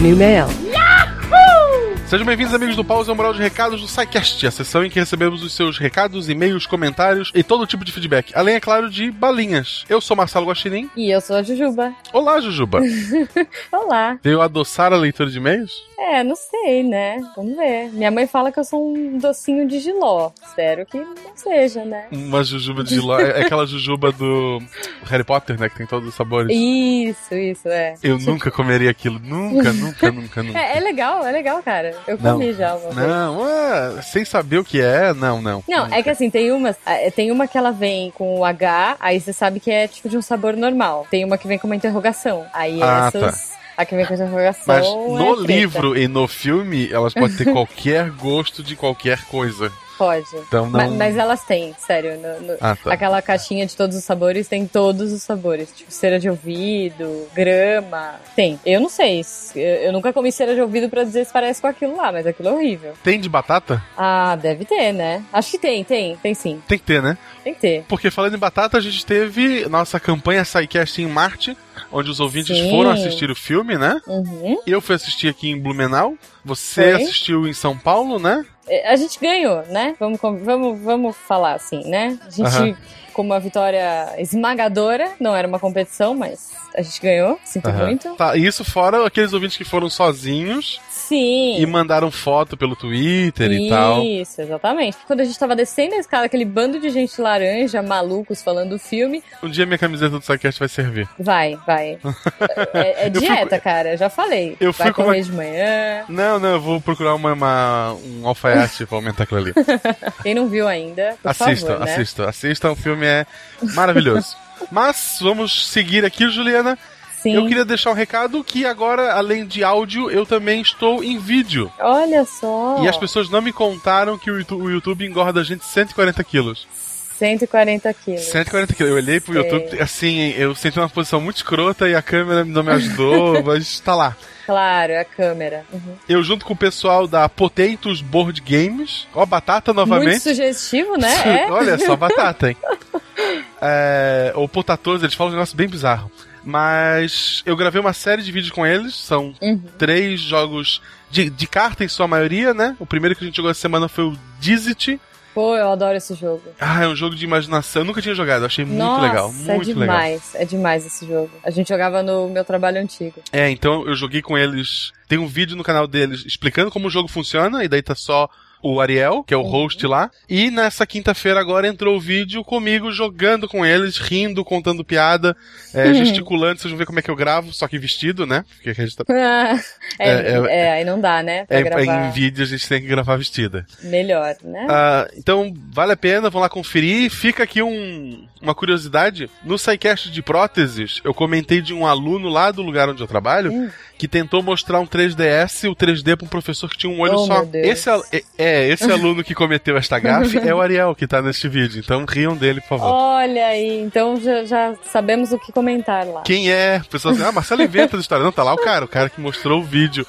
new mail. Sejam bem-vindos, amigos do Pausa Moral de Recados do SciCast, a sessão em que recebemos os seus recados, e-mails, comentários e todo tipo de feedback. Além, é claro, de balinhas. Eu sou Marcelo Guaxinim. E eu sou a Jujuba. Olá, Jujuba. Olá. Veio adoçar a leitura de e-mails? É, não sei, né? Vamos ver. Minha mãe fala que eu sou um docinho de giló. Espero que não seja, né? Uma jujuba de giló. é aquela jujuba do Harry Potter, né? Que tem todos os sabores. Isso, isso, é. Eu nunca comeria aquilo. Nunca, nunca, nunca, nunca. É, é legal, é legal, cara. Eu comi não. já uma Não, ué, sem saber o que é, não, não. Não, é que assim, tem umas. Tem uma que ela vem com o H, aí você sabe que é tipo de um sabor normal. Tem uma que vem com uma interrogação. Aí Ah, essas. A que vem com interrogação. Mas é no treta. livro e no filme, elas podem ter qualquer gosto de qualquer coisa. Pode. Então não- Ma- Mas, elas têm, sério. no- no- Ah, tá. Aquela caixinha de todos os sabores tem todos os sabores. Tipo, cera de ouvido, grama. Tem. Eu não sei. se- Eu, eu nunca comi cera de ouvido pra dizer se parece com aquilo lá, mas aquilo é horrível. Tem de batata? Ah, deve ter, né? Acho que tem, tem. Tem sim. Tem que ter, né? Tem que ter. Porque falando em batata, a gente teve nossa campanha SciCast em Marte, onde os ouvintes Sim. foram assistir o filme, né? Uhum. Eu fui assistir aqui em Blumenau. Você Foi. assistiu em São Paulo, né? É, a gente ganhou, né? Vamos, vamos, vamos falar assim, né? A gente. Com uma vitória esmagadora, não era uma competição, mas a gente ganhou, sinto Aham. muito. Tá, e isso fora aqueles ouvintes que foram sozinhos Sim. e mandaram foto pelo Twitter e tal. Isso, exatamente. Quando a gente tava descendo a escada, aquele bando de gente laranja, malucos, falando do filme, Um dia minha camiseta do Sidecast vai servir. vai, vai. É, é Eu fui dieta, cara, já falei. Eu fui vai com comer uma- de manhã. Não, não, eu vou procurar uma, uma- um alfaiate pra aumentar aquilo ali. Quem não viu ainda, por assistam, favor, né? assistam, assistam, o filme é maravilhoso. Mas vamos seguir aqui, Juliana. Sim. Eu queria deixar um recado que agora, além de áudio, eu também estou em vídeo. Olha só. E as pessoas não me contaram que o YouTube, o YouTube engorda a gente 140 quilos. 140 quilos. 140 quilos. Eu olhei pro Sei. YouTube, assim, eu senti uma posição muito escrota e a câmera não me ajudou, mas tá lá. Claro, é a câmera. Uhum. Eu junto com o pessoal da Potatoes Board Games, ó, batata novamente. Muito sugestivo, né? É. Olha só, batata, hein? é, ou Potatoes, eles falam um negócio bem bizarro. Mas eu gravei uma série de vídeos com eles, são Uhum. três jogos de, de carta em sua maioria, né? O primeiro que a gente jogou essa semana foi o Dizit. Pô, eu adoro esse jogo. Ah, é um jogo de imaginação. Eu nunca tinha jogado, eu achei muito Nossa, legal. é Muito legal. demais. É demais esse jogo. A gente jogava no meu trabalho antigo. É, então eu joguei com eles. Tem um vídeo no canal deles explicando como o jogo funciona, e daí tá só o Ariel, que é o host lá. E nessa quinta-feira agora entrou o vídeo comigo jogando com eles, rindo, contando piada, é, gesticulando. Vocês vão ver como é que eu gravo, só que vestido, né? Porque a gente tá. é, É, é- é, aí não dá, né? Pra É, gravar em vídeo a gente tem que gravar vestida. melhor, né? Ah, então, vale a pena, vão lá conferir. Fica aqui um- uma curiosidade. No SciCast de próteses, eu comentei de um aluno lá do lugar onde eu trabalho Hum. Que tentou mostrar um 3DS, o 3D pra um professor que tinha um olho Oh, só. Esse, é, é, esse aluno que cometeu esta gafe é o Ariel que tá neste vídeo. Então riam dele, por favor. Olha aí, então já, já sabemos o que comentar lá. Quem é? Pessoas assim, ah, Marcelo inventa a história. Não, tá lá o cara, o cara que mostrou o vídeo.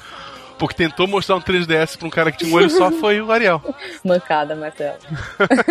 Porque tentou mostrar um 3DS pra um cara que tinha um olho só foi o Ariel. Mancada, Marcelo.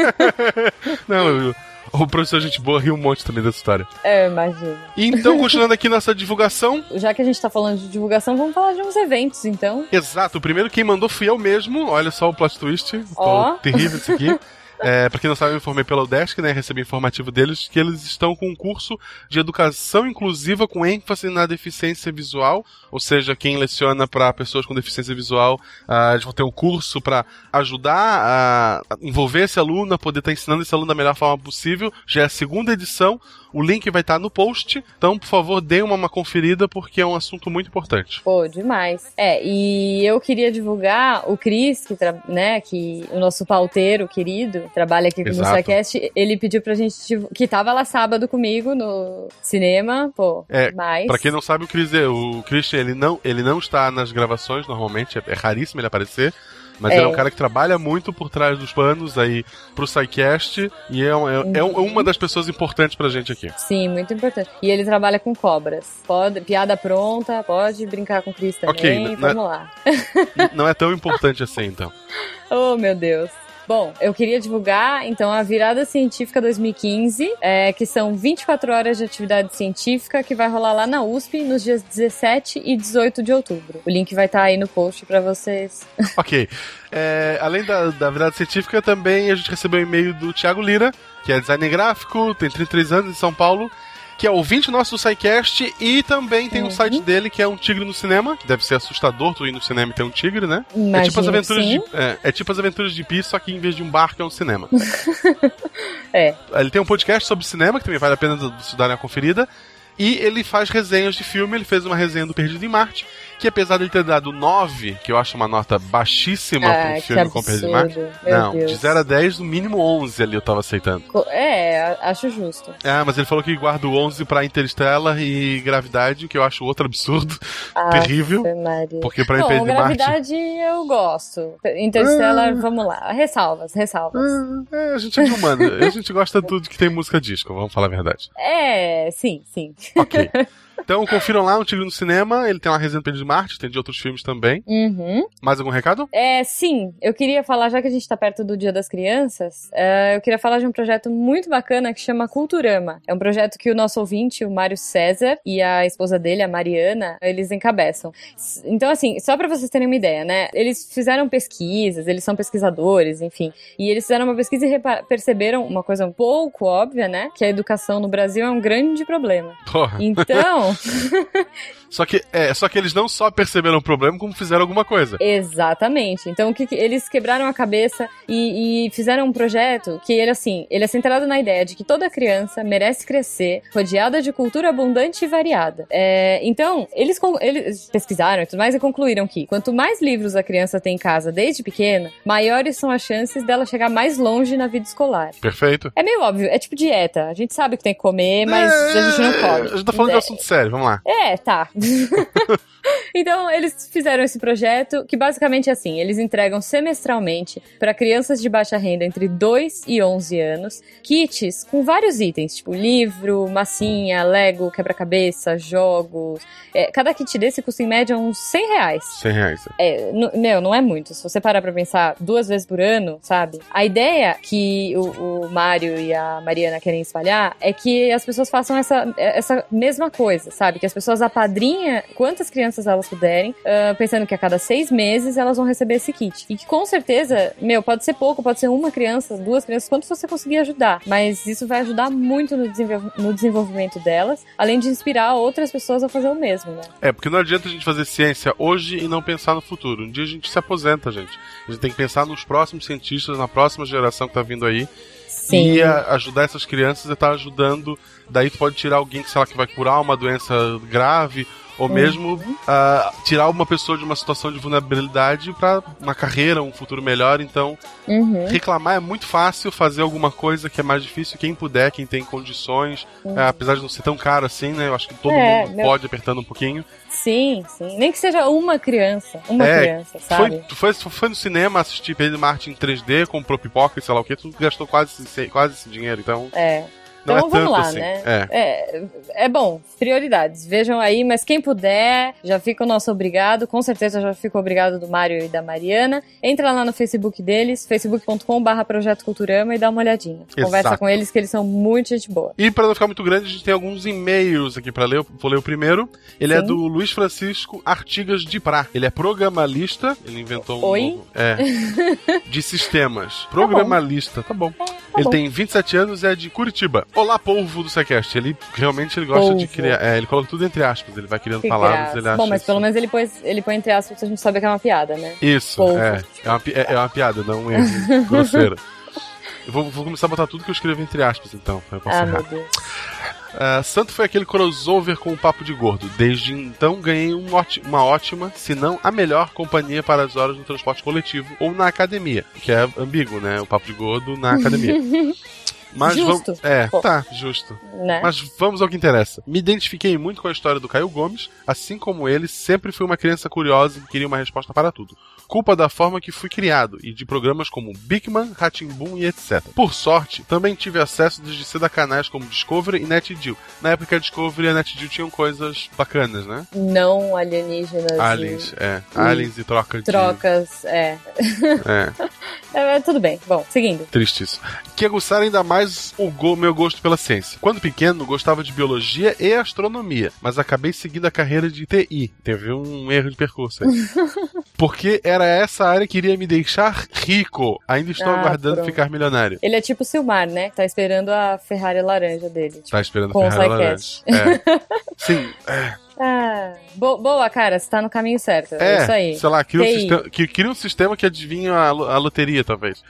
Não, eu- o professor Gente Boa riu um monte também dessa história. É, imagino. Então, continuando aqui nossa divulgação. Já que a gente tá falando de divulgação, vamos falar de uns eventos, então. Exato, o primeiro quem mandou fui eu mesmo. Olha só o plot twist. Tô Ó. terrível isso aqui. É, pra quem não sabe, eu informei pela Udesc, né? Recebi informativo deles que eles estão com um curso de educação inclusiva com ênfase na deficiência visual. Ou seja, quem leciona para pessoas com deficiência visual, ah, eles vão ter um curso para ajudar a envolver esse aluno, a poder estar ensinando esse aluno da melhor forma possível. Já é a segunda edição. O link vai estar no post. Então, por favor, dê uma, uma conferida porque é um assunto muito importante. Pô, demais. É, e eu queria divulgar o Cris, que, né, que o nosso pauteiro querido, trabalha aqui no. SciCast, ele pediu pra gente, que tava lá sábado comigo no cinema, pô, É, demais. Pra quem não sabe, o, Chris, o Christian, ele não, ele não está nas gravações normalmente, é, é raríssimo ele aparecer. Mas É. ele é um cara que trabalha muito por trás dos panos aí pro SciCast e é, um- é, é é uma das pessoas importantes pra gente aqui. Sim, muito importante. E ele trabalha com cobras. Pode, piada pronta, pode brincar com o Cris também, Ok, vamos lá. Não é tão importante assim, então. Oh, meu Deus. Bom, eu queria divulgar, então, a Virada Científica 2015, é, que são 24 horas de atividade científica que vai rolar lá na USP nos dias 17 e 18 de outubro. O link vai estar aí no post pra vocês. Ok. É, além da, da verdade científica, também a gente recebeu um e-mail do Thiago Lira, que é designer gráfico, tem 33 anos em São Paulo, que é ouvinte nosso do SciCast e também tem um Uhum. site dele que é um tigre no cinema, que deve ser assustador tu ir no cinema e ter um tigre, né? é tipo as aventuras de é, é tipo as aventuras de Pi, só que em vez de um barco é um cinema. É. Ele tem um podcast sobre cinema que também vale a pena vocês darem uma conferida. E ele faz resenhas de filme, ele fez uma resenha do Perdido em Marte, que apesar de ele ter dado 9, que eu acho uma nota baixíssima Ah, para que filme com Perdido em Marte. Não, Deus. de 0 a 10, no mínimo 11 ali eu tava aceitando. É, acho justo. Ah, mas ele falou que guarda o 11 pra Interstellar e Gravidade, que eu acho outro absurdo, Ah, terrível. Maria. Porque pra Bom, gravidade eu gosto. Interstellar, vamos lá. Ressalvas, ressalvas. É, a gente é de humano, a gente gosta tudo que tem música disco, vamos falar a verdade. É, sim, sim. Ok. Então confiram lá, um Tigre no Cinema, ele tem uma resenha do em Marte, tem de outros filmes também. Uhum. Mais algum recado? É, sim, eu queria falar, já que a gente tá perto do Dia das Crianças, é, eu queria falar de um projeto muito bacana que chama Culturama. É um projeto que o nosso ouvinte, o Mário César, e a esposa dele, a Mariana, eles encabeçam. Então, assim, só pra vocês terem uma ideia, né? Eles fizeram pesquisas, eles são pesquisadores, enfim, e eles fizeram uma pesquisa e perceberam uma coisa um pouco óbvia, né? Que a educação no Brasil é um grande problema. Porra. Então, 呵 呵 Só que, é, só que eles não só perceberam o problema, como fizeram alguma coisa. Exatamente. Então, o que, que- eles quebraram a cabeça e, e fizeram um projeto que ele assim, ele é centrado na ideia de que toda criança merece crescer rodeada de cultura abundante e variada. É, então, eles, eles pesquisaram e tudo mais e concluíram que quanto mais livros a criança tem em casa desde pequena, maiores são as chances dela chegar mais longe na vida escolar. Perfeito. É meio óbvio, é tipo dieta. A gente sabe que tem que comer, mas a gente não come. A gente tá falando de É, assunto sério, vamos lá. é, tá. então, eles fizeram esse projeto que basicamente é assim: eles entregam semestralmente para crianças de baixa renda entre 2 e 11 anos kits com vários itens, tipo livro, massinha, Lego, quebra-cabeça, jogos. É, cada kit desse custa em média uns 100 reais. 100 reais. É, n- meu, não é muito. Se você parar pra pensar duas vezes por ano, sabe? A ideia que o, o Mário e a Mariana querem espalhar é que as pessoas façam essa, essa mesma coisa, sabe? Que as pessoas apadrinhem quantas crianças elas puderem, ah, pensando que a cada seis meses elas vão receber esse kit. E que com certeza, meu, pode ser pouco, pode ser uma criança, duas crianças, quanto você conseguir ajudar. Mas isso vai ajudar muito no, desenvol- no desenvolvimento delas, além de inspirar outras pessoas a fazer o mesmo, né? É, porque não adianta a gente fazer ciência hoje e não pensar no futuro. Um dia a gente se aposenta, gente. A gente tem que pensar nos próximos cientistas, na próxima geração que tá vindo aí. Sim. E ajudar essas crianças e tá ajudando. Daí tu pode tirar alguém que, sei lá, que vai curar uma doença grave. Ou mesmo ah, tirar uma pessoa de uma situação de vulnerabilidade para uma carreira, um futuro melhor. Então, Uhum. reclamar é muito fácil, fazer alguma coisa que é mais difícil. Quem puder, quem tem condições, Uhum. é, apesar de não ser tão caro assim, né? Eu acho que todo É, mundo meu- pode apertando um pouquinho. Sim, sim. Nem que seja uma criança. Uma É, criança, Foi, sabe? foi, tu foi no cinema assistir Pedro Martin em 3D, comprou pipoca e sei lá o que, tu gastou quase quase esse dinheiro, então É. Então é vamos lá, assim. né? É. É, é bom, prioridades. Vejam aí, mas quem puder, já fica o nosso obrigado. Com certeza já fica o obrigado do Mário e da Mariana. Entra lá no Facebook deles, facebook.com.br Projeto Culturama e dá uma olhadinha. Conversa Exato. com eles que eles são muito gente boa. E para não ficar muito grande, a gente tem alguns e-mails aqui pra ler. Eu Vou ler o primeiro. Ele é Sim. do Luiz Francisco Artigas de Prá. Ele é programalista. Ele inventou um Oi? novo. É. De sistemas. Programalista, tá bom. ele bom. tem 27 anos e é de Curitiba. Olá, polvo do Sequest. Ele realmente ele gosta de criar. É, ele coloca tudo entre aspas. Ele vai criando Que palavras. graça. Ele acha Bom, mas isso. pelo menos ele, pôs, ele põe entre aspas pra gente saber que é uma piada, né? Isso, Polvo. é. É uma, é, é uma piada, não um erro grosseiro. Eu vou, vou começar a botar tudo que eu escrevo entre aspas, então, pra eu posso Ah, errar. meu Deus. Ah, Santo foi aquele crossover com o Papo de Gordo. Desde então ganhei um uma ótima, se não a melhor companhia para as horas no transporte coletivo ou na academia. Que é ambíguo, né? O Papo de Gordo na academia. Mas Justo. vamos. É, Pô. tá, justo. Né? Mas vamos ao que interessa. Me identifiquei muito com a história do Caio Gomes, assim como ele, sempre fui uma criança curiosa e queria uma resposta para tudo. Culpa da forma que fui criado e de programas como Bigman, Ratimbun e etc. Por sorte, também tive acesso desde cedo a canais como Discovery e NetGeo. Na época a Discovery e a NetGeo tinham coisas bacanas, né? Não alienígenas. e Aliens, é. Aliens e troca de. Trocas, é. É. É, Tudo bem. Bom, seguindo. Triste isso. Que aguçaram ainda mais o go- meu gosto pela ciência. Quando pequeno, gostava de biologia e astronomia, mas acabei seguindo a carreira de TI. Teve um erro de percurso aí. Porque era essa área que iria me deixar rico. Ainda estou Ah, aguardando pronto. ficar milionário. Ele é tipo o Silmar, né? Tá esperando a Ferrari laranja dele. Tipo, Tá esperando o Ferrari laranja. É. Sim, é. Ah, bo- boa, cara, você tá no caminho certo. É, É, isso aí. sei lá, cria um, sistema, que, cria um sistema que adivinha a, a loteria, talvez.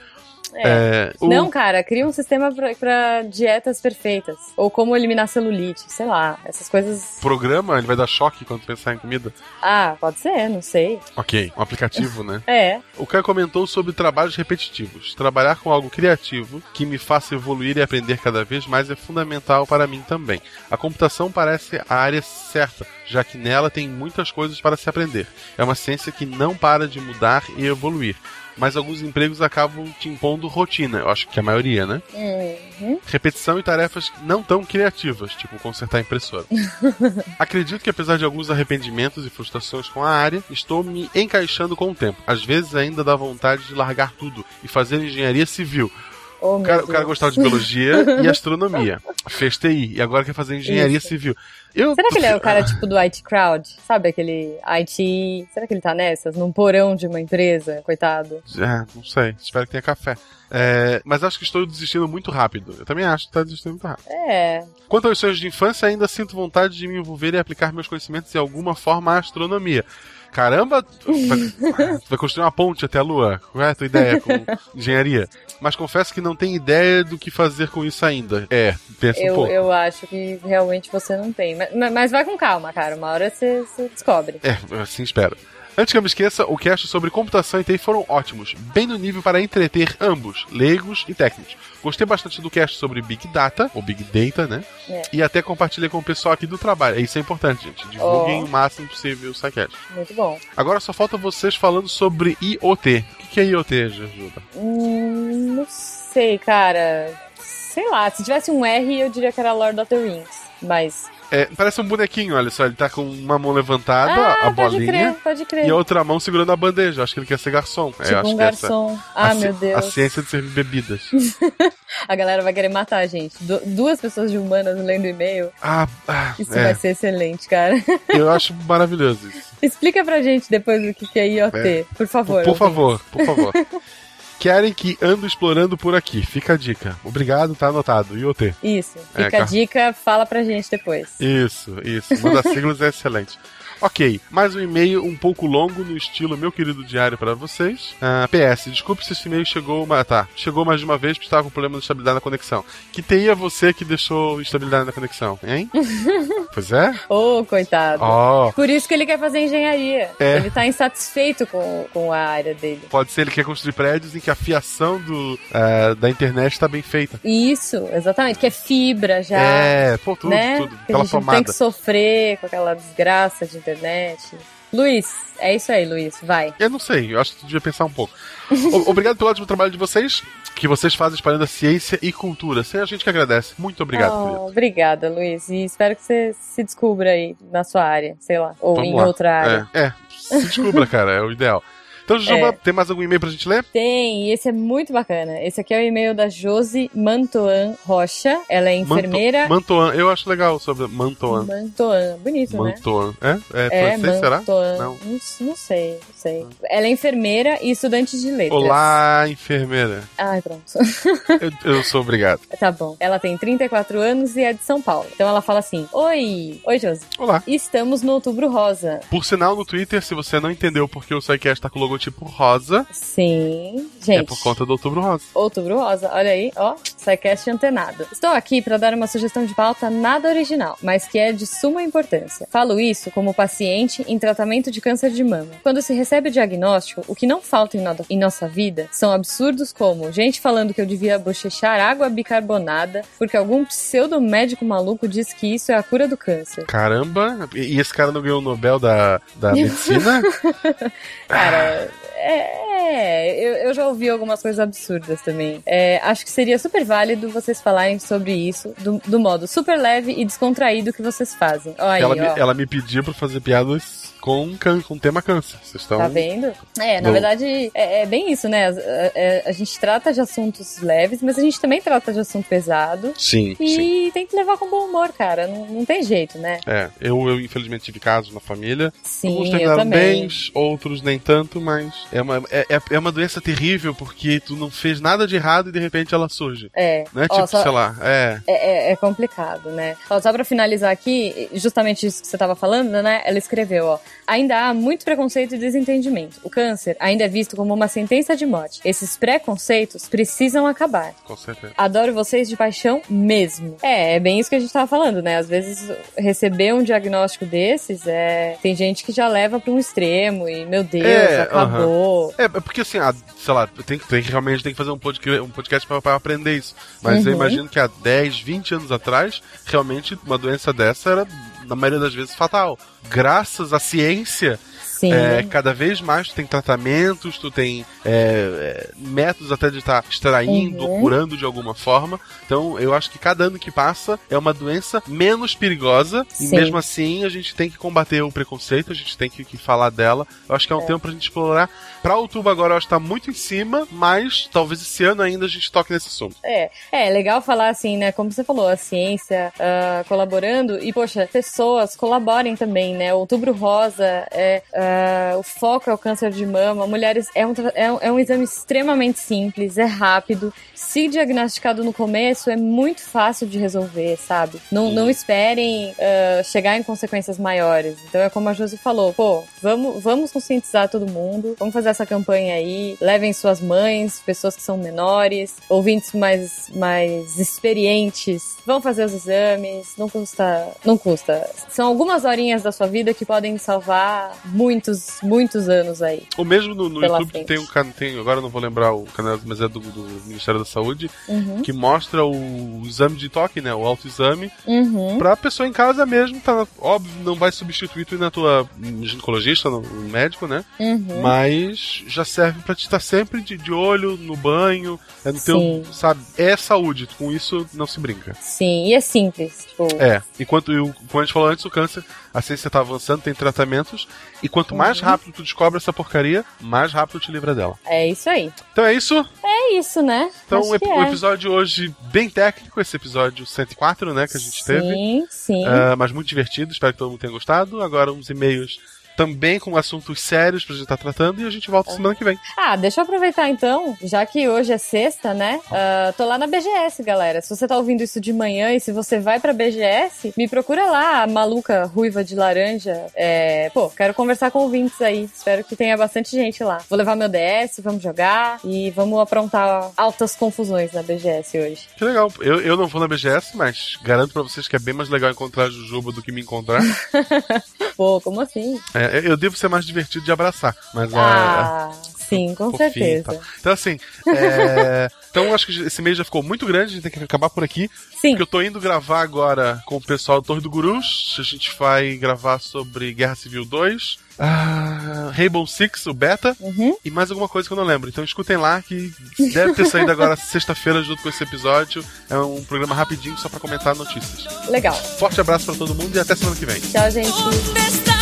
É. É, o- Não, cara, cria um sistema pra dietas perfeitas. Ou como eliminar celulite, sei lá, essas coisas. programa, ele vai dar choque quando pensar em comida. Ah, pode ser, não sei. Ok, um aplicativo, né? É. O Caio comentou sobre trabalhos repetitivos. Trabalhar com algo criativo que me faça evoluir e aprender cada vez mais é fundamental para mim também. A computação parece a área certa, já que nela tem muitas coisas para se aprender. É uma ciência que não para de mudar e evoluir. Mas alguns empregos acabam te impondo rotina. Eu acho que a maioria, né? Uhum. Repetição e tarefas não tão criativas, tipo consertar a impressora. Acredito que apesar de alguns arrependimentos e frustrações com a área, estou me encaixando com o tempo. Às vezes ainda dá vontade de largar tudo e fazer engenharia civil. Oh, O cara, o cara gostava de biologia e astronomia. Fez TI e agora quer fazer engenharia Isso. civil. Eu, Será que ele é o cara tipo do IT Crowd? Sabe aquele IT. Será que ele tá nessas? Num porão de uma empresa? Coitado. É, não sei. Espero que tenha café. É, mas acho que estou desistindo muito rápido. Eu também acho que está desistindo muito rápido. É. Quanto aos sonhos de infância, ainda sinto vontade de me envolver e aplicar meus conhecimentos de alguma forma à astronomia. Caramba, tu vai, tu vai construir uma ponte até a Lua. Qual é a tua ideia com engenharia? Mas confesso que não tenho ideia do que fazer com isso ainda. É, pensa um Eu, pouco. eu acho que realmente você não tem. Mas, mas vai com calma, cara. Uma hora você, você descobre. É, assim espero. Antes que eu me esqueça, o cast sobre computação e TI foram ótimos, bem no nível para entreter ambos, leigos e técnicos. Gostei bastante do cast sobre Big Data, ou Big Data, né? É. E até compartilhei com o pessoal aqui do trabalho. Isso é importante, gente. Divulguem Oh. o máximo possível o SciCast. Muito bom. Agora só falta vocês falando sobre IoT. O que é IoT, Jujuba? Hum, não sei, cara. Sei lá, se tivesse um R, eu diria que era Lord of the Rings. Mas. É, parece um bonequinho, olha só. Ele tá com uma mão levantada, ah, a pode bolinha, crer, pode crer. e a outra mão segurando a bandeja. Acho que ele quer ser garçom. É, Tipo acho um que essa- garçom. Ah, a, meu Deus. A ciência de servir bebidas. A galera vai querer matar a gente. Du- duas pessoas de humanas lendo e-mail. ah, ah, Isso é. vai ser excelente, cara. Eu acho maravilhoso isso. Explica pra gente depois o que que é IoT, É. por favor. Por, por favor, por favor. Querem que ando explorando por aqui. Fica a dica. Obrigado, tá anotado. IoT. Isso. É, Fica a Car- dica, fala pra gente depois. Isso, isso. Uma das siglas é excelente. Ok, mais um e-mail um pouco longo no estilo meu querido diário para vocês. Ah, PS, desculpe se esse e-mail chegou uma, tá, chegou mais de uma vez porque estava com problema de estabilidade na conexão. Que é você que deixou instabilidade na conexão, hein? pois é? Ô, coitado. Ó, Por isso que ele quer fazer engenharia. É. Ele tá insatisfeito com, com a área dele. pode ser ele quer construir prédios em que a fiação do, ah, da internet está bem feita. Isso, exatamente. Que é fibra já. É, pô, tudo, né? tudo. Que a Pela gente tem que sofrer com aquela desgraça de internet. Luiz, é isso aí, Luiz. Vai. Eu não sei, eu acho que tu devia pensar um pouco. O- Obrigado pelo ótimo trabalho de vocês, que vocês fazem espalhando a ciência e cultura. Sem a gente que agradece. Muito obrigado, Oh, querido. obrigada, Luiz. E espero que você se descubra aí na sua área, sei lá. Ou Vamos em lá. outra área. É, é, se descubra, cara, é o ideal. Então, Jujuba, É. tem mais algum e-mail pra gente ler? Tem, e esse é muito bacana. Esse aqui é o e-mail da Josi Mantoan Rocha. Ela é enfermeira. Manto, Mantoan, eu acho legal sobre Mantoan. Mantoan, bonito, né? Mantoan. É? É, É, francês, será? Não. Não, não sei, não sei. Ela é enfermeira e estudante de letras. Olá, enfermeira. Ai, pronto. Eu, eu sou obrigado. Tá bom. Ela tem 34 anos e é de São Paulo. Então ela fala assim: Oi! Oi, Josi. Olá. Estamos no Outubro Rosa. Por sinal, no Twitter, se você não entendeu porque o SciCast tá com o logotipo rosa, Sim, gente. é por conta do Outubro Rosa. Outubro Rosa, olha aí, ó, SciCast antenado. Estou aqui para dar uma sugestão de pauta nada original, mas que é de suma importância. Falo isso como paciente em tratamento de câncer de mama. Quando se recebe o diagnóstico, o que não falta em, no- em nossa vida são absurdos como gente falando que eu devia bochechar água bicarbonada porque algum pseudo médico maluco diz que isso é a cura do câncer. Caramba, e e esse cara não ganhou o Nobel da, da medicina? Cara, é, eu, eu já ouvi algumas coisas absurdas também. É, acho que seria super válido vocês falarem sobre isso do, do modo super leve e descontraído que vocês fazem. Aí, ela, me, ela me pediu pra fazer piadas com, can, com tema câncer. Vocês estão. Tá vendo? É, na Bom. verdade, é, é bem isso, né? A, a- a gente trata de assuntos leves, mas a gente também trata de assunto pesado. Sim, E sim. tem que levar com bom humor, cara. Não, não tem jeito, né? É, eu, eu infelizmente tive casos na família. Sim, Alguns terminaram bem, outros nem tanto, mas é uma, é, é- é uma doença terrível porque tu não fez nada de errado e de repente ela surge. É. Não é Ó, tipo, só- sei lá, é. É, é- é complicado, né? Ó, só pra finalizar aqui, justamente isso que você tava falando, né? Ela escreveu, ó. Ainda há muito preconceito e desentendimento. O câncer ainda é visto como uma sentença de morte. Esses preconceitos precisam acabar. Com certeza. Adoro vocês de paixão mesmo. É, é bem isso que a gente tava falando, né? Às vezes receber um diagnóstico desses é. Tem gente que já leva pra um extremo e, meu Deus, É, acabou. É, é porque assim, ah, sei lá, tem, tem que realmente tem que fazer um podcast, um podcast pra, pra aprender isso. Mas eu Uhum. imagino que há 10, 20 anos atrás, realmente uma doença dessa era, na maioria das vezes, fatal. Graças à ciência, Sim. É, cada vez mais tu tem tratamentos, tu tem é, é, métodos até de estar extraindo, Uhum. curando de alguma forma. Então eu acho que cada ano que passa é uma doença menos perigosa e Sim. mesmo assim a gente tem que combater o preconceito, a gente tem que, que falar dela. Eu acho que é um tempo pra gente explorar. Pra outubro agora eu acho que tá muito em cima, mas talvez esse ano ainda a gente toque nesse assunto. É, é legal falar assim, né? Como você falou, a ciência ah, colaborando e, poxa, pessoas colaborem também, né? Outubro Rosa, é, ah, o foco é o câncer de mama. Mulheres é um, é, um, é um exame extremamente simples, é rápido. Se diagnosticado no começo, é muito fácil de resolver, sabe? Não, não esperem ah, chegar em consequências maiores. Então é como a Josi falou, pô, vamos, vamos conscientizar todo mundo, vamos fazer essa campanha aí, levem suas mães, pessoas que são menores, ouvintes mais, mais experientes, vão fazer os exames, não custa, não custa. São algumas horinhas da sua vida que podem salvar muitos, muitos anos aí. Ou mesmo no, no YouTube frente. tem um canal, tem, agora não vou lembrar o canal, mas é do, do Ministério da Saúde, Uhum. que mostra o exame de toque, né? O autoexame, Uhum. pra pessoa em casa mesmo, tá óbvio, não vai substituir tu ir na tua ginecologista, no, no médico, né? Uhum. Mas já serve pra te estar sempre de, de olho no banho, é no teu, Sim. sabe? É saúde, com isso não se brinca. Sim, e é simples. Tipo, É, enquanto eu, como a gente falou antes, o câncer, a ciência tá avançando, tem tratamentos, e quanto mais Uhum. rápido tu descobre essa porcaria, mais rápido te livra dela. é isso aí. Então é isso. É isso, né? Então Acho o, ep- é. episódio hoje bem técnico, esse episódio 104, né, que a gente teve. Sim, sim. Ah, mas muito divertido, espero que todo mundo tenha gostado. Agora uns e-mails também com assuntos sérios pra gente estar tratando e a gente volta semana que vem. Ah, deixa eu aproveitar então, já que hoje é sexta, né? Ah, tô lá na BGS, galera. Se você tá ouvindo isso de manhã e se você vai pra BGS, me procura lá, a maluca ruiva de laranja. É, pô, quero conversar com ouvintes aí. Espero que tenha bastante gente lá. Vou levar meu DS, vamos jogar e vamos aprontar altas confusões na BGS hoje. Que legal. Eu, eu não vou na BGS, mas garanto pra vocês que é bem mais legal encontrar a Jujuba do que me encontrar. Pô, como assim? É, eu devo ser mais divertido de abraçar, mas a. Ah, sim, com fofinho e certeza. Então, assim, é, então acho que esse mês já ficou muito grande, a gente tem que acabar por aqui. Sim. Porque eu tô indo gravar agora com o pessoal do Torre do Gurus. A gente vai gravar sobre Guerra Civil 2, ah, Rainbow Six, o beta, Uhum. e mais alguma coisa que eu não lembro. Então escutem lá, que deve ter saído agora sexta-feira junto com esse episódio. É um programa rapidinho só pra comentar notícias. Legal. Forte abraço pra todo mundo e até semana que vem. Tchau, gente.